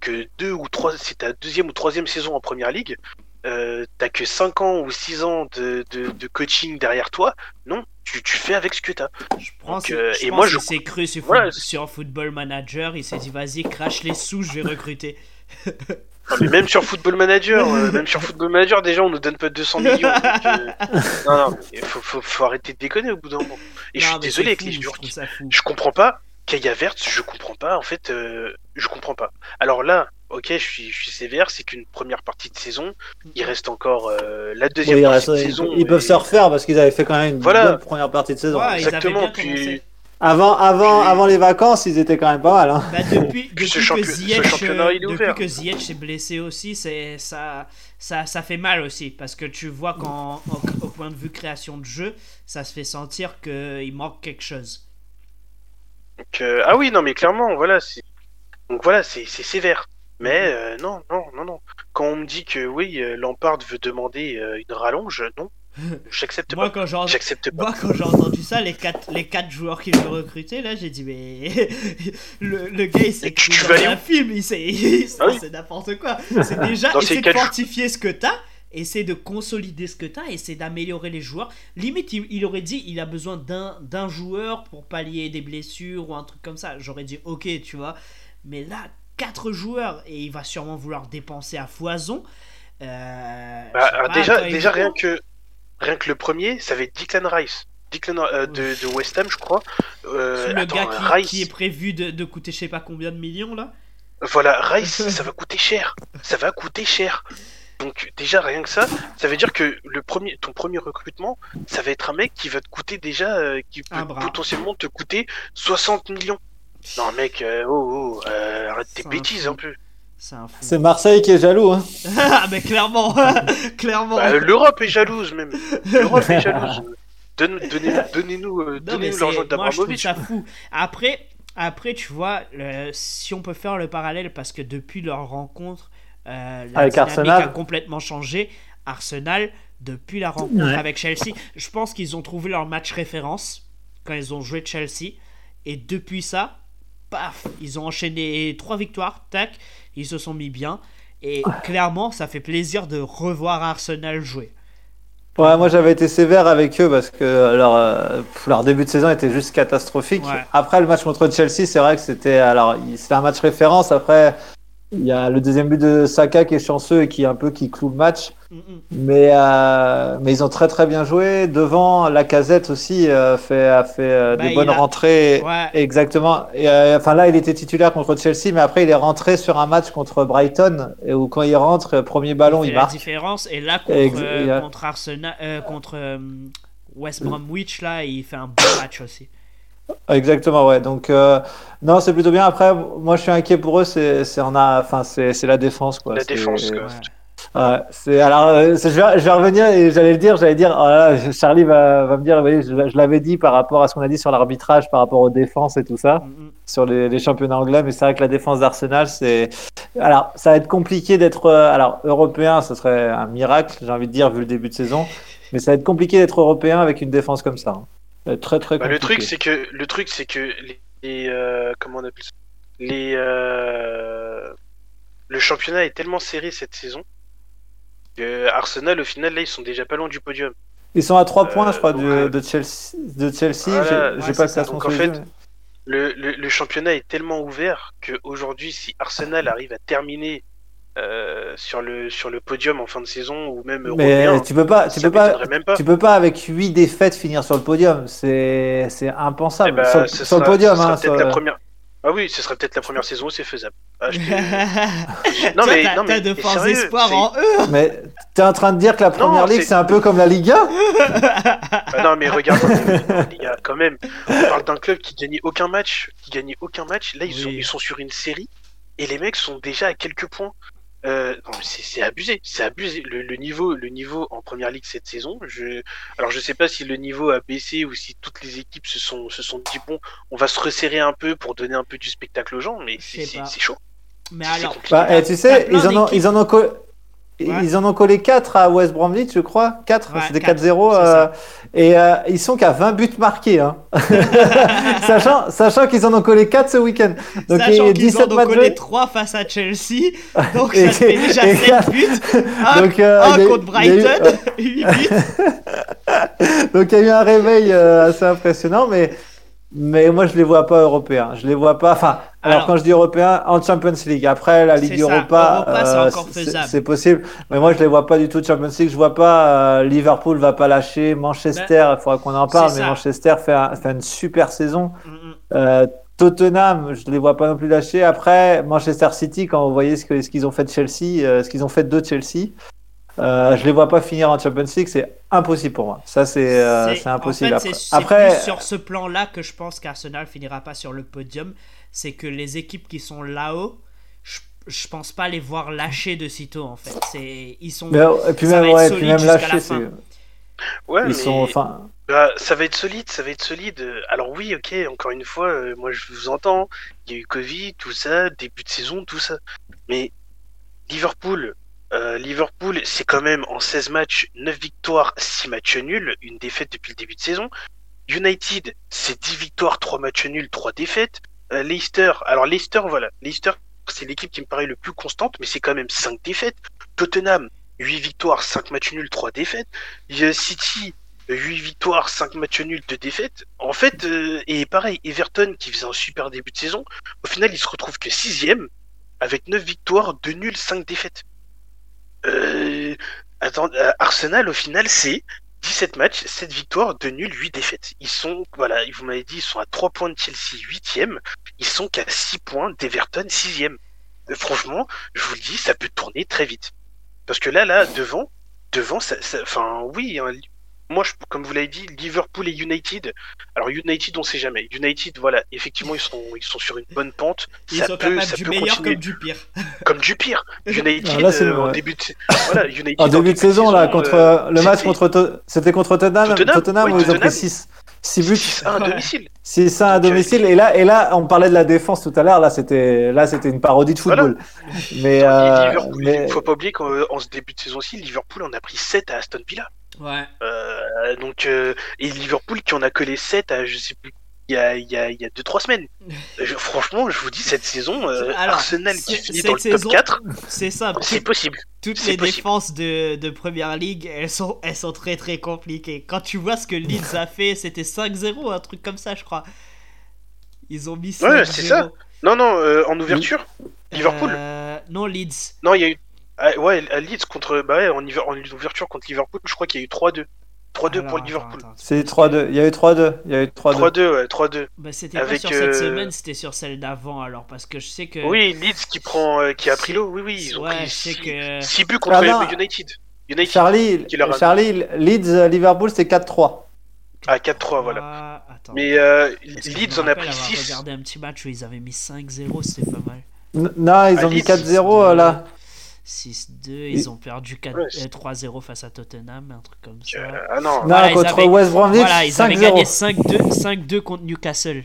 que deux ou trois, c'est ta deuxième ou troisième saison en première ligue, euh, t'as que 5 ans ou 6 ans de, de coaching derrière toi. Non, tu, tu fais avec ce que t'as. Je pense, Donc, euh, je et pense moi, je- s'est cru sur, Voilà, foot- sur Football Manager. Il s'est dit, vas-y, crache les sous, je vais recruter. Non, mais même sur Football Manager, euh, même sur Football Manager, déjà on nous donne pas 200 millions. donc, euh, non, non, il faut, faut, faut arrêter de déconner au bout d'un moment. Et je suis désolé avec fou, les joueurs qui. Je comprends pas. Kaya Vert, je comprends pas. En fait, euh, je comprends pas. Alors là, ok, je suis, je suis sévère. C'est qu'une première partie de saison. Il reste encore euh, la deuxième Oui, partie reste- de ils, saison. ils peuvent se refaire parce qu'ils avaient fait quand même une Voilà. bonne première partie de saison. Ouais, ils avaient Exactement, bien puis- commencé. Avant, avant, Puis- avant les vacances, ils étaient quand même pas mal. Hein. Bah, depuis, depuis, ce que champion- ce Ziyech, championnat, euh, il est depuis ouvert. que Ziyech s'est blessé aussi, c'est ça, ça, ça fait mal aussi parce que tu vois qu'en en- au point de vue création de jeu, ça se fait sentir qu'il manque quelque chose. Donc, euh, ah oui, non, mais clairement, voilà. c'est- Donc voilà, c'est sévère. Mais euh, non, non, non, non. Quand on me dit que oui, euh, Lampard veut demander euh, une rallonge, non, j'accepte pas. quand J'accepte pas. moi, quand j'ai entendu ça, les quatre, les quatre joueurs qu'il veut recruter, là, j'ai dit, mais le, le gars, il s'est Mais tu- vas un film, il il- Ah oui. c'est n'importe quoi. C'est déjà essayer de fortifier ce que t'as, essayer de consolider ce que t'as, essayer d'améliorer les joueurs. Limite, il, il aurait dit, il a besoin d'un d'un joueur pour pallier des blessures ou un truc comme ça. J'aurais dit, ok, tu vois. Mais là, quatre joueurs et il va sûrement vouloir dépenser à foison. Euh, Bah, pas, déjà, déjà rien que rien que le premier, ça va être Declan Rice. Declan euh, de, de West Ham, je crois. Euh, le attends, gars qui, Rice. qui est prévu de, de coûter je sais pas combien de millions là. Voilà, Rice, ça va coûter cher. Ça va coûter cher. Donc déjà rien que ça, ça veut dire que le premier, ton premier recrutement, ça va être un mec qui va te coûter déjà, euh, qui peut potentiellement te coûter 60 millions. Non mec, euh, oh, oh, euh, arrête tes bêtises un peu. C'est un fou. C'est Marseille qui est jaloux. Hein. ah mais clairement, clairement. Bah, L'Europe est jalouse même. L'Europe est jalouse. Donne- Donnez, donnez-nous, euh, donnez-nous c'est- l'argent moi je trouve d'Abramovich. ça fou. Après, après tu vois, le- si on peut faire le parallèle, parce que depuis leur rencontre, euh, la Avec dynamique Arsenal. a complètement changé. Arsenal, depuis la rencontre Ouais. avec Chelsea, je pense qu'ils ont trouvé leur match référence quand ils ont joué Chelsea. Et depuis ça, paf, ils ont enchaîné trois victoires, tac, ils se sont mis bien. Et clairement, ça fait plaisir de revoir Arsenal jouer. Ouais, moi j'avais été sévère avec eux parce que leur, euh, leur début de saison était juste catastrophique. Ouais. Après le match contre Chelsea, c'est vrai que c'était alors c'était un match référence. Après, il y a le deuxième but de Saka qui est chanceux et qui un peu qui cloue le match. Mais euh, mais ils ont très très bien joué. Devant, la casette aussi euh, fait a fait euh, Bah, des il bonnes a- rentrées. Ouais. Exactement. Et, euh, enfin là, il était titulaire contre Chelsea, mais après il est rentré sur un match contre Brighton et où quand il rentre, premier ballon, il la marque. différence. Et là, contre, Ex- euh, il y a- contre Arsenal, euh, contre euh, West Bromwich, là, il fait un bon match aussi. Exactement, ouais. Donc, euh, non, c'est plutôt bien. Après, moi, je suis inquiet pour eux. C'est, c'est, on a, enfin, c'est, c'est la défense, quoi. La C'est- défense, quoi. Ouais. Ouais, c'est, alors, euh, je, vais, je vais revenir et j'allais le dire, j'allais dire, oh là là, Charlie va, va me dire, oui, je, je l'avais dit par rapport à ce qu'on a dit sur l'arbitrage, par rapport aux défenses et tout ça, Mm, mm. sur les, les championnats anglais. Mais c'est vrai que la défense d'Arsenal, c'est, alors, ça va être compliqué d'être, euh, alors, européen, ce serait un miracle, j'ai envie de dire, vu le début de saison. Mais ça va être compliqué d'être européen avec une défense comme ça. hein. Être très, très Bah, compliqué. le truc, c'est que le truc, c'est que les, les, euh, comment on appelle ça Les euh, le championnat est tellement serré cette saison Arsenal, au final, là, ils sont déjà pas loin du podium. Ils sont à 3 points, Euh, je crois, donc, de, euh, de Chelsea. De Chelsea. Voilà, j'ai ouais, pas ça. Donc, en fait, mais- Le, le, le championnat est tellement ouvert que aujourd'hui, si Arsenal arrive à terminer euh, sur le sur le podium en fin de saison ou même Mais européen, tu peux pas, tu peux pas, pas. tu peux pas avec 8 défaites finir sur le podium. C'est, impensable. Eh ben, sur, le podium, hein. sur- la première. Ah oui, ce serait peut-être la première saison où c'est faisable. Ah, je non, mais- t'as, non, mais t'as de forts sérieux, espoirs en eux. Mais t'es en train de dire que la première ligue, c'est- un peu comme la Liga Ah non, mais regarde, les gars, quand même, on parle d'un club qui gagnait aucun match, qui gagnait aucun match. Là, ils, sont, Oui. ils sont sur une série et les mecs sont déjà à quelques points. Euh, non, mais c'est c'est abusé, c'est abusé. Le, le niveau, le niveau en première ligue cette saison, je, alors je sais pas si le niveau a baissé ou si toutes les équipes se sont, se sont dit bon, on va se resserrer un peu pour donner un peu du spectacle aux gens, mais c'est chaud. Mais alors. Bah, et tu sais, ils en ont, ils en ont, co- ils en ont collé 4 à West Bromwich, je crois. 4, Ouais, c'était quatre, 4-0. c'est euh, et euh, ils sont qu'à 20 buts marqués. Hein. sachant sachant qu'ils en ont collé 4 ce week-end. Donc Sachant a qu'ils en 17 ont collé joués. 3 face à Chelsea, donc Et- ça fait déjà et- 7 buts. Un, Donc, euh, un il y a- contre eu- Brighton, 8 buts. Donc il y a eu un réveil euh, assez impressionnant, mais, mais moi je les vois pas européens. Je les vois pas. Enfin, alors, Alors- quand je dis européens, en Champions League. Après la Ligue Europa, euh, c'est- possible. Mais moi je les vois pas du tout Champions League. Je vois pas euh, Liverpool va pas lâcher. Manchester, il faudra qu'on en parle, mais ça. Manchester fait, un- fait une super saison. Mm, mm. Euh, Tottenham, je ne les vois pas non plus lâcher. Après, Manchester City, quand vous voyez ce qu'ils ont fait de Chelsea, euh, ce qu'ils ont fait de Chelsea, euh, je les vois pas finir en Champions League. C'est impossible pour moi. Ça, c'est euh, impossible. En fait, après, Après, plus sur ce plan-là que je pense qu'Arsenal finira pas sur le podium. C'est que les équipes qui sont là-haut, je, je pense pas les voir lâcher de sitôt en fait. C'est ils sont. mais, et puis même, ouais, puis même lâcher, c'est- Ouais, ils mais sont, enfin, bah, ça va être solide, ça va être solide. Alors oui, ok, encore une fois, euh, moi je vous entends. Il y a eu Covid, tout ça, début de saison, tout ça. Mais Liverpool, euh, Liverpool, c'est quand même en 16 matchs, 9 victoires, 6 matchs nuls, une défaite depuis le début de saison. United, c'est 10 victoires, 3 matchs nuls, 3 défaites. Euh, Leicester, alors Leicester, voilà, Leicester, c'est l'équipe qui me paraît le plus constante, mais c'est quand même 5 défaites. Tottenham, 8 victoires, 5 matchs nuls, 3 défaites. Euh, City, 8 victoires, 5 matchs nuls, 2 défaites. En fait, et pareil, Everton qui faisait un super début de saison, au final il se retrouve que 6ème avec 9 victoires, 2 nuls, 5 défaites. Euh, attends, euh, Arsenal au final c'est 17 matchs, 7 victoires, 2 nuls, 8 défaites. Ils sont, voilà, vous m'avez dit, ils sont à 3 points de Chelsea, 8ème. Ils sont qu'à 6 points d'Everton, 6ème. Euh, franchement, je vous le dis, ça peut tourner très vite. Parce que là, là, devant, devant, ça, ça- enfin, oui, hein, moi, je, comme vous l'avez dit, Liverpool et United. Alors United, on sait jamais. United, voilà, effectivement, ils sont, ils sont sur une bonne pente. Ils ça sont peut, ça du peut meilleur continuer comme du pire. comme du pire. United, Ah, là, c'est euh, le- en début de, voilà, United en début de saison, là, contre euh, le match c'était contre, c'était contre Tottenham, Tottenham, Tottenham, oui, où ils ont Tottenham. pris 6 6 buts. 6-1 à Ouais. domicile. 6 à euh, domicile et là et là on parlait de la défense tout à l'heure là c'était là c'était une parodie de Voilà. football mais, euh, mais- faut pas oublier qu'en en ce début de saison aussi, Liverpool en a pris 7 à Aston Villa. Ouais. Euh, donc, euh, et Liverpool qui en a que les 7 à je sais plus. Il y a 2-3 il y a, il y a deux, trois semaines. Je- franchement, je vous dis, cette saison, euh, Alors, Arsenal qui finit dans le saison, top 4, C'est simple. c'est possible. Toutes les possible. défenses de, de Première Ligue, elles sont, elles sont très très compliquées. Quand tu vois ce que Leeds a fait, c'était 5-0, un truc comme ça, je crois. Ils ont mis 5-0. Ouais, c'est ça. Non, non, euh, en ouverture, Liverpool. Euh, non, Leeds. Non, il y a eu. Ah, ouais, à Leeds contre. Bah ouais, en, en ouverture contre Liverpool, je crois qu'il y a eu 3-2. 3-2 Alors, pour Liverpool. attends, c'est 3-2 il y a eu 3-2 il y a eu 3-2 3-2, ouais, 3-2. Bah, c'était pas Avec, sur euh, cette semaine, c'était sur celle d'avant alors. Parce que je sais que. Oui, Leeds qui prend, euh, qui a pris l'eau. Oui, oui, ils ont ouais, pris je sais 6 que. buts contre Ah non. United. United Charlie qui leur a- Charlie Leeds euh, Liverpool c'était 4-3 à 4-3, voilà. Ah, attends. Mais euh, Parce que je Leeds en a rappelle pris avoir 6. regardé un petit match où ils avaient mis 5-0, c'était pas mal. N- non ils Ah, ont mis Leeds, 4-0 euh, là 6-2, ils ont perdu 4 Ouais, euh, c'est- 3-0 face à Tottenham, un truc comme ça. Euh, ah non, non Voilà, contre avaient- West Bromwich Voilà, ils avaient gagné 5-0 5-2 5-2 contre Newcastle.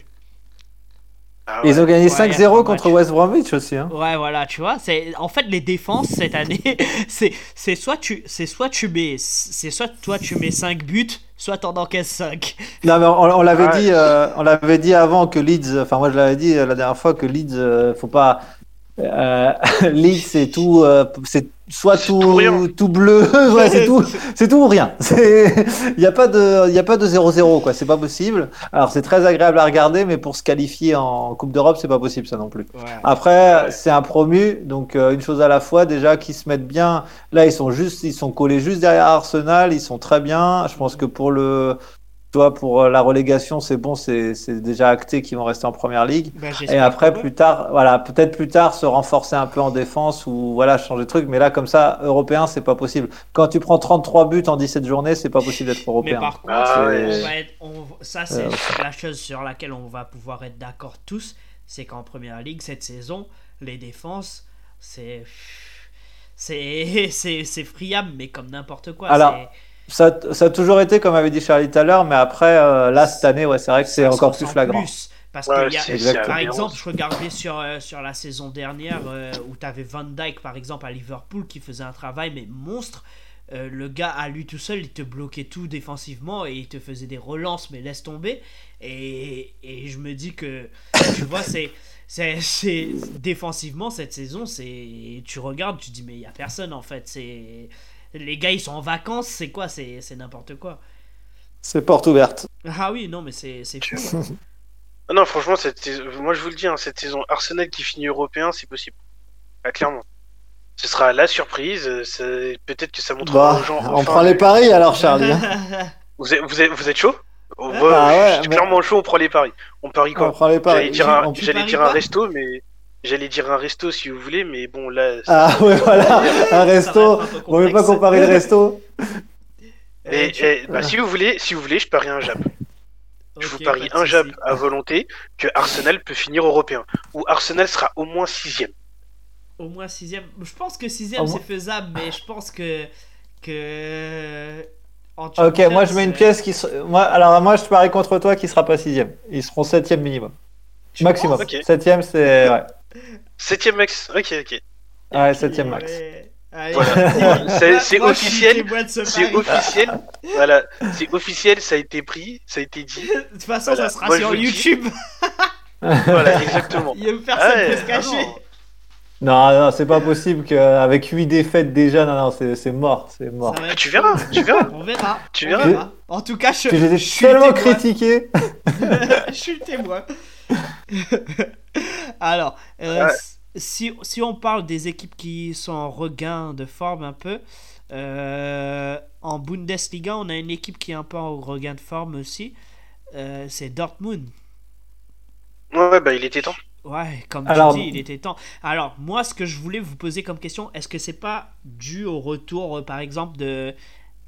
Ah ouais. ils ont gagné Ouais, 5-0 un contre match. West Bromwich aussi hein. Ouais, voilà, tu vois, c'est en fait les défenses cette année, c'est c'est soit tu c'est soit tu mets c'est soit toi tu mets 5 buts, soit t'en encaisses 5. Non mais on, on l'avait Ouais. dit, euh, on l'avait dit avant que Leeds, enfin moi je l'avais dit la dernière fois que Leeds, euh, faut pas, euh, Leeds c'est tout, euh, c'est soit tout, tout bleu, ouais c'est tout, c'est tout ou rien. Il y a pas de, il y a pas de 0-0 quoi, c'est pas possible. Alors c'est très agréable à regarder, mais pour se qualifier en Coupe d'Europe c'est pas possible ça non plus. Ouais. Après, Ouais. c'est un promu, donc euh, une chose à la fois. Déjà, qu'ils se mettent bien. Là, ils sont juste, ils sont collés juste derrière Arsenal. Ils sont très bien. Je pense que pour le, toi, pour euh, la relégation, c'est bon, c'est c'est déjà acté qu'ils vont rester en première ligue. Bah, Et après, plus tard, voilà, peut-être plus tard, se renforcer un peu en défense ou voilà, changer de truc. Mais là, comme ça, européen, c'est pas possible. Quand tu prends 33 buts en 17 journées, c'est pas possible d'être Mais européen. par contre, Ah on ouais. va être- on- ça c'est Euh, la chose sur laquelle on va pouvoir être d'accord tous, c'est qu'en première ligue cette saison, les défenses, c'est c'est c'est c'est friable mais comme n'importe quoi. Alors, Ça, ça a toujours été, comme avait dit Charlie tout à l'heure, mais après, euh, là, cette année, ouais, c'est vrai que c'est encore plus flagrant. plus, Parce Ouais, que, y a- par exemple, je regardais sur, euh, sur la saison dernière euh, où tu avais Van Dyke, par exemple, à Liverpool, qui faisait un travail, mais monstre. Euh, le gars, à lui tout seul, il te bloquait tout défensivement et il te faisait des relances, mais laisse tomber. Et, et je me dis que, tu vois, c'est. C'est, c'est- défensivement cette saison, c'est tu regardes, tu te dis mais il y a personne en fait. C'est les gars ils sont en vacances, c'est quoi? C'est, c'est n'importe quoi. C'est porte ouverte. Ah oui non mais c'est, c'est fou. Ah non, franchement, cette saison- moi je vous le dis, hein, cette saison Arsenal qui finit européen, c'est possible. Ah, clairement. Ce sera la surprise. euh, c'est- Peut-être que ça montrera Bah, aux gens. on prend les paris alors, Charlie. hein. Vous êtes, vous êtes, vous êtes chaud? Ah ouais, ouais, Je suis mais- clairement chaud, on prend les paris. On parie on quoi? prend les J'allais paris. dire, un, dire un resto, mais. J'allais dire un resto si vous voulez, mais bon, là. c'est- Ah ouais, voilà, un resto. On veut pas comparer le resto. Et, Euh, tu- et, bah, si vous voulez, si vous voulez, je parie un jab. Je vous parie un jab à volonté que Arsenal peut finir européen. Ou Arsenal sera au moins sixième. Au moins sixième. Je pense que sixième c'est faisable, mais je pense que que. en Ok, moi je mets une pièce qui. Moi, alors moi je parie contre toi qui sera pas sixième. Ils seront septième minimum. tu Maximum. Septième c'est. Ouais, Septième max. Ok, ok. ouais septième max. Ouais. Allez, Voilà. C'est- officiel. C'est officiel. voilà, c'est officiel, ça a été pris, ça a été dit. De toute façon, Voilà. ça sera Moi, sur. YouTube. Voilà, exactement. Il y a personne Ouais, peut se cacher. non. Non, non, c'est pas possible qu'avec 8 défaites déjà, non, non, c'est c'est mort, c'est mort. Ah, être tu verras, tu verras. On verra. Tu verras. En tout cas, je, suis tellement critiqués. je suis le témoin. Alors, euh, Ouais. si, si on parle des équipes qui sont en regain de forme un peu, euh, en Bundesliga, on a une équipe qui est un peu en regain de forme aussi. Euh, c'est Dortmund. Ouais, ouais, bah il était temps. Ouais, comme Alors- tu dis, il était temps. Alors, moi, ce que je voulais vous poser comme question, est-ce que c'est pas dû au retour, euh, par exemple, de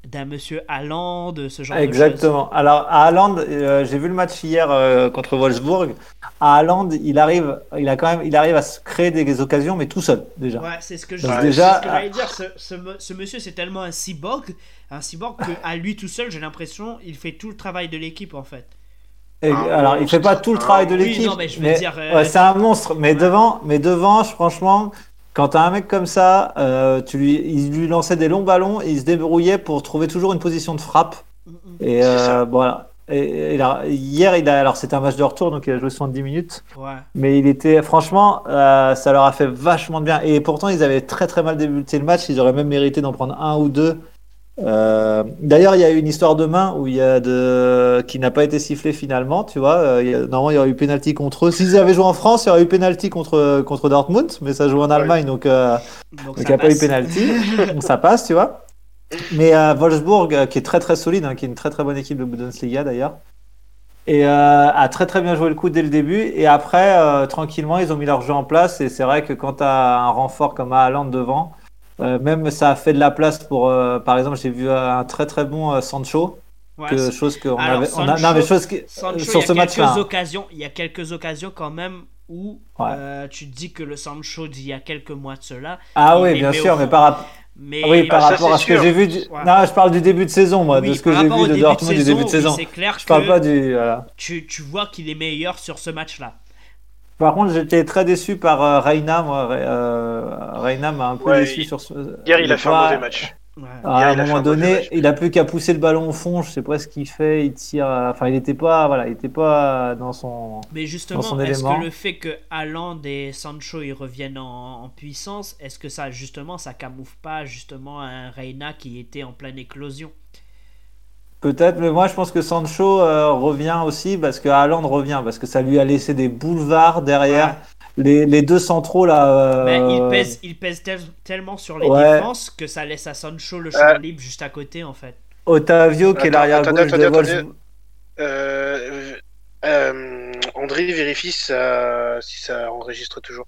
d'un monsieur Haaland, de ce genre de choses? Exactement. Alors, à Haaland, euh, j'ai vu le match hier euh, contre Wolfsburg. À Haaland, il arrive, il a quand même, il arrive à se créer des occasions, mais tout seul déjà. Ouais, c'est ce que je déjà, ce j'allais dire. Ce, ce monsieur, c'est tellement un cyborg, un cyborg que à lui tout seul, j'ai l'impression, il fait tout le travail de l'équipe en fait. Et, Un alors, il fait pas tout le travail de Oui, l'équipe. non, mais je veux dire, euh, ouais, c'est un monstre. Mais ouais. devant, mais devant, franchement, quand t'as un mec comme ça, euh, tu lui, il lui lançait des longs ballons et il se débrouillait pour trouver toujours une position de frappe. Et euh, voilà. Et, et là, hier, il a, alors c'était un match de retour, donc il a joué 70 minutes. Ouais. Mais il était, franchement, euh, ça leur a fait vachement de bien. Et pourtant, ils avaient très très mal débuté le match. Ils auraient même mérité d'en prendre un ou deux. Euh, D'ailleurs, il y a eu une histoire de main où il y a de qui n'a pas été sifflée finalement. Tu vois, Euh, il y a- normalement, il y aurait eu pénalty contre eux. S'ils avaient joué en France, il y aurait eu pénalty contre contre Dortmund, mais ça joue en Allemagne, donc euh, Donc, donc ça il n'y a pas eu pénalty. donc ça passe, tu vois. Mais euh, Wolfsburg, qui est très très solide, hein, qui est une très très bonne équipe de Bundesliga d'ailleurs, et euh, a très très bien joué le coup dès le début. Et après, euh, tranquillement, ils ont mis leur jeu en place. Et c'est vrai que quand tu as un renfort comme Haaland devant, euh, même ça a fait de la place pour, euh, par exemple, j'ai vu un très très bon euh, Sancho, Ouais, que, chose qu'on on a, non mais chose Sancho, sur ce match-là. quelques occasions, il y a quelques occasions quand même où Ouais. euh, tu te dis que le Sancho d'il y a quelques mois de cela, Ah oui, bien sûr, mais par rapport. mais Oui, par Ah, ça, rapport à ce que j'ai vu. Du... Ouais. Non, je parle du début de saison, moi, Oui, de ce que j'ai vu de Dortmund du début de saison. C'est clair Je que parle pas du. voilà. tu, tu vois qu'il est meilleur sur ce match-là. Par contre, j'étais très déçu par euh, Reina. Moi, euh, Reina m'a un peu Ouais, déçu il- sur ce. Hier, il a fait un mauvais match. Ouais. À un moment donné, match. il a plus qu'à pousser le ballon au fond. Je sais pas ce qu'il fait. Il tire. euh, Enfin, il était pas. Voilà, il était pas dans son. Mais justement, est-ce que le fait que Haaland et Sancho ils reviennent en, en puissance, est-ce que ça justement ça camoufle pas justement un Reina qui était en pleine éclosion? Peut-être, mais moi je pense que Sancho euh, revient aussi parce que Haaland revient parce que ça lui a laissé des boulevards derrière. Les, les deux centraux là. euh, Mais il pèse, il pèse tel- tellement sur les Ouais. défenses que ça laisse à Sancho le champ Euh. libre juste à côté en fait. Otavio qui est l'arrière gauche de attendez. Euh, euh, André vérifie si ça, si ça enregistre toujours.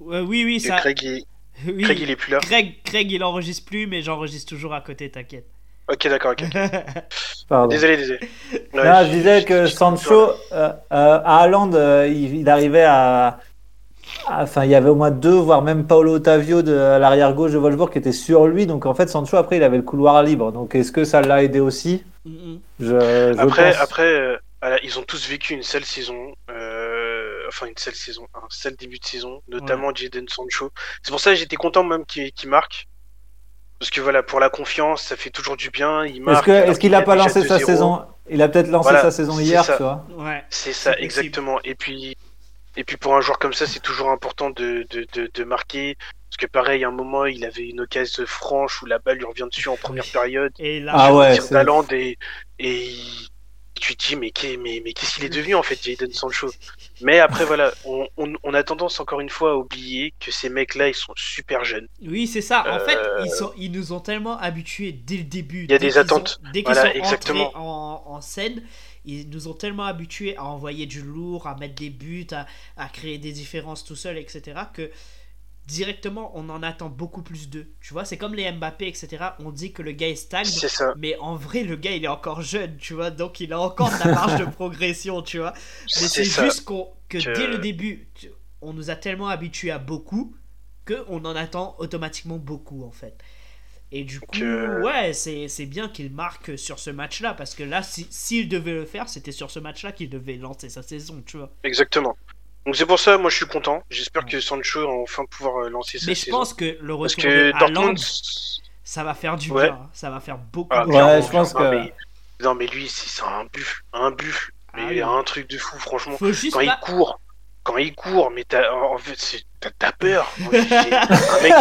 Oui, oui, Et ça. Craig, il, oui. Craig, il est plus là. Craig, Craig, il enregistre plus, mais j'enregistre toujours à côté, t'inquiète. Ok, d'accord, ok. Pardon. Désolé, désolé. Ouais, Là, je disais que Sancho, euh, euh, à Haaland, euh, il, il arrivait à, Enfin, il y avait au moins deux, voire même Paolo Ottavio de à l'arrière gauche de Wolfsburg qui était sur lui. Donc en fait, Sancho, après, il avait le couloir libre. Donc est-ce que ça l'a aidé aussi? Je, je Après, pense. après euh, ils ont tous vécu une sale saison. Euh, enfin une sale saison, un sale début de saison, notamment Jadon Sancho. C'est pour ça que j'étais content même qu'il marque. Parce que voilà, pour la confiance, ça fait toujours du bien. Il marque. Est-ce qu'il n'a pas lancé sa saison Il a peut-être lancé sa saison hier, tu vois. Ouais, c'est ça, exactement. Et puis, et puis pour un joueur comme ça, c'est toujours important de, de, de, de, marquer. Parce que pareil, à un moment, il avait une occasion franche où la balle lui revient dessus en première période. Et là, ah ouais, et, et tu te dis mais, mais, mais qu'est-ce qu'il est devenu en fait Jadon Sancho? Mais après voilà on, on, a tendance encore une fois à oublier que ces mecs là ils sont super jeunes. Oui c'est ça. En fait ils, euh, sont, ils nous ont tellement habitués dès le début il y a des attentes. dès qu'ils sont exactement. en, en, scène ils nous ont tellement habitués à envoyer du lourd à mettre des buts à, à créer des différences tout seul etc que directement on en attend beaucoup plus d'eux. Tu vois, c'est comme les Mbappé, etc. On dit que le gars est stagne, mais en vrai, le gars il est encore jeune, tu vois, donc il a encore de la marge de progression, tu vois. Mais c'est juste que, dès le début, on nous a tellement habitués à beaucoup qu'on en attend automatiquement beaucoup en fait. Et du coup, ouais, c'est bien qu'il marque sur ce match-là, parce que là, s'il devait le faire, c'était sur ce match-là qu'il devait lancer sa saison, tu vois. Exactement. Donc c'est pour ça, moi je suis content. J'espère que Sancho va enfin pouvoir euh, lancer sa Mais je pense que le retour de Dortmund, ça va faire du bien. Hein. Ça va faire beaucoup. Ah, ouais, je pense que. Non mais lui, c'est un buff, un buff, mais ah, un truc de fou, franchement. quand il court, quand il court, mais en fait, t'as peur. un mec,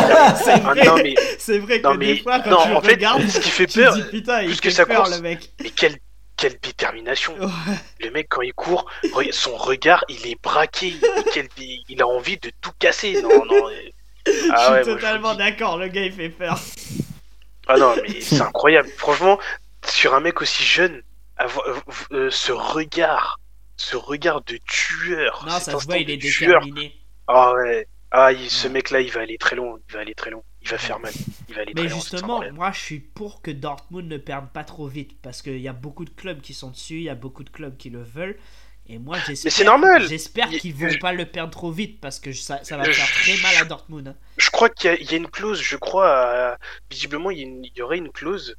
c'est vrai, non, mais... c'est vrai que des fois, quand non, tu en fait, regardes, ce qui fait peur, dis, putain, plus que ça court, le mec. Mais quel quelle détermination. Le mec, quand il court, son regard, il est braqué. Il a envie de tout casser. Non, non. Ah je suis totalement d'accord, le gars, il fait peur. Ah non, mais c'est incroyable. Franchement, sur un mec aussi jeune, avoir, euh, euh, ce regard, ce regard de tueur. Non, ça se voit, il est déterminé. Ah ouais. Ah, ce mec-là, il va aller très loin. Il va aller très loin. Il va faire mal. Il va aller Mais justement, moi, je suis pour que Dortmund ne perde pas trop vite parce qu'il y a beaucoup de clubs qui sont dessus, il y a beaucoup de clubs qui le veulent. Et moi, j'espère. c'est normal. J'espère qu'ils vont pas le perdre trop vite parce que ça, ça va faire très mal à Dortmund. Hein. Je crois qu'il y, a une clause. Je crois, visiblement, il y, aurait une clause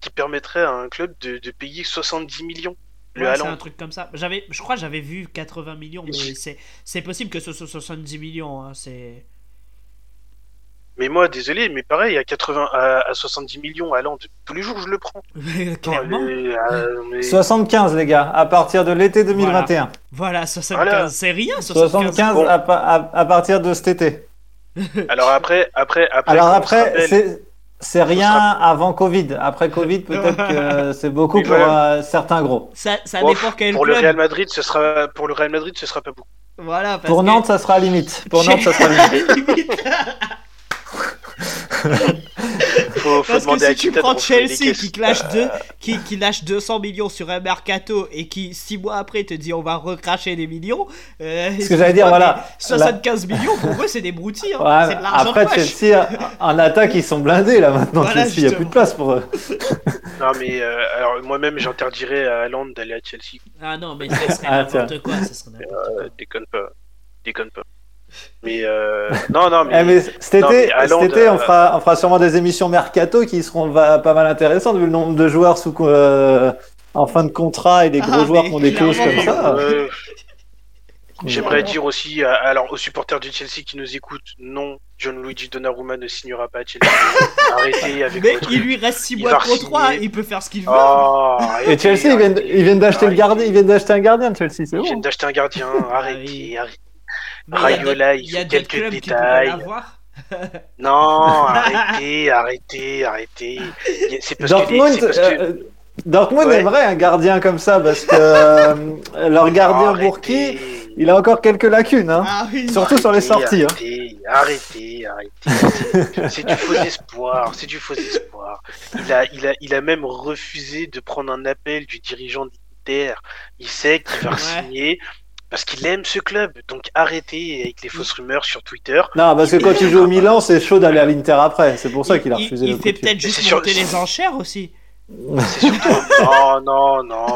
qui permettrait à un club de, de payer 70 millions c'est un truc comme ça. J'avais, je crois, j'avais vu 80 millions, mais c'est, c'est possible que ce soit 70 millions. Hein, c'est. Mais moi, désolé, mais pareil, à 80, à, 70 millions à tous les jours, je le prends. Clairement. 75, euh, les gars, à partir de l'été 2021. Voilà, 75, c'est rien. 75, à, partir de cet été. Alors après, après, après. Alors après, c'est c'est rien avant Covid. Après Covid, peut-être que c'est beaucoup pour euh, certains gros. Ça, ça dépend quel pour le Real Madrid, ce sera pour le Real Madrid, ce sera pas beaucoup. Voilà. pour Nantes, ça sera limite. Pour Nantes, ça sera limite. Parce que si tu prends Chelsea qui lâche, deux, qui, qui, lâche 200 millions sur un mercato et qui 6 mois après te dit on va recracher des millions. Euh, Ce que j'allais dire, voilà. 75 millions pour eux c'est des broutilles. Hein. c'est de après Chelsea, en attaque ils sont blindés là maintenant. Chelsea, il n'y a plus de place pour eux. non mais euh, alors moi-même j'interdirais à Hollande d'aller à Chelsea. Ah non mais ça serait ah, n'importe quoi. Ça serait euh, déconne pas. Déconne pas. Mais euh, non, non, mais, eh, cet été, cet été on, fera, on fera sûrement des émissions mercato qui seront pas mal intéressantes vu le nombre de joueurs sous, euh, en fin de contrat et des gros ah, joueurs qui ont des clauses comme ça. J'aimerais dire aussi, alors aux supporters du Chelsea qui nous écoutent, non, John Luigi Donnarumma ne signera pas à Chelsea. Arrêtez avec Mais il lui reste 6 mois pour 3, il peut faire ce qu'il veut. Oh, et Chelsea, ils viennent, d'acheter le gardien, ils viennent d'acheter un gardien, Chelsea, c'est bon. Ils viennent d'acheter un gardien, arrêtez, arrêtez. Rayola, il, y a quelques détails. non, arrêtez, arrêtez, arrêtez. C'est parce Dortmund, que, euh, Dortmund aimerait un gardien comme ça parce que euh, leur gardien Bourki, il a encore quelques lacunes, hein. ah surtout sur les sorties. Hein. Arrêtez, arrêtez, arrêtez. c'est du faux espoir, c'est du faux espoir. Il a, il, a, il a même refusé de prendre un appel du dirigeant d'Inter. Il sait qu'il va signer parce qu'il aime ce club. Donc arrêtez avec les fausses rumeurs sur Twitter. Non, parce que quand tu joues au Milan, c'est chaud d'aller à l'Inter après. C'est pour ça qu'il a refusé il, il fait peut-être juste monter les enchères aussi. C'est surtout. non, non, non.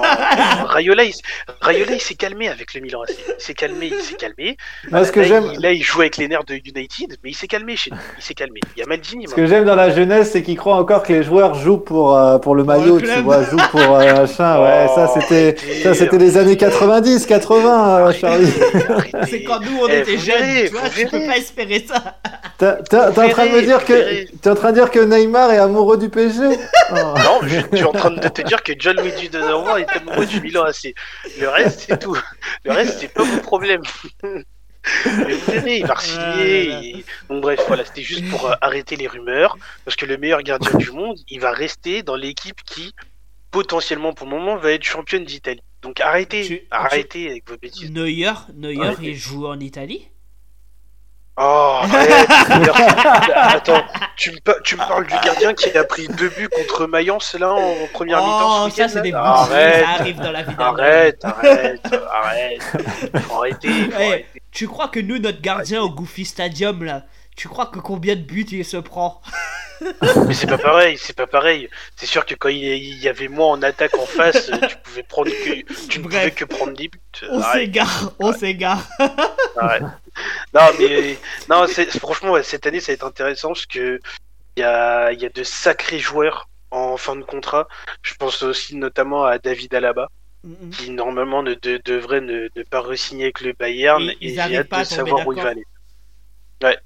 Rayola, il, Rayola, il s'est calmé avec le Milan AC. Il s'est calmé, il s'est calmé. Ce que là, j'aime, il, là, il joue avec les nerfs de United, mais il s'est calmé chez nous. Il s'est calmé. Il y a Maldini. ce que j'aime dans la jeunesse, c'est qu'ils croient encore que les joueurs jouent pour, euh, pour le maillot, tu vois, jouent pour euh, machin. Ouais, ça Oh, c'était, ça c'était les années 90, 80, euh, Charlie. Arrêtez. C'est quand nous on Eh, était jeunes, verrez, tu vois, tu peux pas espérer ça. T'es en train de me dire que, t'es en train de dire que Neymar est amoureux du PSG Oh. Non, je suis en train de te dire que John Luigi Donnarumma est amoureux du Milan AC. Le reste, c'est tout. Le reste, c'est pas mon problème. Mais vous verrez, il va et- Bon, bref, voilà, c'était juste pour euh, arrêter les rumeurs. Parce que le meilleur gardien du monde, il va rester dans l'équipe qui, potentiellement pour le moment, va être championne d'Italie. Donc arrêtez, Tu- arrêtez avec vos bêtises. Neuer, Neuer, Arrêtez. il joue en Italie? Oh, arrête Attends, tu me, pa- tu me parles du gardien qui a pris deux buts contre Mayence là en première mi-temps Oh, ce ça c'est des bouts Arrête ça arrive dans la vie. Arrête, arrête, arrête. Faut arrêter, faut Eh, arrêter. Tu crois que nous, notre gardien au Goofy Stadium, là, tu crois que combien de buts il se prend Mais c'est pas pareil, c'est pas pareil. C'est sûr que quand il y- avait moi en attaque en face, euh, tu pouvais prendre que, tu ne pouvais que prendre 10 buts. On Arrête, s'égare, on s'égare. arrête. Non mais non, franchement ouais, cette année ça va être intéressant parce que il y a, y a de sacrés joueurs en fin de contrat. Je pense aussi notamment à David Alaba qui normalement ne de- devrait ne, ne pas re-signer avec le Bayern Et et, j'ai hâte de savoir où il va aller. Ouais.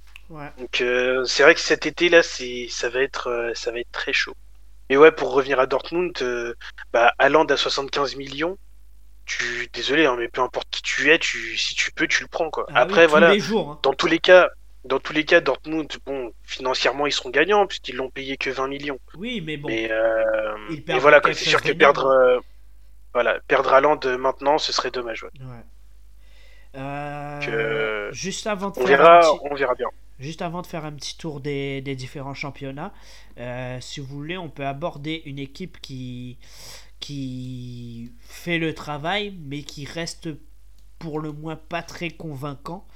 Donc euh, c'est vrai que cet été là, c'est ça va être euh, ça va être très chaud. Mais ouais, pour revenir à Dortmund, euh, bah Haaland à 75 millions. Tu désolé hein, mais peu importe qui tu es, tu si tu peux, tu le prends quoi. Ah Après voilà, les jours. hein. dans tous les cas, dans tous les cas Dortmund, bon, financièrement ils seront gagnants puisqu'ils l'ont payé que 20 millions. Oui, mais bon. Mais euh, Ils voilà c'est sûr que perdre euh, voilà, perdre Haaland maintenant, ce serait dommage. ouais. Ouais. Euh, Que- Juste avant de On faire verra, un petit- on verra bien. Juste avant de faire un petit tour des, des différents championnats, euh, si vous voulez, on peut aborder une équipe qui, fait le travail, mais qui reste pour le moins pas très convaincant.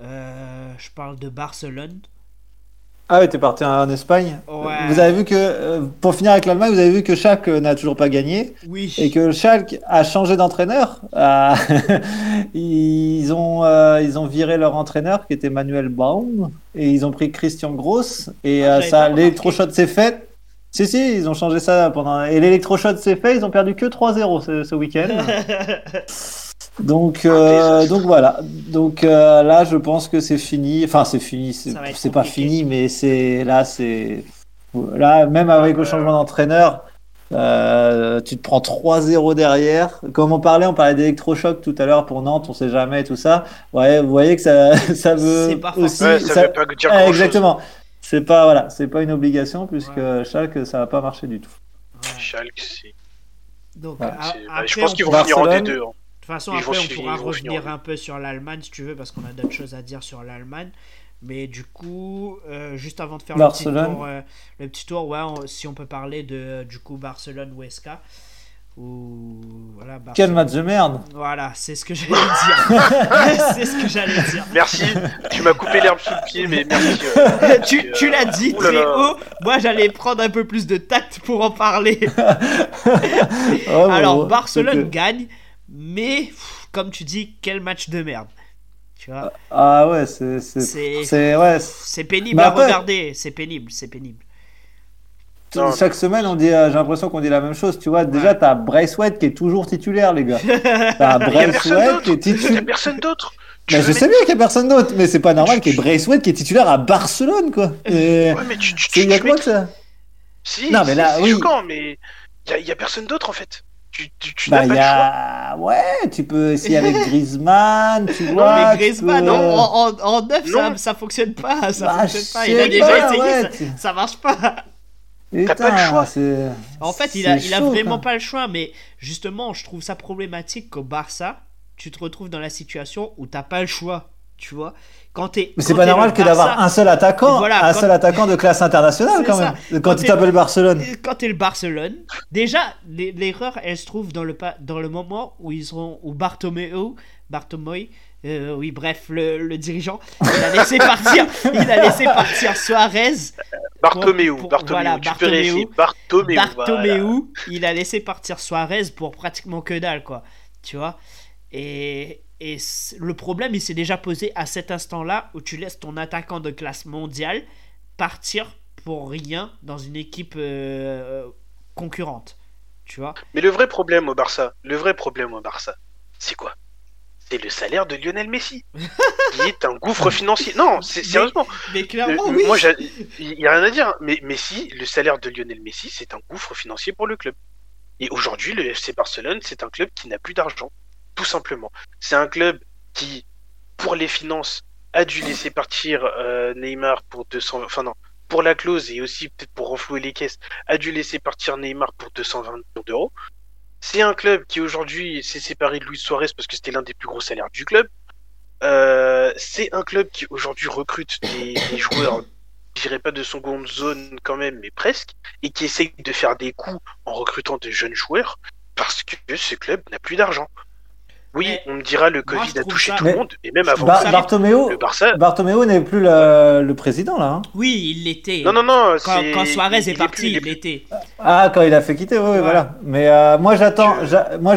Euh, je parle de Barcelone. Ah oui, t'es parti en Espagne. Ouais. Vous avez vu que, euh, pour finir avec l'Allemagne, vous avez vu que Schalke n'a toujours pas gagné Oui. et que Schalke a changé d'entraîneur. Ah, ils, ont, euh, ils ont viré leur entraîneur qui était Manuel Baum et ils ont pris Christian Gross et Ah, euh, ça, l'électrochoc s'est fait. Si, si, ils ont changé ça pendant. Et l'électrochoc s'est fait, ils ont perdu que 3-0 ce, ce week-end. Donc, euh, désastre. donc voilà. Donc euh, là, je pense que c'est fini. Enfin, c'est fini. C'est pas fini, mais c'est là, c'est là, même avec le changement d'entraîneur, euh, tu te prends 3-0 derrière. Comme on parlait, on parlait d'électrochoc tout à l'heure pour Nantes, on sait jamais tout ça. Ouais, vous voyez que ça, ça veut aussi. Ouais, ça, ça- veut pas dire Ah, exactement. C'est pas voilà, c'est pas une obligation puisque Ouais. Schalke ça va pas marcher du tout. Ouais. Schalke, c'est- Donc, Ouais, bah, après, je pense qu'ils vont finir en Barcelone. D2. hein. De toute façon, après, on pourra revenir en un peu sur l'Allemagne si tu veux, parce qu'on a d'autres choses à dire sur l'Allemagne. Mais du coup, euh, juste avant de faire le petit tour, euh, le petit tour ouais, on- si on peut parler de du coup Barcelone-Huesca. Ou voilà, Quel Barcelone- match de merde. Voilà, c'est ce que j'allais dire. c'est ce que j'allais dire. Merci, tu m'as coupé l'herbe sous le pied, mais merci. euh, tu tu l'as dit là très là. haut. Moi, j'allais prendre un peu plus de tact pour en parler. Oh, Alors, bon, Barcelone gagne, mais pff, comme tu dis, quel match de merde. Tu vois, Ah ouais, c'est ouais. c'est pénible Mais à regarder. C'est pénible, c'est pénible. Non, Chaque semaine, on dit, euh, j'ai l'impression qu'on dit la même chose. Tu vois, déjà, t'as Braithwaite qui est toujours titulaire, les gars. T'as Braithwaite d'autre. qui est Il y a titulaire. personne d'autre. Je sais bien qu'il y a personne d'autre, mais c'est pas normal qu'il y ait Braithwaite qui est titulaire à Barcelone, quoi. Et... Ouais, mais tu, tu, C'est- Il y a tu quoi mets- que ça Si, Non, mais c'est- là, oui. choquant, mais il y a, il y a personne d'autre en fait. Tu, tu, tu Bah, n'as il pas y le choix. a. Ouais, tu peux essayer avec Griezmann, tu Non, vois. mais tu Griezmann, peux- non, en, en, en neuf, ça, Non. ça fonctionne pas. Ça Bah, fonctionne pas. Il a déjà pas, essayé, ouais, ça, tu- ça marche pas. Putain, pas le choix. c'est- En fait, il a, c'est il a chaud, vraiment quoi. pas le choix, mais justement, je trouve ça problématique qu'au Barça, tu te retrouves dans la situation où t'as pas le choix. Tu vois quand Mais c'est pas normal que d'avoir un seul attaquant, Voilà, un quand- seul attaquant de classe internationale quand ça. même. Quand Quand tu t'appelles Barcelone. Quand t'es le Barcelone, déjà l'e- l'erreur elle se trouve dans le pa- dans le moment où ils seront où Bartomeu, Bartomeu, euh, oui bref le, le dirigeant, il a laissé partir, il a laissé partir Suarez Bartomeu, pour- Bartomeu, voilà, tu peux Bartomeu. réessayer. Bartomeu, Bartomeu, voilà. il a laissé partir Suarez pour pratiquement que dalle, quoi. Tu vois Et, et le problème, il s'est déjà posé à cet instant-là où tu laisses ton attaquant de classe mondiale partir pour rien dans une équipe euh, concurrente. Tu vois? Mais le vrai problème au Barça, le vrai problème au Barça, c'est quoi? C'est le salaire de Lionel Messi, qui est un gouffre financier. Non, c'est sérieusement. Mais Euh, clairement, oui. Moi, j'ai- il y a rien à dire. Mais Messi, le salaire de Lionel Messi, c'est un gouffre financier pour le club. Et aujourd'hui, le FC Barcelone, c'est un club qui n'a plus d'argent, simplement. C'est un club qui, pour les finances, a dû laisser partir euh, Neymar pour 200, enfin non, pour la clause et aussi peut-être pour renflouer les caisses, a dû laisser partir Neymar pour 220 millions d'euros. C'est un club qui aujourd'hui s'est séparé de Luis Suarez parce que c'était l'un des plus gros salaires du club. Euh, c'est un club qui aujourd'hui recrute des, des joueurs, je dirais pas de seconde zone quand même, mais presque, et qui essaye de faire des coups en recrutant de jeunes joueurs parce que ce club n'a plus d'argent. Oui, Mais on me dira le Covid a touché ça- tout le Mais- monde, et même avant Bar- ça- Bartomeu, le Barça. Bartomeu n'est plus le, le président là. hein. Oui, il l'était. Non, non, non, Quand, Suarez il- il est parti, plus- il l'était. Ah, quand il a fait quitter, oui, Ouais. voilà. Mais euh, moi, j'attends, moi,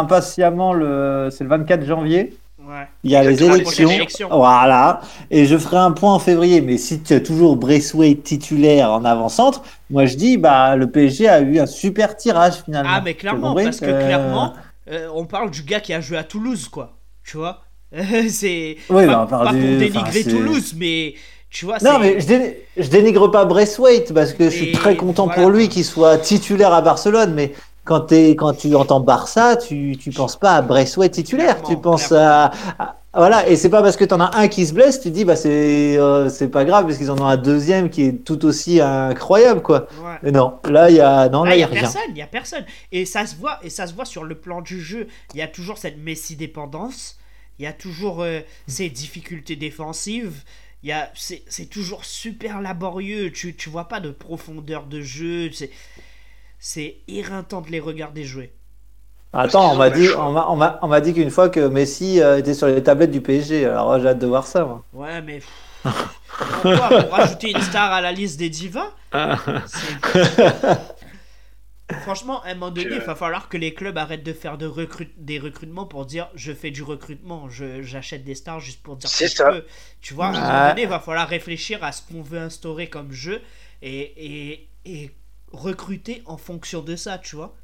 impatiemment le, c'est le 24 janvier. Ouais. Il y a les élections. les élections. Voilà. Et je ferai un point en février. Mais si tu as toujours Braithwaite titulaire en avant-centre, moi je dis, bah, le PSG a eu un super tirage finalement. Ah, mais clairement, parce que Euh, clairement, euh, on parle du gars qui a joué à Toulouse, quoi. Tu vois C'est. Oui, pas, on parle pas pour dénigrer Toulouse, mais tu vois, Non, mais je, dé- je dénigre pas Braithwaite parce que je suis Et très content voilà, pour lui qu'il soit titulaire à Barcelone. Mais quand, tu entends Barça, tu, tu penses pas à Braithwaite titulaire. Clairement, tu penses à, à- Voilà, et c'est pas parce que tu en as un qui se blesse, tu te dis, bah, c'est euh, c'est pas grave parce qu'ils en ont un deuxième qui est tout aussi incroyable, quoi. Ouais. Mais non, là, il y a, non, Là, il y y a rien. personne, il y a personne. Et ça se voit, et ça se voit sur le plan du jeu. Il y a toujours cette Messi dépendance. Il y a toujours euh, ces difficultés défensives. Il y a, c'est, c'est toujours super laborieux. Tu, tu vois pas de profondeur de jeu. C'est, c'est éreintant de les regarder jouer. Attends, on m'a dit, on m'a, on m'a, on m'a dit qu'une fois que Messi euh, était sur les tablettes du PSG. Alors, j'ai hâte de voir ça, moi. Ouais, mais pourquoi pour rajouter une star à la liste des divas Franchement, à un moment donné, il va falloir que les clubs arrêtent de faire de des recrutements pour dire je fais du recrutement, je, j'achète des stars juste pour dire que je peux. Tu vois, à un moment donné, il va falloir réfléchir à ce qu'on veut instaurer comme jeu et, et, et recruter en fonction de ça, tu vois.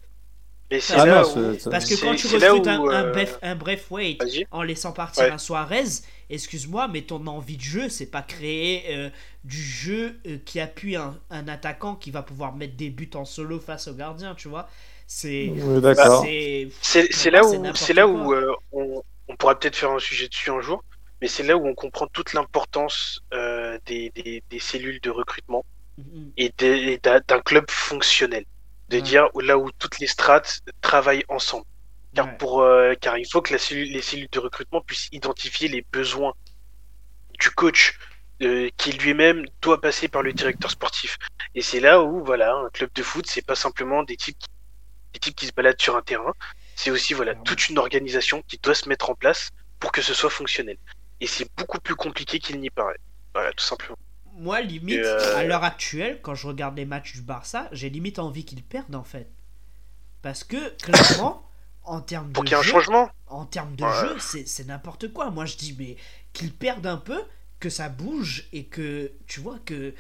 Mais c'est Ah là non, où... c'est- c'est- Parce que C'est- quand tu c'est là recrutes un, où, un, euh, bref, un Braithwaite Vas-y. en laissant partir Ouais. un Suarez, excuse-moi, mais ton envie de jeu, c'est pas créer euh, du jeu euh, qui appuie un, un attaquant qui va pouvoir mettre des buts en solo face au gardien, tu vois. C'est. Oui, d'accord. c'est- C'est c'est là c'est où, c'est là où euh, on, on pourra peut-être faire un sujet dessus un jour, mais c'est là où on comprend toute l'importance euh, des, des, des cellules de recrutement et des- et d'un d'un club fonctionnel. De Ouais. dire où- là où toutes les strates travaillent ensemble. Car, Ouais. pour, euh, car il faut que la cellule- les cellules de recrutement puissent identifier les besoins du coach euh, qui lui-même doit passer par le directeur sportif. Et c'est là où voilà, un club de foot, c'est pas simplement des types, qui, des types qui se baladent sur un terrain, c'est aussi voilà toute une organisation qui doit se mettre en place pour que ce soit fonctionnel. Et c'est beaucoup plus compliqué qu'il n'y paraît. Voilà, tout simplement. Moi, limite, euh, à l'heure actuelle, quand je regarde les matchs du Barça, j'ai limite envie qu'ils perdent en fait. Parce que, clairement, en termes de jeu, changement. en termes de Ouais. jeu, c'est c'est n'importe quoi. Moi, je dis, mais qu'ils perdent un peu, que ça bouge et que, tu vois, que,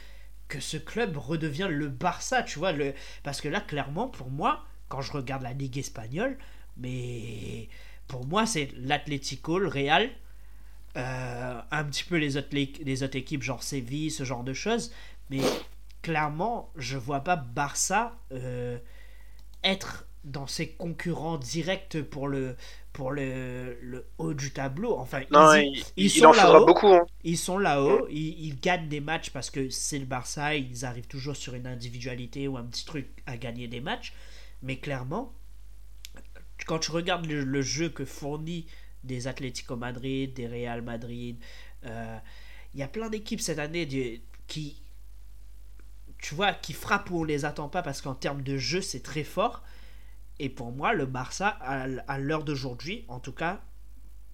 que ce club redevient le Barça, tu vois. Le... Parce que là, clairement, pour moi, quand je regarde la Ligue espagnole, mais pour moi, c'est l'Atlético, le Real, euh, un petit peu les autres, les, autres équipes, genre Séville, ce genre de choses. Mais clairement, je vois pas Barça euh, être dans ses concurrents directs pour le, pour le, le haut du tableau. Enfin, Non, ils, il, ils il sont en faudra beaucoup. hein. ils sont là-haut, ils, ils gagnent des matchs parce que c'est le Barça, ils arrivent toujours sur une individualité ou un petit truc à gagner des matchs. Mais clairement, quand tu regardes le, le jeu que fournit des Atlético Madrid, des Real Madrid, euh, il y a plein d'équipes cette année qui, tu vois, qui frappent où on les attend pas parce qu'en termes de jeu, c'est très fort. Et pour moi, le Barça, à, l'heure d'aujourd'hui, en tout cas,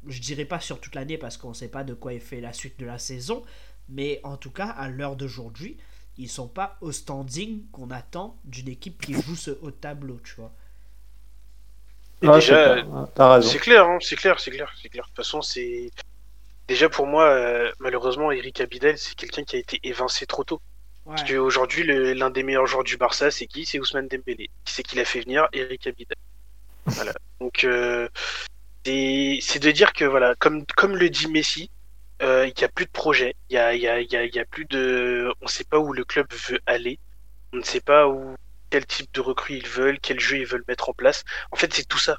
je dirais pas sur toute l'année parce qu'on sait pas de quoi est fait la suite de la saison, mais en tout cas, à l'heure d'aujourd'hui, ils sont pas au standing qu'on attend d'une équipe qui joue ce haut tableau, tu vois. Ouais, déjà, c'est clair. T'as raison. C'est clair, hein, c'est clair, c'est clair, c'est clair. De toute façon, c'est déjà pour moi, euh, malheureusement, Eric Abidal, c'est quelqu'un qui a été évincé trop tôt. Ouais. Parce qu'aujourd'hui, l'un des meilleurs joueurs du Barça, c'est qui? C'est Ousmane Dembélé. Qui c'est qui l'a fait venir? Eric Abidal. Voilà. Donc, euh, c'est c'est de dire que, voilà, comme, comme le dit Messi, euh, il n'y a plus de projet. Il y a, il y, a, il y, a, il y a plus de. On ne sait pas où le club veut aller. On ne sait pas où quel type de recrues ils veulent, quel jeu ils veulent mettre en place. En fait, c'est tout ça.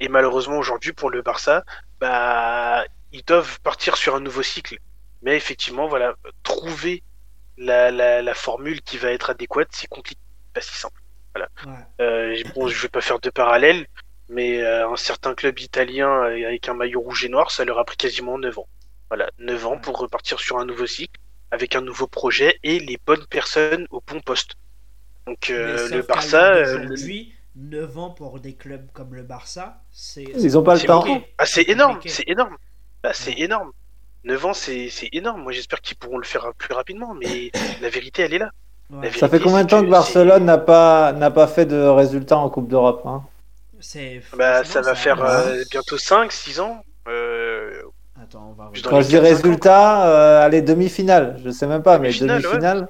Et malheureusement, aujourd'hui, pour le Barça, bah, ils doivent partir sur un nouveau cycle. Mais effectivement, voilà, trouver la, la, la formule qui va être adéquate, c'est compliqué, pas si simple. Ouais. Euh, bon, je vais pas faire de parallèle, mais euh, un certain club italien avec un maillot rouge et noir, ça leur a pris quasiment 9 ans. Voilà, 9 ans pour repartir sur un nouveau cycle, avec un nouveau projet et les bonnes personnes au bon poste. Donc euh, le Barça, l'heure euh, le- d'aujourd'hui, 9 ans pour des clubs comme le Barça, c'est. Ils ont pas le temps. ah, c'est énorme, c'est énorme. Bah, c'est Ouais. énorme. 9 ans, c'est c'est énorme. Moi, j'espère qu'ils pourront le faire plus rapidement, mais la vérité, elle est là. Ouais. Ça fait combien de temps que Barcelone n'a pas, n'a pas fait de résultats en Coupe d'Europe hein. Bah, ça va faire euh, bientôt 5, 6 ans. Euh, Attends, on va Quand les je dis 4-5 ans. résultats, euh, allez, demi-finale. Je sais même pas, mais Demi-finale,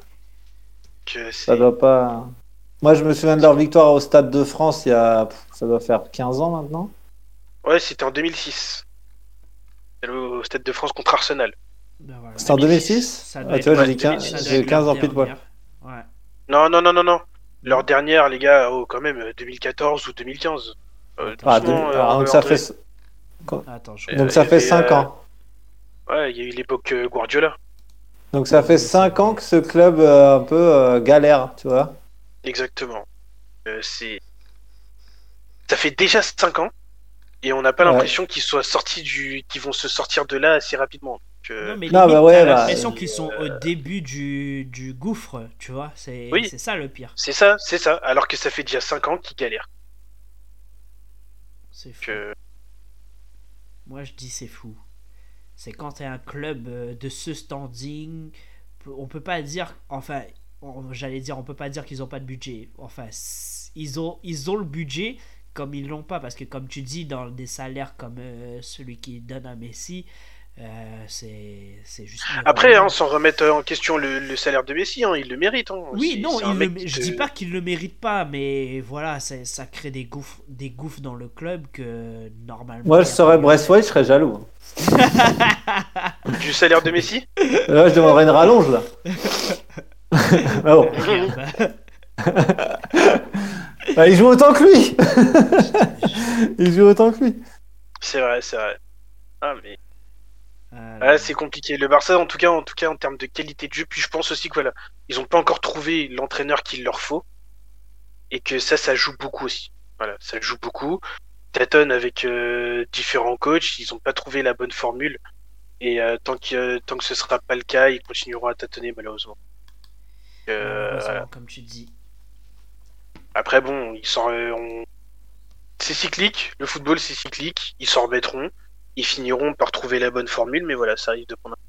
c'est- ça doit pas. Moi, je me souviens de leur victoire au Stade de France il y a. Ça doit faire 15 ans maintenant. Ouais, c'était en 2006. C'était Au Stade de France contre Arsenal. Ben voilà. C'était en 2006 Ça doit Ah, Tu vois, j'ai ouais, dit 15 2006, Ça doit j'ai être 15 leur ans pile poil. Ouais. Non, non, non, non, non. Leur dernière, les gars, oh, quand même, euh, 2014 ou 2015. Euh, Ah, doucement, deux- euh, alors, donc ça André. fait, Attends, je... Euh, donc ça fait avait, 5 euh, ans. Ouais, il y a eu l'époque euh, Guardiola. Donc ça fait 5 ans que ce club euh, un peu euh, galère, tu vois. Exactement. Euh, c'est. Ça fait déjà 5 ans. Et on n'a pas Ouais. l'impression qu'ils soient sortis du. qu'ils vont se sortir de là assez rapidement. Donc, euh, Non, mais Non, limite, bah ouais, bah, l'impression qu'ils sont au début du, du gouffre, tu vois. C'est Oui. c'est ça le pire. C'est ça, c'est ça. Alors que ça fait déjà 5 ans qu'ils galèrent. C'est fou. Que... Moi, je dis c'est fou. C'est quand t'es un club euh, de ce standing, on peut pas dire, enfin, on- j'allais dire, on peut pas dire qu'ils ont pas de budget. Enfin, ils ont, ils ont le budget comme ils l'ont pas, parce que comme tu dis, dans des salaires comme euh, celui qui donne à Messi, euh, c'est c'est juste. Après, hein, sans remettre en question le, le salaire de Messi, hein, il le mérite. Hein. Oui, non, il le- je dis pas qu'il le mérite pas, mais voilà, ça crée des gouffres, des gouffres dans le club que normalement. Moi, je serais Bressway, je serais jaloux. Du salaire de Messi Là, je demanderais une rallonge, là. Mais bon. Bah, il joue autant que lui Il joue autant que lui. C'est vrai, c'est vrai. Ah, mais Euh, ah, c'est compliqué. Le Barça, en tout cas, en tout cas, en termes de qualité de jeu, puis je pense aussi que voilà, ils ont pas encore trouvé l'entraîneur qu'il leur faut, et que ça, ça joue beaucoup aussi. Voilà, ça joue beaucoup. Tâtonne avec euh, différents coachs, ils ont pas trouvé la bonne formule, et euh, tant que tant que ce sera pas le cas, ils continueront à tâtonner malheureusement. Euh, malheureusement, comme tu dis. Après, bon, ils s'en, euh, on- c'est cyclique. Le football, c'est cyclique. Ils s'en remettront. Ils finiront par trouver la bonne formule, mais voilà, ça risque de prendre. un-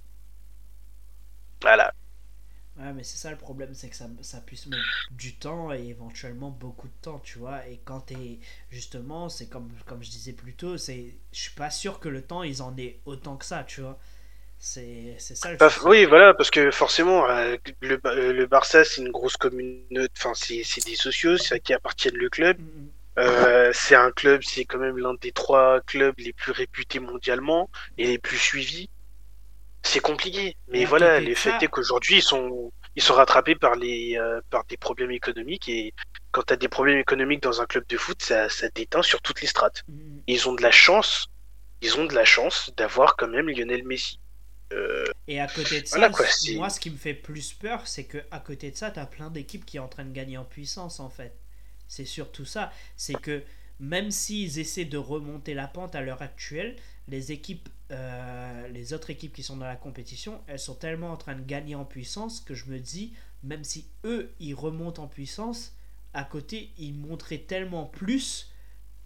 Voilà. Ouais, mais c'est ça le problème, c'est que ça, ça puisse mettre du temps et éventuellement beaucoup de temps, tu vois. Et quand t'es. Justement, c'est comme, comme je disais plus tôt, c'est, je suis pas sûr que le temps, ils en aient autant que ça, tu vois. C'est, c'est ça le Bah, oui, voilà, parce que forcément, euh, le, euh, le Barça, c'est une grosse communauté. Enfin, c'est c'est des socios, c'est à qui appartiennent le club. Mm, mm. Euh, c'est un club, c'est quand même l'un des trois clubs les plus réputés mondialement et les plus suivis. C'est compliqué, mais voilà, côté de le fait ça- est qu'aujourd'hui ils sont ils sont rattrapés par les euh, par des problèmes économiques et quand tu as des problèmes économiques dans un club de foot, ça, ça déteint sur toutes les strates. Mm. Ils ont de la chance, ils ont de la chance d'avoir quand même Lionel Messi. Euh, Et à côté de ça, Voilà, quoi, moi ce qui me fait plus peur, c'est que à côté de ça, t'as plein d'équipes qui sont en train de gagner en puissance en fait. C'est surtout ça. C'est que même s'ils essaient de remonter la pente à l'heure actuelle, les équipes, euh, les autres équipes qui sont dans la compétition, elles sont tellement en train de gagner en puissance que je me dis, même si eux ils remontent en puissance, à côté ils montraient tellement plus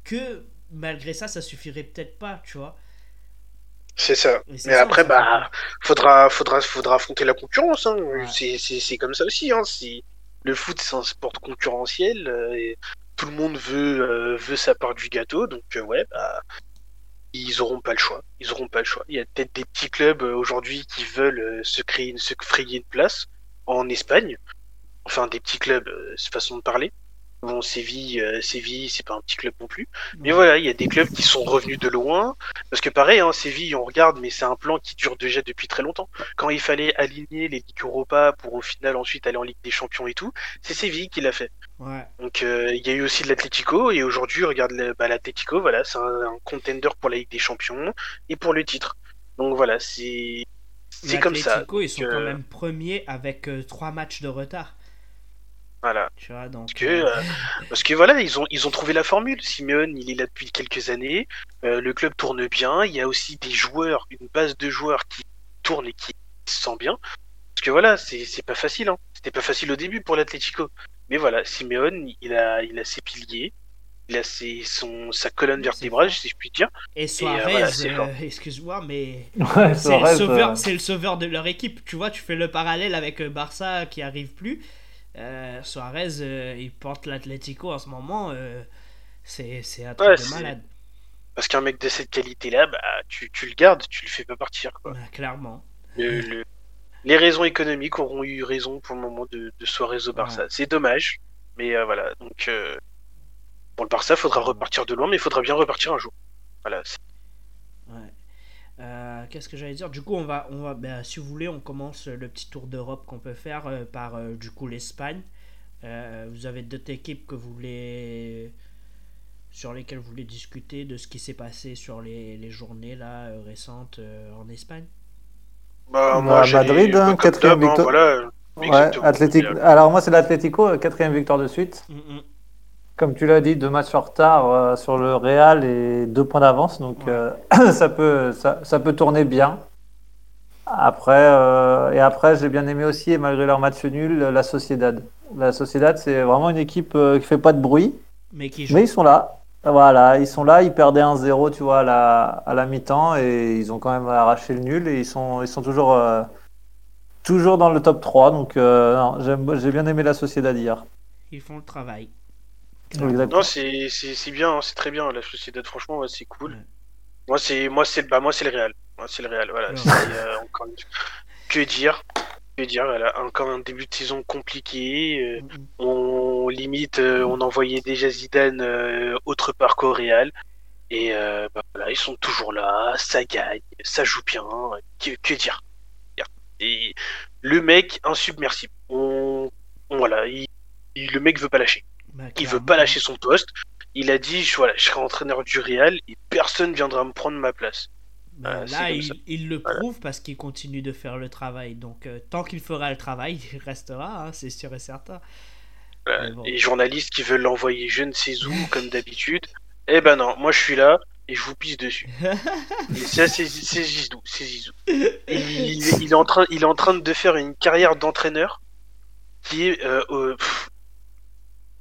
que malgré ça, ça suffirait peut-être pas, tu vois. C'est ça. Mais ça, après, bah, faudra, faudra, faudra affronter la concurrence. Hein. Ouais. C'est- comme ça aussi. Hein. Le foot, c'est un sport concurrentiel. euh, et tout le monde veut, euh, veut sa part du gâteau. Donc, euh, ouais, bah, ils auront pas le choix. Ils auront pas le choix. Il y a peut-être des petits clubs euh, aujourd'hui qui veulent euh, se créer, une- se frayer une place en Espagne. Enfin, des petits clubs, euh, c'est façon de parler. Bon, Séville, Séville, c'est pas un petit club non plus. Mais Ouais. voilà, il y a des clubs qui sont revenus de loin. Parce que pareil, hein, Séville, on regarde, mais c'est un plan qui dure déjà depuis très longtemps. Quand il fallait aligner les Ligues Europa pour au final ensuite aller en Ligue des Champions et tout, c'est Séville qui l'a fait. Ouais. Donc euh, il y a eu aussi de l'Atlético et aujourd'hui, regarde le- bah, l'Atlético, voilà, c'est un, un contender pour la Ligue des Champions et pour le titre. Donc voilà, c'est c'est comme ça. L'Atlético, ils sont quand euh, même premiers avec euh, trois matchs de retard. Voilà. Tu vois, donc. Parce que, parce que voilà, ils ont, ils ont trouvé la formule. Simeone, il est là depuis quelques années. Le club tourne bien. Il y a aussi des joueurs, une base de joueurs qui tournent et qui se sent bien. Parce que voilà, c'est c'est pas facile. Hein. C'était pas facile au début pour l'Atlético. Mais voilà, Simeone, il a, il a ses piliers. Il a ses, son, sa colonne vertébrale, si je puis dire. Et Suarez, voilà, c'est euh, excuse-moi, mais Ouais, c'est le, Suarez, sauveur, euh, c'est le sauveur de leur équipe. Tu vois, tu fais le parallèle avec euh, Barça qui arrive plus. Euh, Suarez, euh, il porte l'Atlético en ce moment. euh, c'est c'est un truc Ouais, de malade, Parce qu'un mec de cette qualité-là, bah, tu, tu le gardes, tu le fais pas partir. Quoi. Ouais, clairement. Le- le- les raisons économiques auront eu raison pour le moment de, de Suarez au Barça. C'est dommage, mais euh, voilà. Donc euh, pour le Barça, faudra repartir de loin, mais il faudra bien repartir un jour. Voilà. Ouais. Euh, Qu'est-ce que j'allais dire? Du coup, on va, on va, ben, si vous voulez, on commence le petit tour d'Europe qu'on peut faire euh, par euh, du coup l'Espagne. Euh, vous avez d'autres équipes que vous voulez sur lesquelles vous voulez discuter de ce qui s'est passé sur les, les journées là euh, récentes euh, en Espagne? Bah, Bah, j'allais- Madrid, hein, quatrième hein, victoire. voilà. Ouais, Exactement. Athletic- Alors moi c'est l'Atlético, euh, quatrième victoire de suite. Mm, mm. Comme tu l'as dit, deux matchs en retard euh, sur le Real et deux points d'avance, donc Ouais. euh, ça peut ça, ça peut tourner bien. Après euh, et après j'ai bien aimé aussi et malgré leur match nul la Sociedad. La Sociedad c'est vraiment une équipe euh, qui fait pas de bruit, Mais qui joue mais ils sont là. Voilà, ils sont là, ils perdaient 1-0 tu vois à la, à la mi-temps et ils ont quand même arraché le nul et ils sont ils sont toujours euh, toujours dans le top 3 donc euh, j'ai bien aimé la Sociedad hier. ils font le travail. Exactement. Non, c'est bien, c'est très bien. La Sociedad, franchement, ouais, c'est cool. Ouais. Moi, c'est moi, c'est bah, moi, c'est le Real. Moi, c'est le Real. Voilà. Euh, encore une- Que dire Que dire Elle a encore un début de saison compliqué. euh, Mm, mm. on limite, euh, on envoyait déjà Zidane euh, autre part qu'au Real. Et euh, bah, voilà, ils sont toujours là, ça gagne, ça joue bien. Que, que dire Et le mec insubmersible. On, on- voilà, il- il- le mec veut pas lâcher. Bah, Il veut pas lâcher son poste. Il a dit, je, voilà, je serai entraîneur du Real et personne viendra me prendre ma place. Bah, Euh, là, il, le Voilà. prouve parce qu'il continue de faire le travail. Donc, euh, tant qu'il fera le travail, il restera, hein, c'est sûr et certain. Voilà. Mais bon. Les journalistes qui veulent l'envoyer je ne sais où, comme d'habitude. Eh ben non, moi je suis là et je vous pisse dessus. Et ça, c'est Zizou. C'est Zizou. Il, il est en train, il est en train de faire une carrière d'entraîneur qui est, euh, euh, pff,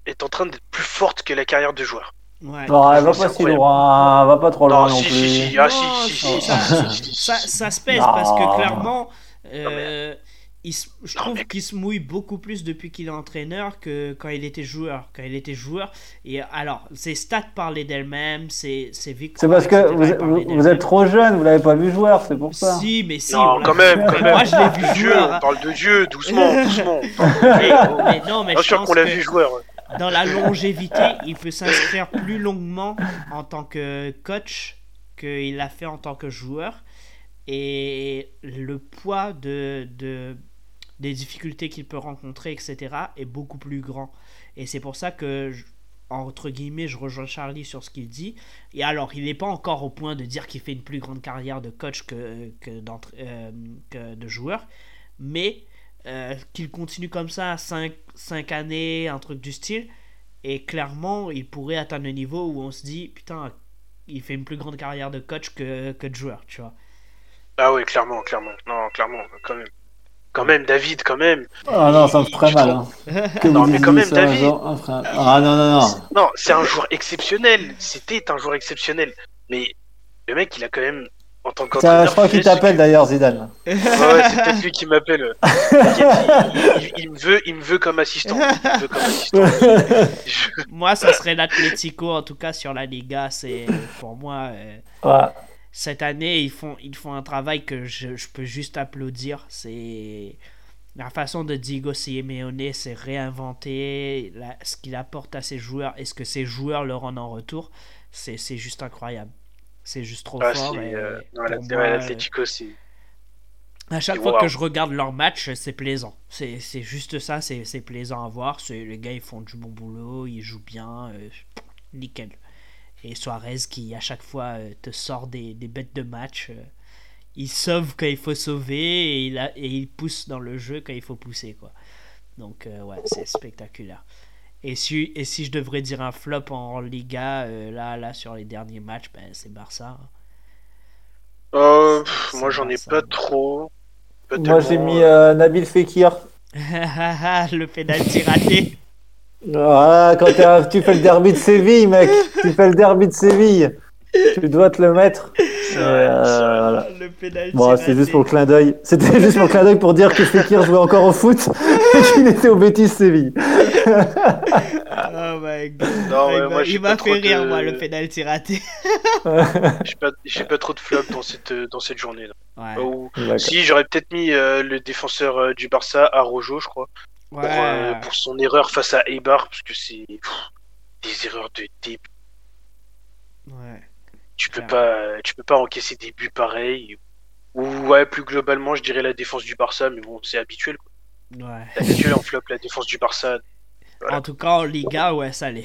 est en train d'être plus forte que la carrière de joueur. Ouais. Non, elle va pas si loin, elle va pas trop loin Non, non, si, plus. si, si, ah, si, Non, si, ça- si, ça, ça, ça se pèse Non. parce que clairement, euh, Non, mais- il se- je Non, trouve mais- qu'il se mouille beaucoup plus depuis qu'il est entraîneur que quand il était joueur. Quand il était joueur, et alors ses stats parlaient d'elles-mêmes, ses, ses victoires. C'est parce que vous, êtes trop jeune, vous l'avez pas vu joueur, c'est pour ça. Si, mais si. on Non, quand même, quand même. Moi, je l'ai vu Dieu, joueur. on hein. parle de Dieu, doucement, doucement. Mais, mais non, mais Bien je sûr pense qu'on l'a vu joueur. Dans la longévité, il peut s'inscrire plus longuement en tant que coach qu'il l'a fait en tant que joueur. Et le poids de, de- des difficultés qu'il peut rencontrer, etc., est beaucoup plus grand. Et c'est pour ça que, entre guillemets, je rejoins Charlie sur ce qu'il dit. Et alors, il n'est pas encore au point de dire qu'il fait une plus grande carrière de coach que, que, euh, que de joueur. Mais euh, qu'il continue comme ça 5, années, un truc du style. Et clairement, il pourrait atteindre le niveau où on se dit, putain, il fait une plus grande carrière de coach que, que de joueur, tu vois. Ah ouais, clairement, clairement. Non, clairement, quand même. Quand même, David, quand même. Ah non, ça me ferait mal. Hein. Que Non, mais quand même, ça, David. genre, un frère. Ah non, non, non. Non, c'est un joueur exceptionnel. C'était un joueur exceptionnel. Mais le mec, il a quand même en tant qu'entraîneur. je crois qu'il t'appelle d'ailleurs, Zidane. Ouais, ouais, c'est peut-être lui qui m'appelle. il, il- il me veut, il me veut comme assistant. Il me veut comme assistant. Je- Moi, ça serait l'Atlético, en tout cas, sur la Liga. C'est pour moi. euh, Ouais. cette année, ils font, ils font un travail que je, je peux juste applaudir. C'est la façon de Diego Simeone s'est réinventé, la- ce qu'il apporte à ses joueurs et ce que ses joueurs leur rendent en retour, c'est c'est juste incroyable. C'est juste trop Ah, fort. et euh, non, euh, l'Atlético, c'est. à chaque fois wow. que je regarde leur match, c'est plaisant. C'est juste ça, c'est c'est plaisant à voir. Les gars, ils font du bon boulot, ils jouent bien, euh, nickel. Et Suarez qui, à chaque fois, euh, te sort des, des bêtes de match. euh, il sauve quand il faut sauver et il, a- et il pousse dans le jeu quand il faut pousser. quoi. Donc, euh, ouais, c'est spectaculaire. Et si, et si je devrais dire un flop en Liga, euh, là, là, sur les derniers matchs, ben, c'est Barça. Euh, pff, moi, j'en ai pas trop. Pas Moi, j'ai mis euh, Nabil Fekir. le pénalty raté. Voilà, quand t'es un- tu fais le derby de Séville, mec. Tu fais le derby de Séville. Tu dois te le mettre. euh, voilà. Le Bon, c'est juste pour le clin d'œil. C'était juste pour le clin d'œil pour dire que Fekir jouait encore au foot et qu'il était au Betis Séville. Oh my god. Non, ouais, m'a- moi, j'ai il pas m'a trop fait rire, de- moi, le pénalty raté. J'ai pas, j'ai pas trop de flop dans cette, dans cette journée. Là. Ouais. Si, j'aurais peut-être mis euh, le défenseur euh, du Barça, Arojo, je crois, Ouais. euh, pour son erreur face à Eibar, parce que c'est des erreurs de début. Ouais. Tu peux pas, tu peux pas encaisser des buts pareils. Ou ouais, plus globalement, je dirais la défense du Barça, mais bon, c'est habituel. Quoi. Ouais. C'est habituel en flop la défense du Barça. Voilà. En tout cas, en Liga, ouais, ça l'est.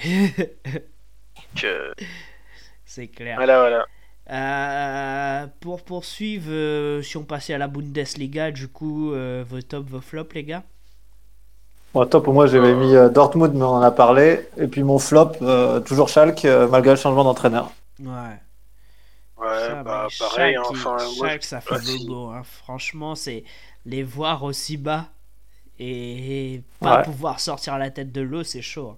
Euh, c'est clair. voilà, voilà. Euh, pour poursuivre, euh, si on passait à la Bundesliga, du coup, euh, vos top, vos flops, les gars? Bon, top, pour moi, j'avais mis euh, Dortmund, mais on en a parlé. Et puis mon flop, euh, toujours Schalke, euh, malgré le changement d'entraîneur. Ouais. Ouais, Ça, bah mais pareil. Hein, enfin, moi, Schalke, ça fait ouais, bobo. Hein. Franchement, c'est les voir aussi bas et pas Ouais. pouvoir sortir la tête de l'eau, c'est chaud. hein.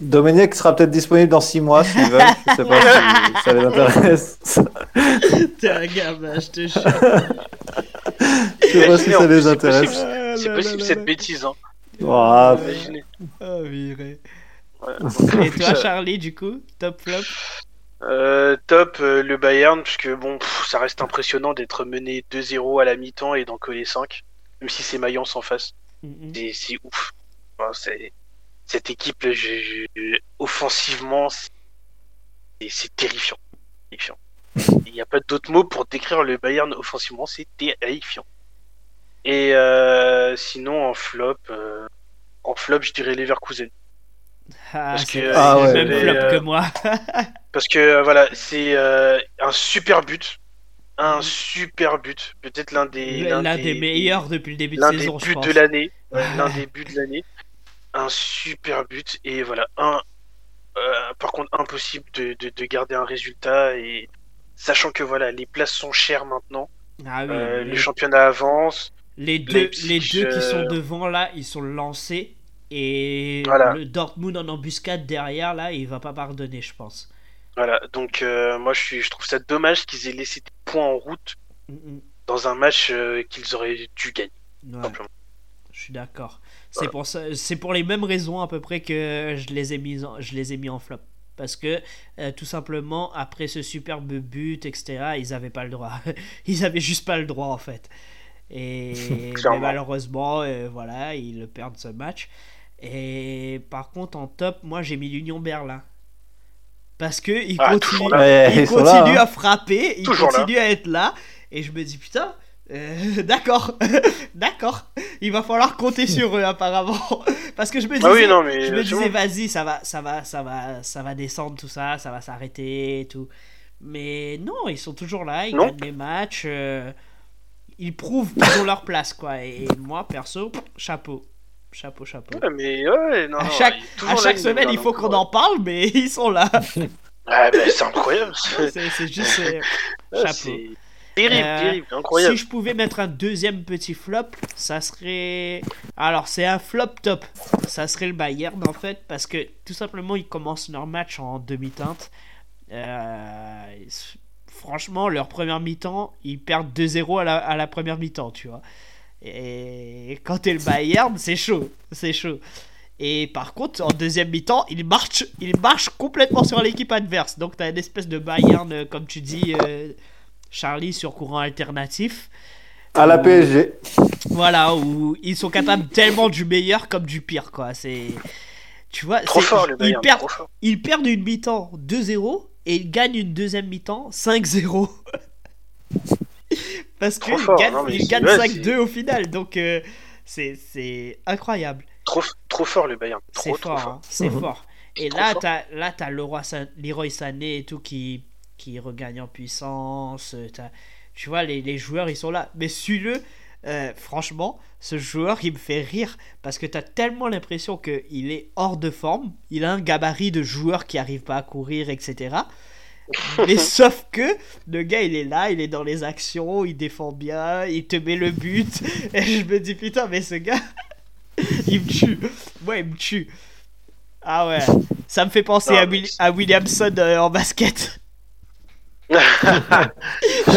Dominique sera peut-être disponible dans 6 mois s'ils veulent. Je sais pas si ça les intéresse. T'es un gamin, je te jure. Je sais pas si ça les c'est intéresse. possible. Ah C'est là possible là cette là. bêtise. Hein. Ah, viré. Ouais, en Et toi, Charlie, du coup, top flop? Euh, top euh, le Bayern, puisque bon, pff, ça reste impressionnant d'être mené 2-0 à la mi-temps et d'en coller 5, même si c'est Mayence en face. Mhm. C'est c'est ouf. Enfin, cette équipe, je- je- offensivement, c'est c'est terrifiant. terrifiant. Il n'y a pas d'autre mot pour décrire le Bayern offensivement, c'est terrifiant. Et euh, sinon, en flop, euh, en flop, je dirais Leverkusen. Ah, Parce que, Ah ouais, même flop euh, que moi. Parce que voilà, c'est euh, un super but. Mm. Un super but. Peut-être l'un des, L'un des meilleurs depuis le début de l'un des saison, je buts pense. de l'année. L'un des buts de l'année. Un super but. Et voilà, un. euh, par contre, impossible de, de, de garder un résultat. Et sachant que voilà, les places sont chères maintenant. Ah oui, euh, les, le championnat avance. les deux, les deux qui sont euh, devant là, ils sont lancés. Et Voilà. le Dortmund en embuscade derrière là, il va pas pardonner, je pense. Voilà, donc euh, moi je, suis, je trouve ça dommage qu'ils aient laissé des points en route Mhm. dans un match euh, qu'ils auraient dû gagner. Ouais, Simplement. je suis d'accord. C'est pour ça, c'est pour les mêmes raisons à peu près que je les ai mis en, je les ai mis en flop. Parce que euh, tout simplement après ce superbe but, etc., ils avaient pas le droit. ils avaient juste pas le droit en fait. Et mais malheureusement, voilà, ils perdent ce match. Et par contre, en top, moi j'ai mis l'Union Berlin. Parce que ils Ah, là. Là, hein. à frapper, ils Toujours là. continuent à être là. Et je me dis, putain, euh, d'accord, d'accord, il va falloir compter sur eux apparemment. Parce que je me disais, Ah oui, non, mais je me c'est disais, bon. vas-y, ça va, ça va, ça va, ça va descendre tout ça, ça va s'arrêter et tout. Mais non, ils sont toujours là, ils Non. gagnent des matchs, euh, ils prouvent qu'ils ont leur place quoi. Et moi perso, chapeau, chapeau, chapeau. Ouais, mais ouais, non, À chaque, à là, chaque le semaine, il faut qu'on en parle, mais ils sont là. Ah, bah, c'est incroyable. c'est- juste euh, chapeau. C'est terrible, Euh, terrible, incroyable. Si je pouvais mettre un deuxième petit flop, ça serait. Alors, c'est un flop top. Ça serait le Bayern en fait, parce que tout simplement, ils commencent leur match en demi-teinte. Euh, franchement, leur première mi-temps, ils perdent 2-0 à la, à la première mi-temps, tu vois. Et quand t'es le Bayern, c'est chaud, c'est chaud. Et par contre, en deuxième mi-temps, il marche, il marche complètement sur l'équipe adverse. Donc t'as une espèce de Bayern, comme tu dis, euh, Charlie, sur courant alternatif. À la PSG. Voilà, où ils sont capables tellement du meilleur comme du pire, quoi. C'est. Tu vois, Trop c'est- fort le ils, Bayern, perdent, trop fort. ils perdent une mi-temps 2-0 et ils gagnent une deuxième mi-temps 5-0. Parce qu'ils fort, non, mais ils c'est- gagnent ouais, 5-2 au final. Donc, euh, c'est c'est incroyable. Trop, trop fort le Bayern. C'est fort, fort. hein, c'est Mhm. fort. Et là, t'as là t'as Leroy Sa- Leroy Sané et tout qui qui regagne en puissance. euh, t'as- Tu vois, les, les joueurs ils sont là. Mais suis-le, euh, franchement, ce joueur il me fait rire parce que t'as tellement l'impression que il est hors de forme. Il a un gabarit de joueur qui arrive pas à courir, etc. Mais sauf que le gars il est là, il est dans les actions, il défend bien, il te met le but. Et je me dis putain, mais ce gars, il me tue. Ouais, il me tue. Ah ouais, ça me fait penser Non, à, Will- Williamson euh, en basket. Je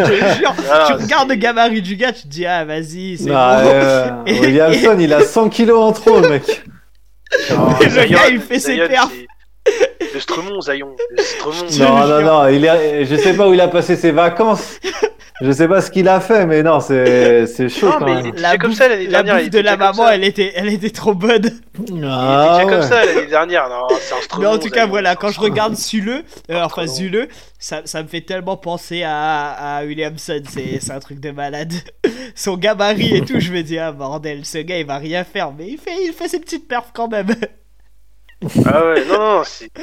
te jure, Ah, tu regardes le gabarit du gars, tu te dis ah vas-y, c'est Ah, bon. euh, Williamson, il a 100 kilos en trop, le mec. Non, Le gars, il fait ses perfs. Le Stremont, te Non, non, non, il est... je sais pas où il a passé ses vacances. Je sais pas ce qu'il a fait, mais non, c'est c'est chaud Non, quand mais même. il était La déjà comme bouffe, ça l'année la dernière. il bouffe de la maman, elle était, elle était trop bonne. Il était déjà comme ça l'année dernière. Non, c'est. Mais en tout cas, voilà, quand je regarde Zule, euh, enfin trop Zule, ça, ça me fait tellement penser à, à Williamson, c'est c'est un truc de malade. Son gabarit et tout, je me dis, ah bordel, ce gars il va rien faire, mais il fait, il fait ses petites perfs quand même. Ah ouais, non, non, c'est.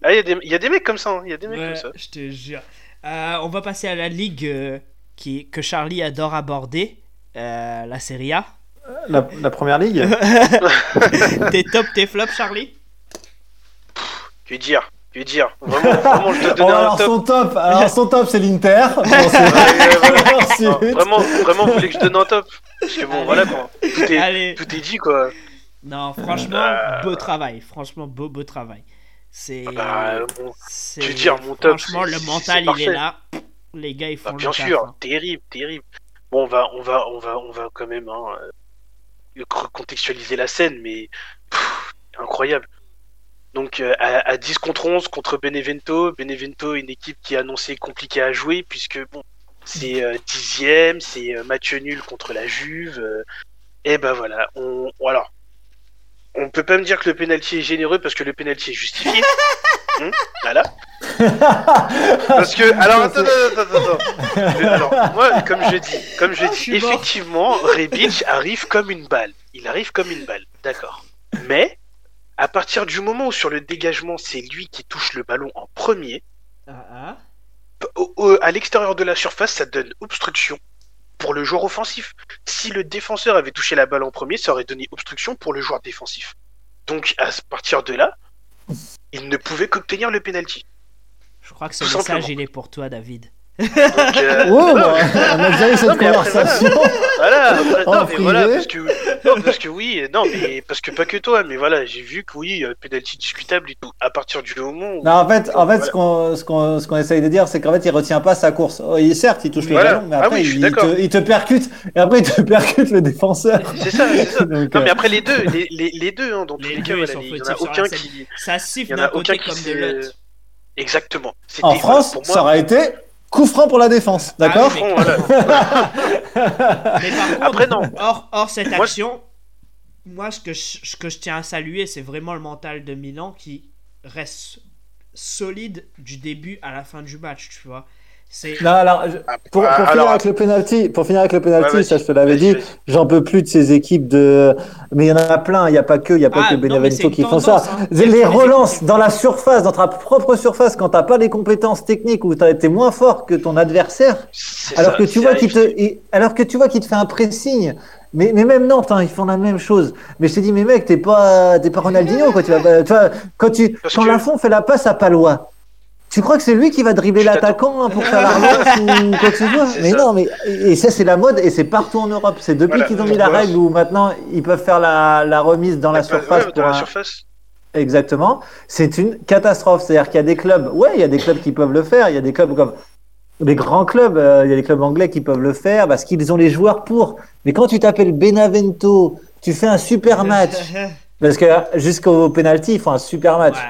Ah, il y, a des- il y a des mecs comme ça. hein, Il y a des mecs Ouais, comme ça. je te jure. Euh, on va passer à la ligue euh, qui, que Charlie adore aborder, euh, la Serie A. La, la première ligue tes top, tes flops, Charlie? Que dire Que dire Vraiment, vraiment, je te Oh, donne un alors top. son top, alors son top c'est l'Inter. Bon, c'est- Ouais, ouais, vraiment, vraiment, vous voulez que je donne un top Parce que bon, Allez. voilà quoi. Tout est, Allez. tout est dit quoi. Non, franchement, Euh. beau travail. Franchement, beau, beau travail. C'est. Ah Bah, bon, tu veux dire, mon top, Franchement, le mental, il est là. Les gars, ils font bah, le bien sûr, hein. terrible, terrible. Bon, on va, on va, on va, on va quand même hein, euh, recontextualiser la scène, mais pff, incroyable. Donc euh, à, à 10 contre 11 contre Benevento, Benevento une équipe qui est annoncée compliquée à jouer puisque bon c'est euh, dixième, c'est euh, match nul contre la Juve. et ben voilà, on on- alors on peut pas me dire que le penalty est généreux parce que le penalty est justifié. Hum, voilà. Parce que alors attends attends attends attends. Alors moi comme je dis, comme je Je dis, effectivement Rebic arrive comme une balle. Il arrive comme une balle, d'accord. Mais à partir du moment où sur le dégagement c'est lui qui touche le ballon en premier, Ah, ah. au- au- à l'extérieur de la surface, ça donne obstruction pour le joueur offensif. Si le défenseur avait touché la balle en premier, ça aurait donné obstruction pour le joueur défensif. Donc à partir de là, il ne pouvait qu'obtenir le penalty. Je crois que ce Tout message, simplement. il est pour toi, David. Donc, euh, non, bah, on a déjà eu cette Non, conversation. Voilà, après, En non, mais voilà, parce que, non, parce que oui, non, mais parce que pas que toi, mais voilà, j'ai vu que oui, penalty discutable et tout. À partir du moment où. Non, en fait, en fait, Voilà. ce qu'on ce qu'on ce qu'on essaye de dire, c'est qu'en fait, il retient pas sa course. Oh, il, certes, il touche le Voilà. ballon, mais Ah après, oui, je suis il, d'accord. te, il te percute, et après, il te percute le défenseur. C'est ça, c'est ça. Donc, Non, mais euh, après les deux, les, les, les deux, hein, dans tous Les les, deux, cas, voilà, il y en a aucun qui. Ça Il siffle d'un a aucun côté qui comme de l'autre. Exactement. En voilà, France, ça aurait été coup franc pour la défense, d'accord Ah Bon, voilà. Mais par contre, Après, non. hors, hors cette Moi, action, moi, ce que, je, ce que je tiens à saluer, c'est vraiment le mental de Milan qui reste solide du début à la fin du match, tu vois. Non, alors, je- Ah, pour, pour ah, finir alors, avec le penalty, pour finir avec le penalty, Ouais, ça je te l'avais dit, j'en peux plus de ces équipes de, mais il y en a plein, il n'y a pas que, il y a pas Ah, que Benevento qui font ça. hein. Les relances dans la surface, dans ta propre surface, quand t'as pas les compétences techniques ou t'as été moins fort que ton adversaire, alors ça, que tu vois qu'il arrivé. te, alors que tu vois qu'il te fait un pressing. Mais, mais même Nantes, hein, ils font la même chose. Mais je t'ai dit, mais mec, t'es pas, t'es pas Ronaldinho, quoi. Tu vas, pas- tu vois, quand tu, quand que- Lafont fait la passe à Palois, tu crois que c'est lui qui va dribbler l'attaquant hein, pour faire la relance ou quoi que ce soit? Mais ça. non, mais et ça c'est la mode et c'est partout en Europe. C'est depuis Voilà. qu'ils ont mis la règle où maintenant ils peuvent faire la, la remise dans la surface. ouais, pour dans la un- surface. Exactement. C'est une catastrophe. C'est-à-dire qu'il y a des clubs, ouais, il y a des clubs qui peuvent le faire. Il y a des clubs comme les grands clubs, euh, il y a les clubs anglais qui peuvent le faire parce qu'ils ont les joueurs pour. Mais quand tu t'appelles Benavento, tu fais un super match. Parce que jusqu'au penalty, ils font un super match. Ouais,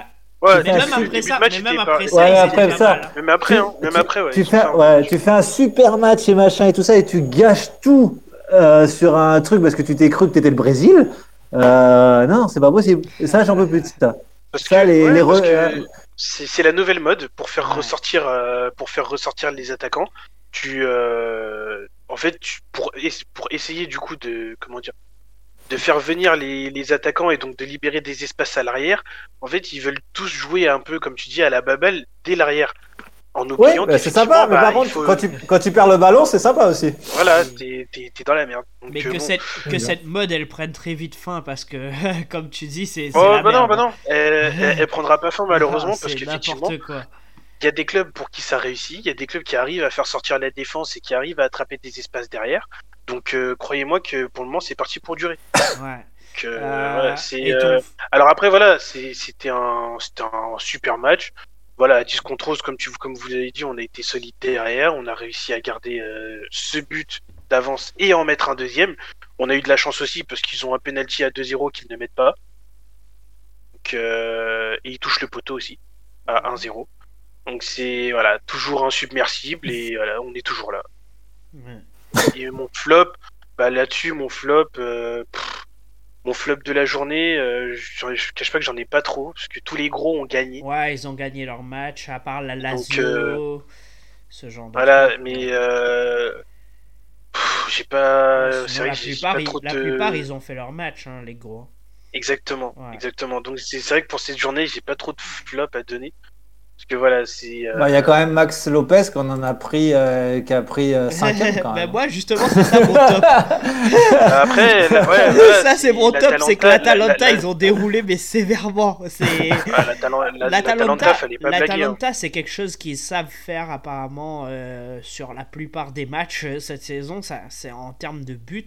mais même après ça, match, mais même après pas- ça, Ouais, après ça. mal, hein. Même après, Tu- hein, même tu- après, ouais. tu fais, un ouais, match. tu fais un super match et machin et tout ça et tu gâches tout euh, sur un truc parce que tu t'es cru que t'étais le Brésil. Euh, non, c'est pas possible. Ça, j'en peux plus de ça. Parce Ça, que, les- ouais, les parce re- que c'est c'est la nouvelle mode pour faire Ouais. ressortir euh, pour faire ressortir les attaquants. Tu euh, en fait tu- pour es- pour essayer du coup de comment dire de faire venir les, les attaquants et donc de libérer des espaces à l'arrière. En fait, ils veulent tous jouer un peu comme tu dis à la babel dès l'arrière. En oubliant bah, c'est sympa, mais bah, par contre, faut- quand, tu, quand tu perds le ballon, c'est sympa aussi. voilà, t'es dans la merde. Donc, Mais euh, que, bon. cette, que bien. cette mode, elle prenne très vite fin parce que, comme tu dis, c'est. Oh la bah non, merde. bah non, elle, elle, elle prendra pas fin malheureusement Ah, parce qu'effectivement, il y a des clubs pour qui ça réussit, il y a des clubs qui arrivent à faire sortir la défense et qui arrivent à attraper des espaces derrière. Donc euh, croyez-moi que pour le moment c'est parti pour durer. Ouais. Donc, euh, Euh, voilà, c'est, euh, Alors après voilà, c'est- c'était un, c'était un super match. Voilà, à 10 contre 11, comme, tu, comme vous l'avez dit, on a été solide derrière, on a réussi à garder euh, ce but d'avance et en mettre un deuxième. On a eu de la chance aussi parce qu'ils ont un penalty à 2-0 qu'ils ne mettent pas. Donc, euh, et ils touchent le poteau aussi à 1-0. Donc c'est voilà, toujours insubmersible et voilà, on est toujours là. Et mon flop, bah là-dessus, mon flop, euh, pff, mon flop de la journée, euh, je, je cache pas que j'en ai pas trop, parce que tous les gros ont gagné. Ouais, ils ont gagné leur match, à part la Lazio, euh, ce genre de Voilà, mais j'ai pas. Sinon, C'est vrai la que plupart, pas ils, la plupart, ils ont fait leur match, hein, les gros. Exactement, Ouais. exactement. Donc c'est c'est vrai que pour cette journée, j'ai pas trop de flop à donner. Parce que voilà, c'est. euh, Bah, Il y a quand même Max Lopez qu'on en a pris, euh, qui a pris 5 quand Ben même. moi, justement, c'est ça mon top. Après, ouais, voilà, ça, c'est mon top, c'est que l'Atalanta- la- la- ils ont déroulé, mais sévèrement. C'est. Ah, l'Atalan- la- L'Atalanta, l'Atalanta, c'est quelque chose qu'ils savent faire apparemment euh, sur la plupart des matchs euh, cette saison. Ça, c'est en termes de buts,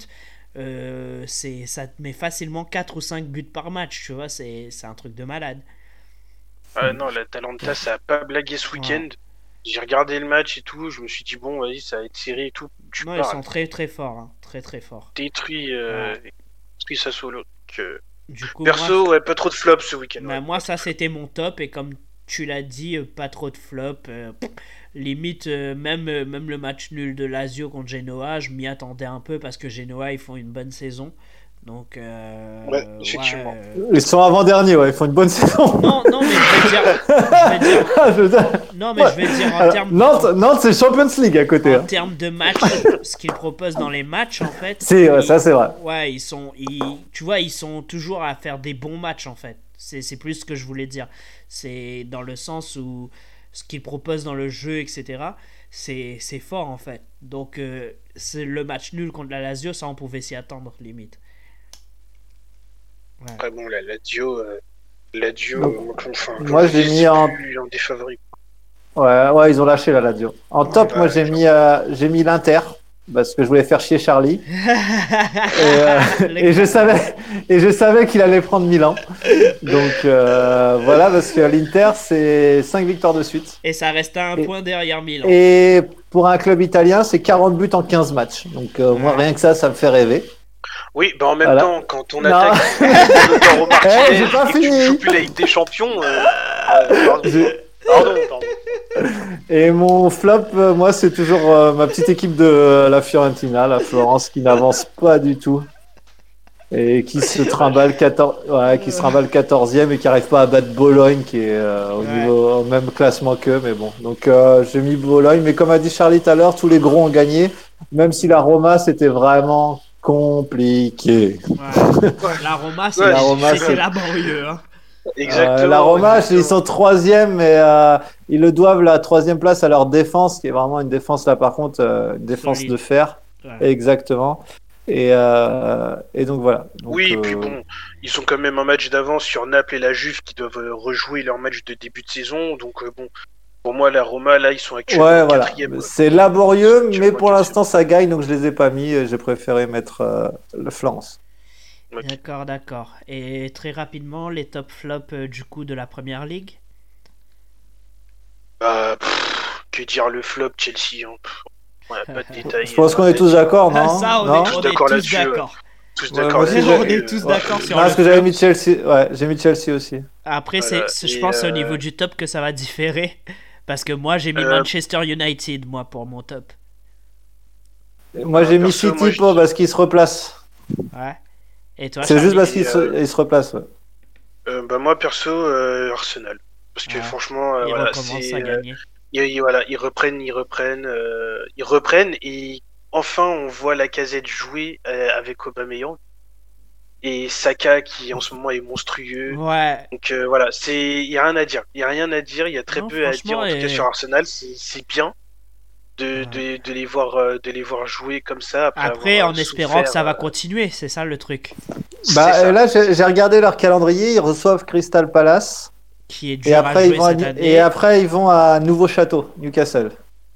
euh, c'est ça te met facilement 4 ou 5 buts par match. Tu vois, c'est c'est un truc de malade. Ah non, l'Atalanta, ça a pas blagué ce week-end. J'ai regardé le match et tout, je me suis dit, bon, vas-y, ça va être serré et tout. Tu Non, ils sont très très forts, hein, très très forts. détruit, euh, détruit Sassuolo. Euh, Du coup, perso, moi, ouais, pas trop de flops ce week-end. bah, ouais. moi, ça c'était mon top et comme tu l'as dit, euh, pas trop de flop. euh, limite, euh, même, même le match nul de Lazio contre Genoa, je m'y attendais un peu parce que Genoa ils font une bonne saison. Donc, euh, Ouais, effectivement. euh, Ils sont avant-derniers, ouais, ils font une bonne saison. Non, non, mais je vais dire. je vais dire- Je veux dire- non, mais je vais dire en Alors, termes Nantes, Nantes c'est Champions League à côté. en hein. termes de match, ce qu'ils proposent dans les matchs, en fait. C'est, ils- ça c'est vrai. Ouais, ils sont. Ils, tu vois, ils sont toujours à faire des bons matchs, en fait. C'est c'est plus ce que je voulais dire. C'est dans le sens où ce qu'ils proposent dans le jeu, etc., c'est c'est fort, en fait. Donc, euh, c'est le match nul contre la Lazio, ça, on pouvait s'y attendre, limite. Ouais. Après, bon, la Lazio, euh, Donc, euh, enfin, moi, j'ai mis en- des favoris. Ouais, ouais, ils ont lâché la Lazio. En top, Ouais, moi j'ai mis, euh, j'ai mis l'Inter parce que je voulais faire chier Charlie. Et, euh, et je savais, et je savais qu'il allait prendre Milan. Donc euh, voilà, parce que l'Inter c'est 5 victoires de suite. Et ça reste à un Et- point derrière Milan. Et pour un club italien, c'est 40 buts en 15 matchs. Donc euh, moi, rien que ça, ça me fait rêver. Oui, bah en même Voilà. temps, quand on attaque Lautaro Martinez Eh, pas et que tu joues plus la Ligue des Champions, euh, euh, pardon, Je- pardon, pardon. Et mon flop, euh, moi, c'est toujours euh, ma petite équipe de la Fiorentina, la Florence, qui n'avance pas du tout. Et qui se trimballe 14, ouais, qui se trimballe 14e et qui n'arrive pas à battre Bologne, qui est euh, au, Ouais. niveau, au même classement qu'eux. Mais bon, donc euh, j'ai mis Bologne. Mais comme a dit Charlie tout à l'heure, tous les gros ont gagné, même si la Roma, c'était vraiment compliqué. Ouais. La Roma, c'est Ouais, laborieux. hein. Exactement. Euh, la Roma, exactement. ils sont troisième, mais euh, ils le doivent la troisième place à leur défense, qui est vraiment une défense là par contre, euh, une défense Solide. de fer, Ouais. exactement. Et, euh, et donc voilà. Donc, Oui, et puis bon, ils sont quand même un match d'avance sur Naples et la Juve qui doivent rejouer leur match de début de saison. Donc bon, pour moi, la Roma, là, ils sont actuellement Ouais, voilà. C'est laborieux, mais pour l'instant ça gagne, donc je les ai pas mis. et J'ai préféré mettre euh, le Florence. D'accord, d'accord. Et très rapidement, les top flops euh, du coup de la première ligue? Bah, pff, que dire le flop Chelsea. Hein. Pff, ouais, pas de détails. Je pense qu'on est tous d'accord, non? Ça, on Non est, est d'accord tous là-dessus, ouais. d'accord. Tous Ouais, d'accord moi aussi, là-dessus. On j'ai- est tous Ouais. d'accord sur Non, parce que j'avais mis Chelsea. Ouais, j'ai mis Chelsea aussi. Après, Voilà, c'est, c'est- je pense au euh, niveau du top que ça va différer. Parce que moi, j'ai mis Euh, Manchester United, moi, pour mon top. Moi, j'ai mis perso, City moi, je- pour- parce qu'il se replace. Ouais. Et toi, C'est juste parce qu'il et, se, euh, se replace. ouais. Euh, bah, moi, perso, euh, Arsenal. Parce que Ouais. franchement, euh, Il voilà, à euh, gagner. ils, ils- voilà, ils reprennent, ils reprennent, euh, ils reprennent et enfin on voit la casette jouer euh, avec Aubameyang et Saka qui en ce moment est monstrueux. Ouais. Donc euh, voilà, c'est, il y a rien à dire, il y a rien à dire, il y a très Non, peu à dire en tout et- cas sur Arsenal. C'est, bien de, de, de les voir, euh, de les voir jouer comme ça. Après, Après, avoir, en euh, espérant que ça va continuer, c'est ça le truc. Bah, ça. euh, là, j'ai regardé leur calendrier. Ils reçoivent Crystal Palace. Qui est Et dur à après, jouer ils vont à, cette Ni- année. et après, ils vont à Nouveau Château, Newcastle.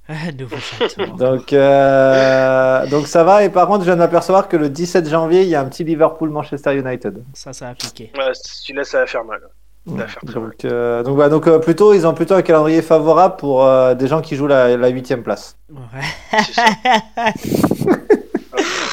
Nouveau château. Donc, euh, donc ça va. Et par contre, je viens de m'apercevoir que le 17 janvier, il y a un petit Liverpool-Manchester United. ça, ça a piqué. Ouais, celui-là, ça va faire mal. Ça va faire très mal. Donc, euh, donc, voilà, donc euh, plutôt, ils ont plutôt un calendrier favorable pour euh, des gens qui jouent la la huitième place. Ouais.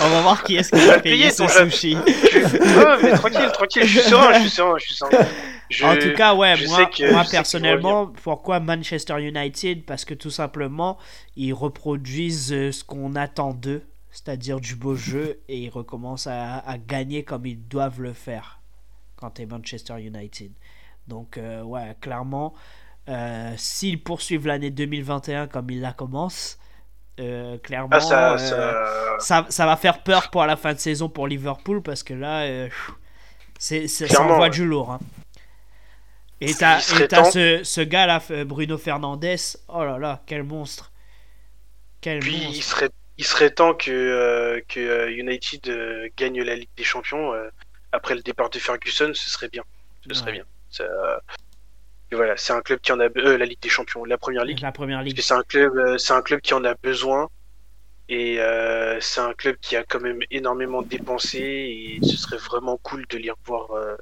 On va voir qui est-ce qui va payer jeu. sushi. Ouais, mais tranquille, tranquille, je suis serein, je suis serein, je suis serein. Je- En tout cas, ouais, moi, personnellement, pourquoi Manchester United? Parce que tout simplement, ils reproduisent euh, ce qu'on attend d'eux, c'est-à-dire du beau jeu, et ils recommencent à, à gagner comme ils doivent le faire quand t'es Manchester United. Donc, euh, ouais, clairement, euh, s'ils poursuivent l'année 2021 comme ils la commencent, euh, clairement, Ah, ça, euh, ça... ça, ça va faire peur pour la fin de saison pour Liverpool parce que là, euh, c'est, c'est, ça Clairement, envoie ouais. du lourd. hein. Et t'as, et ce, ce gars là, Bruno Fernandez, oh là là, quel monstre. Quel Puis il serait, il serait temps que, que United gagne la Ligue des Champions après le départ de Ferguson, ce serait bien. Ce serait bien. Ça, et voilà, c'est un club qui en a euh, la Ligue des Champions, la Première Ligue. La première Parce ligue. que c'est un club, euh, c'est un club qui en a besoin et euh, c'est un club qui a quand même énormément dépensé et ce serait vraiment cool de les revoir, euh,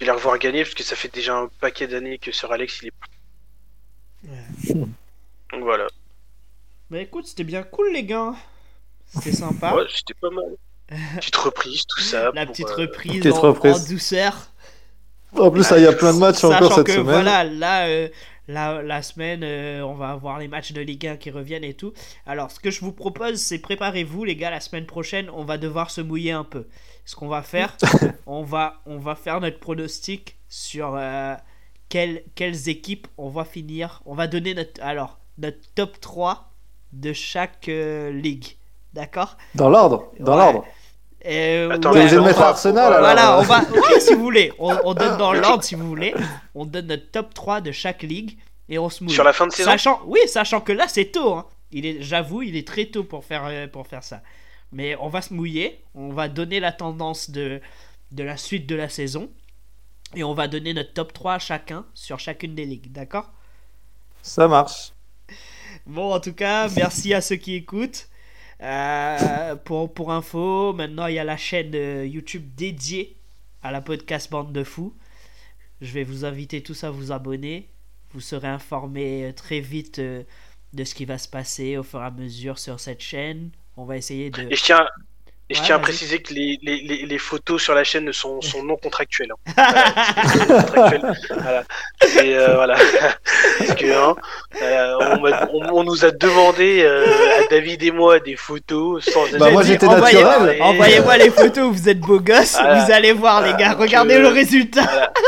de les revoir gagner parce que ça fait déjà un paquet d'années que Sir Alex il est. Ouais. Donc voilà. Bah écoute, c'était bien cool les gars. C'était sympa. Ouais, c'était pas mal. Petite reprise, tout ça. La pour, petite euh, reprise, petite en, reprise. en douceur. En plus, il y a plein de matchs encore cette que semaine. voilà, là, euh, la, la semaine, euh, on va avoir les matchs de Ligue 1 qui reviennent et tout. Alors, ce que je vous propose, c'est préparez-vous, les gars, la semaine prochaine, on va devoir se mouiller un peu. Ce qu'on va faire, on va, on va faire notre pronostic sur euh, quelles, quelles équipes on va finir. On va donner notre, alors, notre top 3 de chaque ligue. D'accord? Dans l'ordre, dans Ouais. l'ordre. Euh, Attends, ouais, on mettre va- Arsenal, alors. voilà, on va. Ouais, si vous voulez. On, on donne dans l'ordre si vous voulez. On donne notre top 3 de chaque ligue et on se mouille. Sur la fin de saison Sachant, oui, sachant que là c'est tôt. hein. Il est, j'avoue, il est très tôt pour faire, euh, pour faire ça. Mais on va se mouiller. On va donner la tendance de, de la suite de la saison. Et on va donner notre top 3 à chacun sur chacune des ligues. D'accord? Ça marche. Bon, en tout cas, merci à ceux qui écoutent. Euh, pour, pour info, maintenant il y a la chaîne euh, YouTube dédiée à la podcast Bande de Fous. Je vais vous inviter tous à vous abonner. Vous serez informés euh, très vite de ce qui va se passer au fur et à mesure sur cette chaîne. On va essayer de. Et tiens, et je tiens à préciser que les, les, les, les photos sur la chaîne sont, sont non contractuelles. hein. Voilà, c'est non contractuel. Voilà. Et, euh, voilà. Parce que, hein, euh, on, m'a- on- on nous a demandé euh, à David et moi des photos sans. Bah, moi, j'étais naturel. Envoyez-moi les photos, vous êtes beaux gosses. Voilà. Vous allez voir, les gars. Regardez le résultat. Voilà.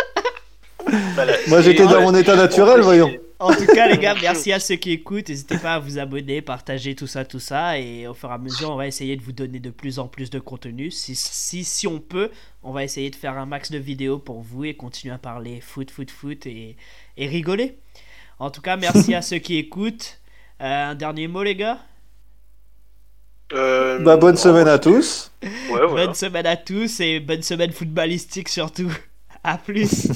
Voilà. Moi, j'étais dans mon état naturel, préciser. voyons. En tout cas, les gars, merci à ceux qui écoutent. N'hésitez pas à vous abonner, partager tout ça, tout ça. Et au fur et à mesure, on va essayer de vous donner de plus en plus de contenu. Si, si, si on peut, on va essayer de faire un max de vidéos pour vous et continuer à parler foot, foot, foot et, et rigoler. En tout cas, merci à ceux qui écoutent. Euh, un dernier mot, les gars? Euh, Bah, bonne semaine à tous. Ouais, voilà. Bonne semaine à tous et bonne semaine footballistique surtout. À plus.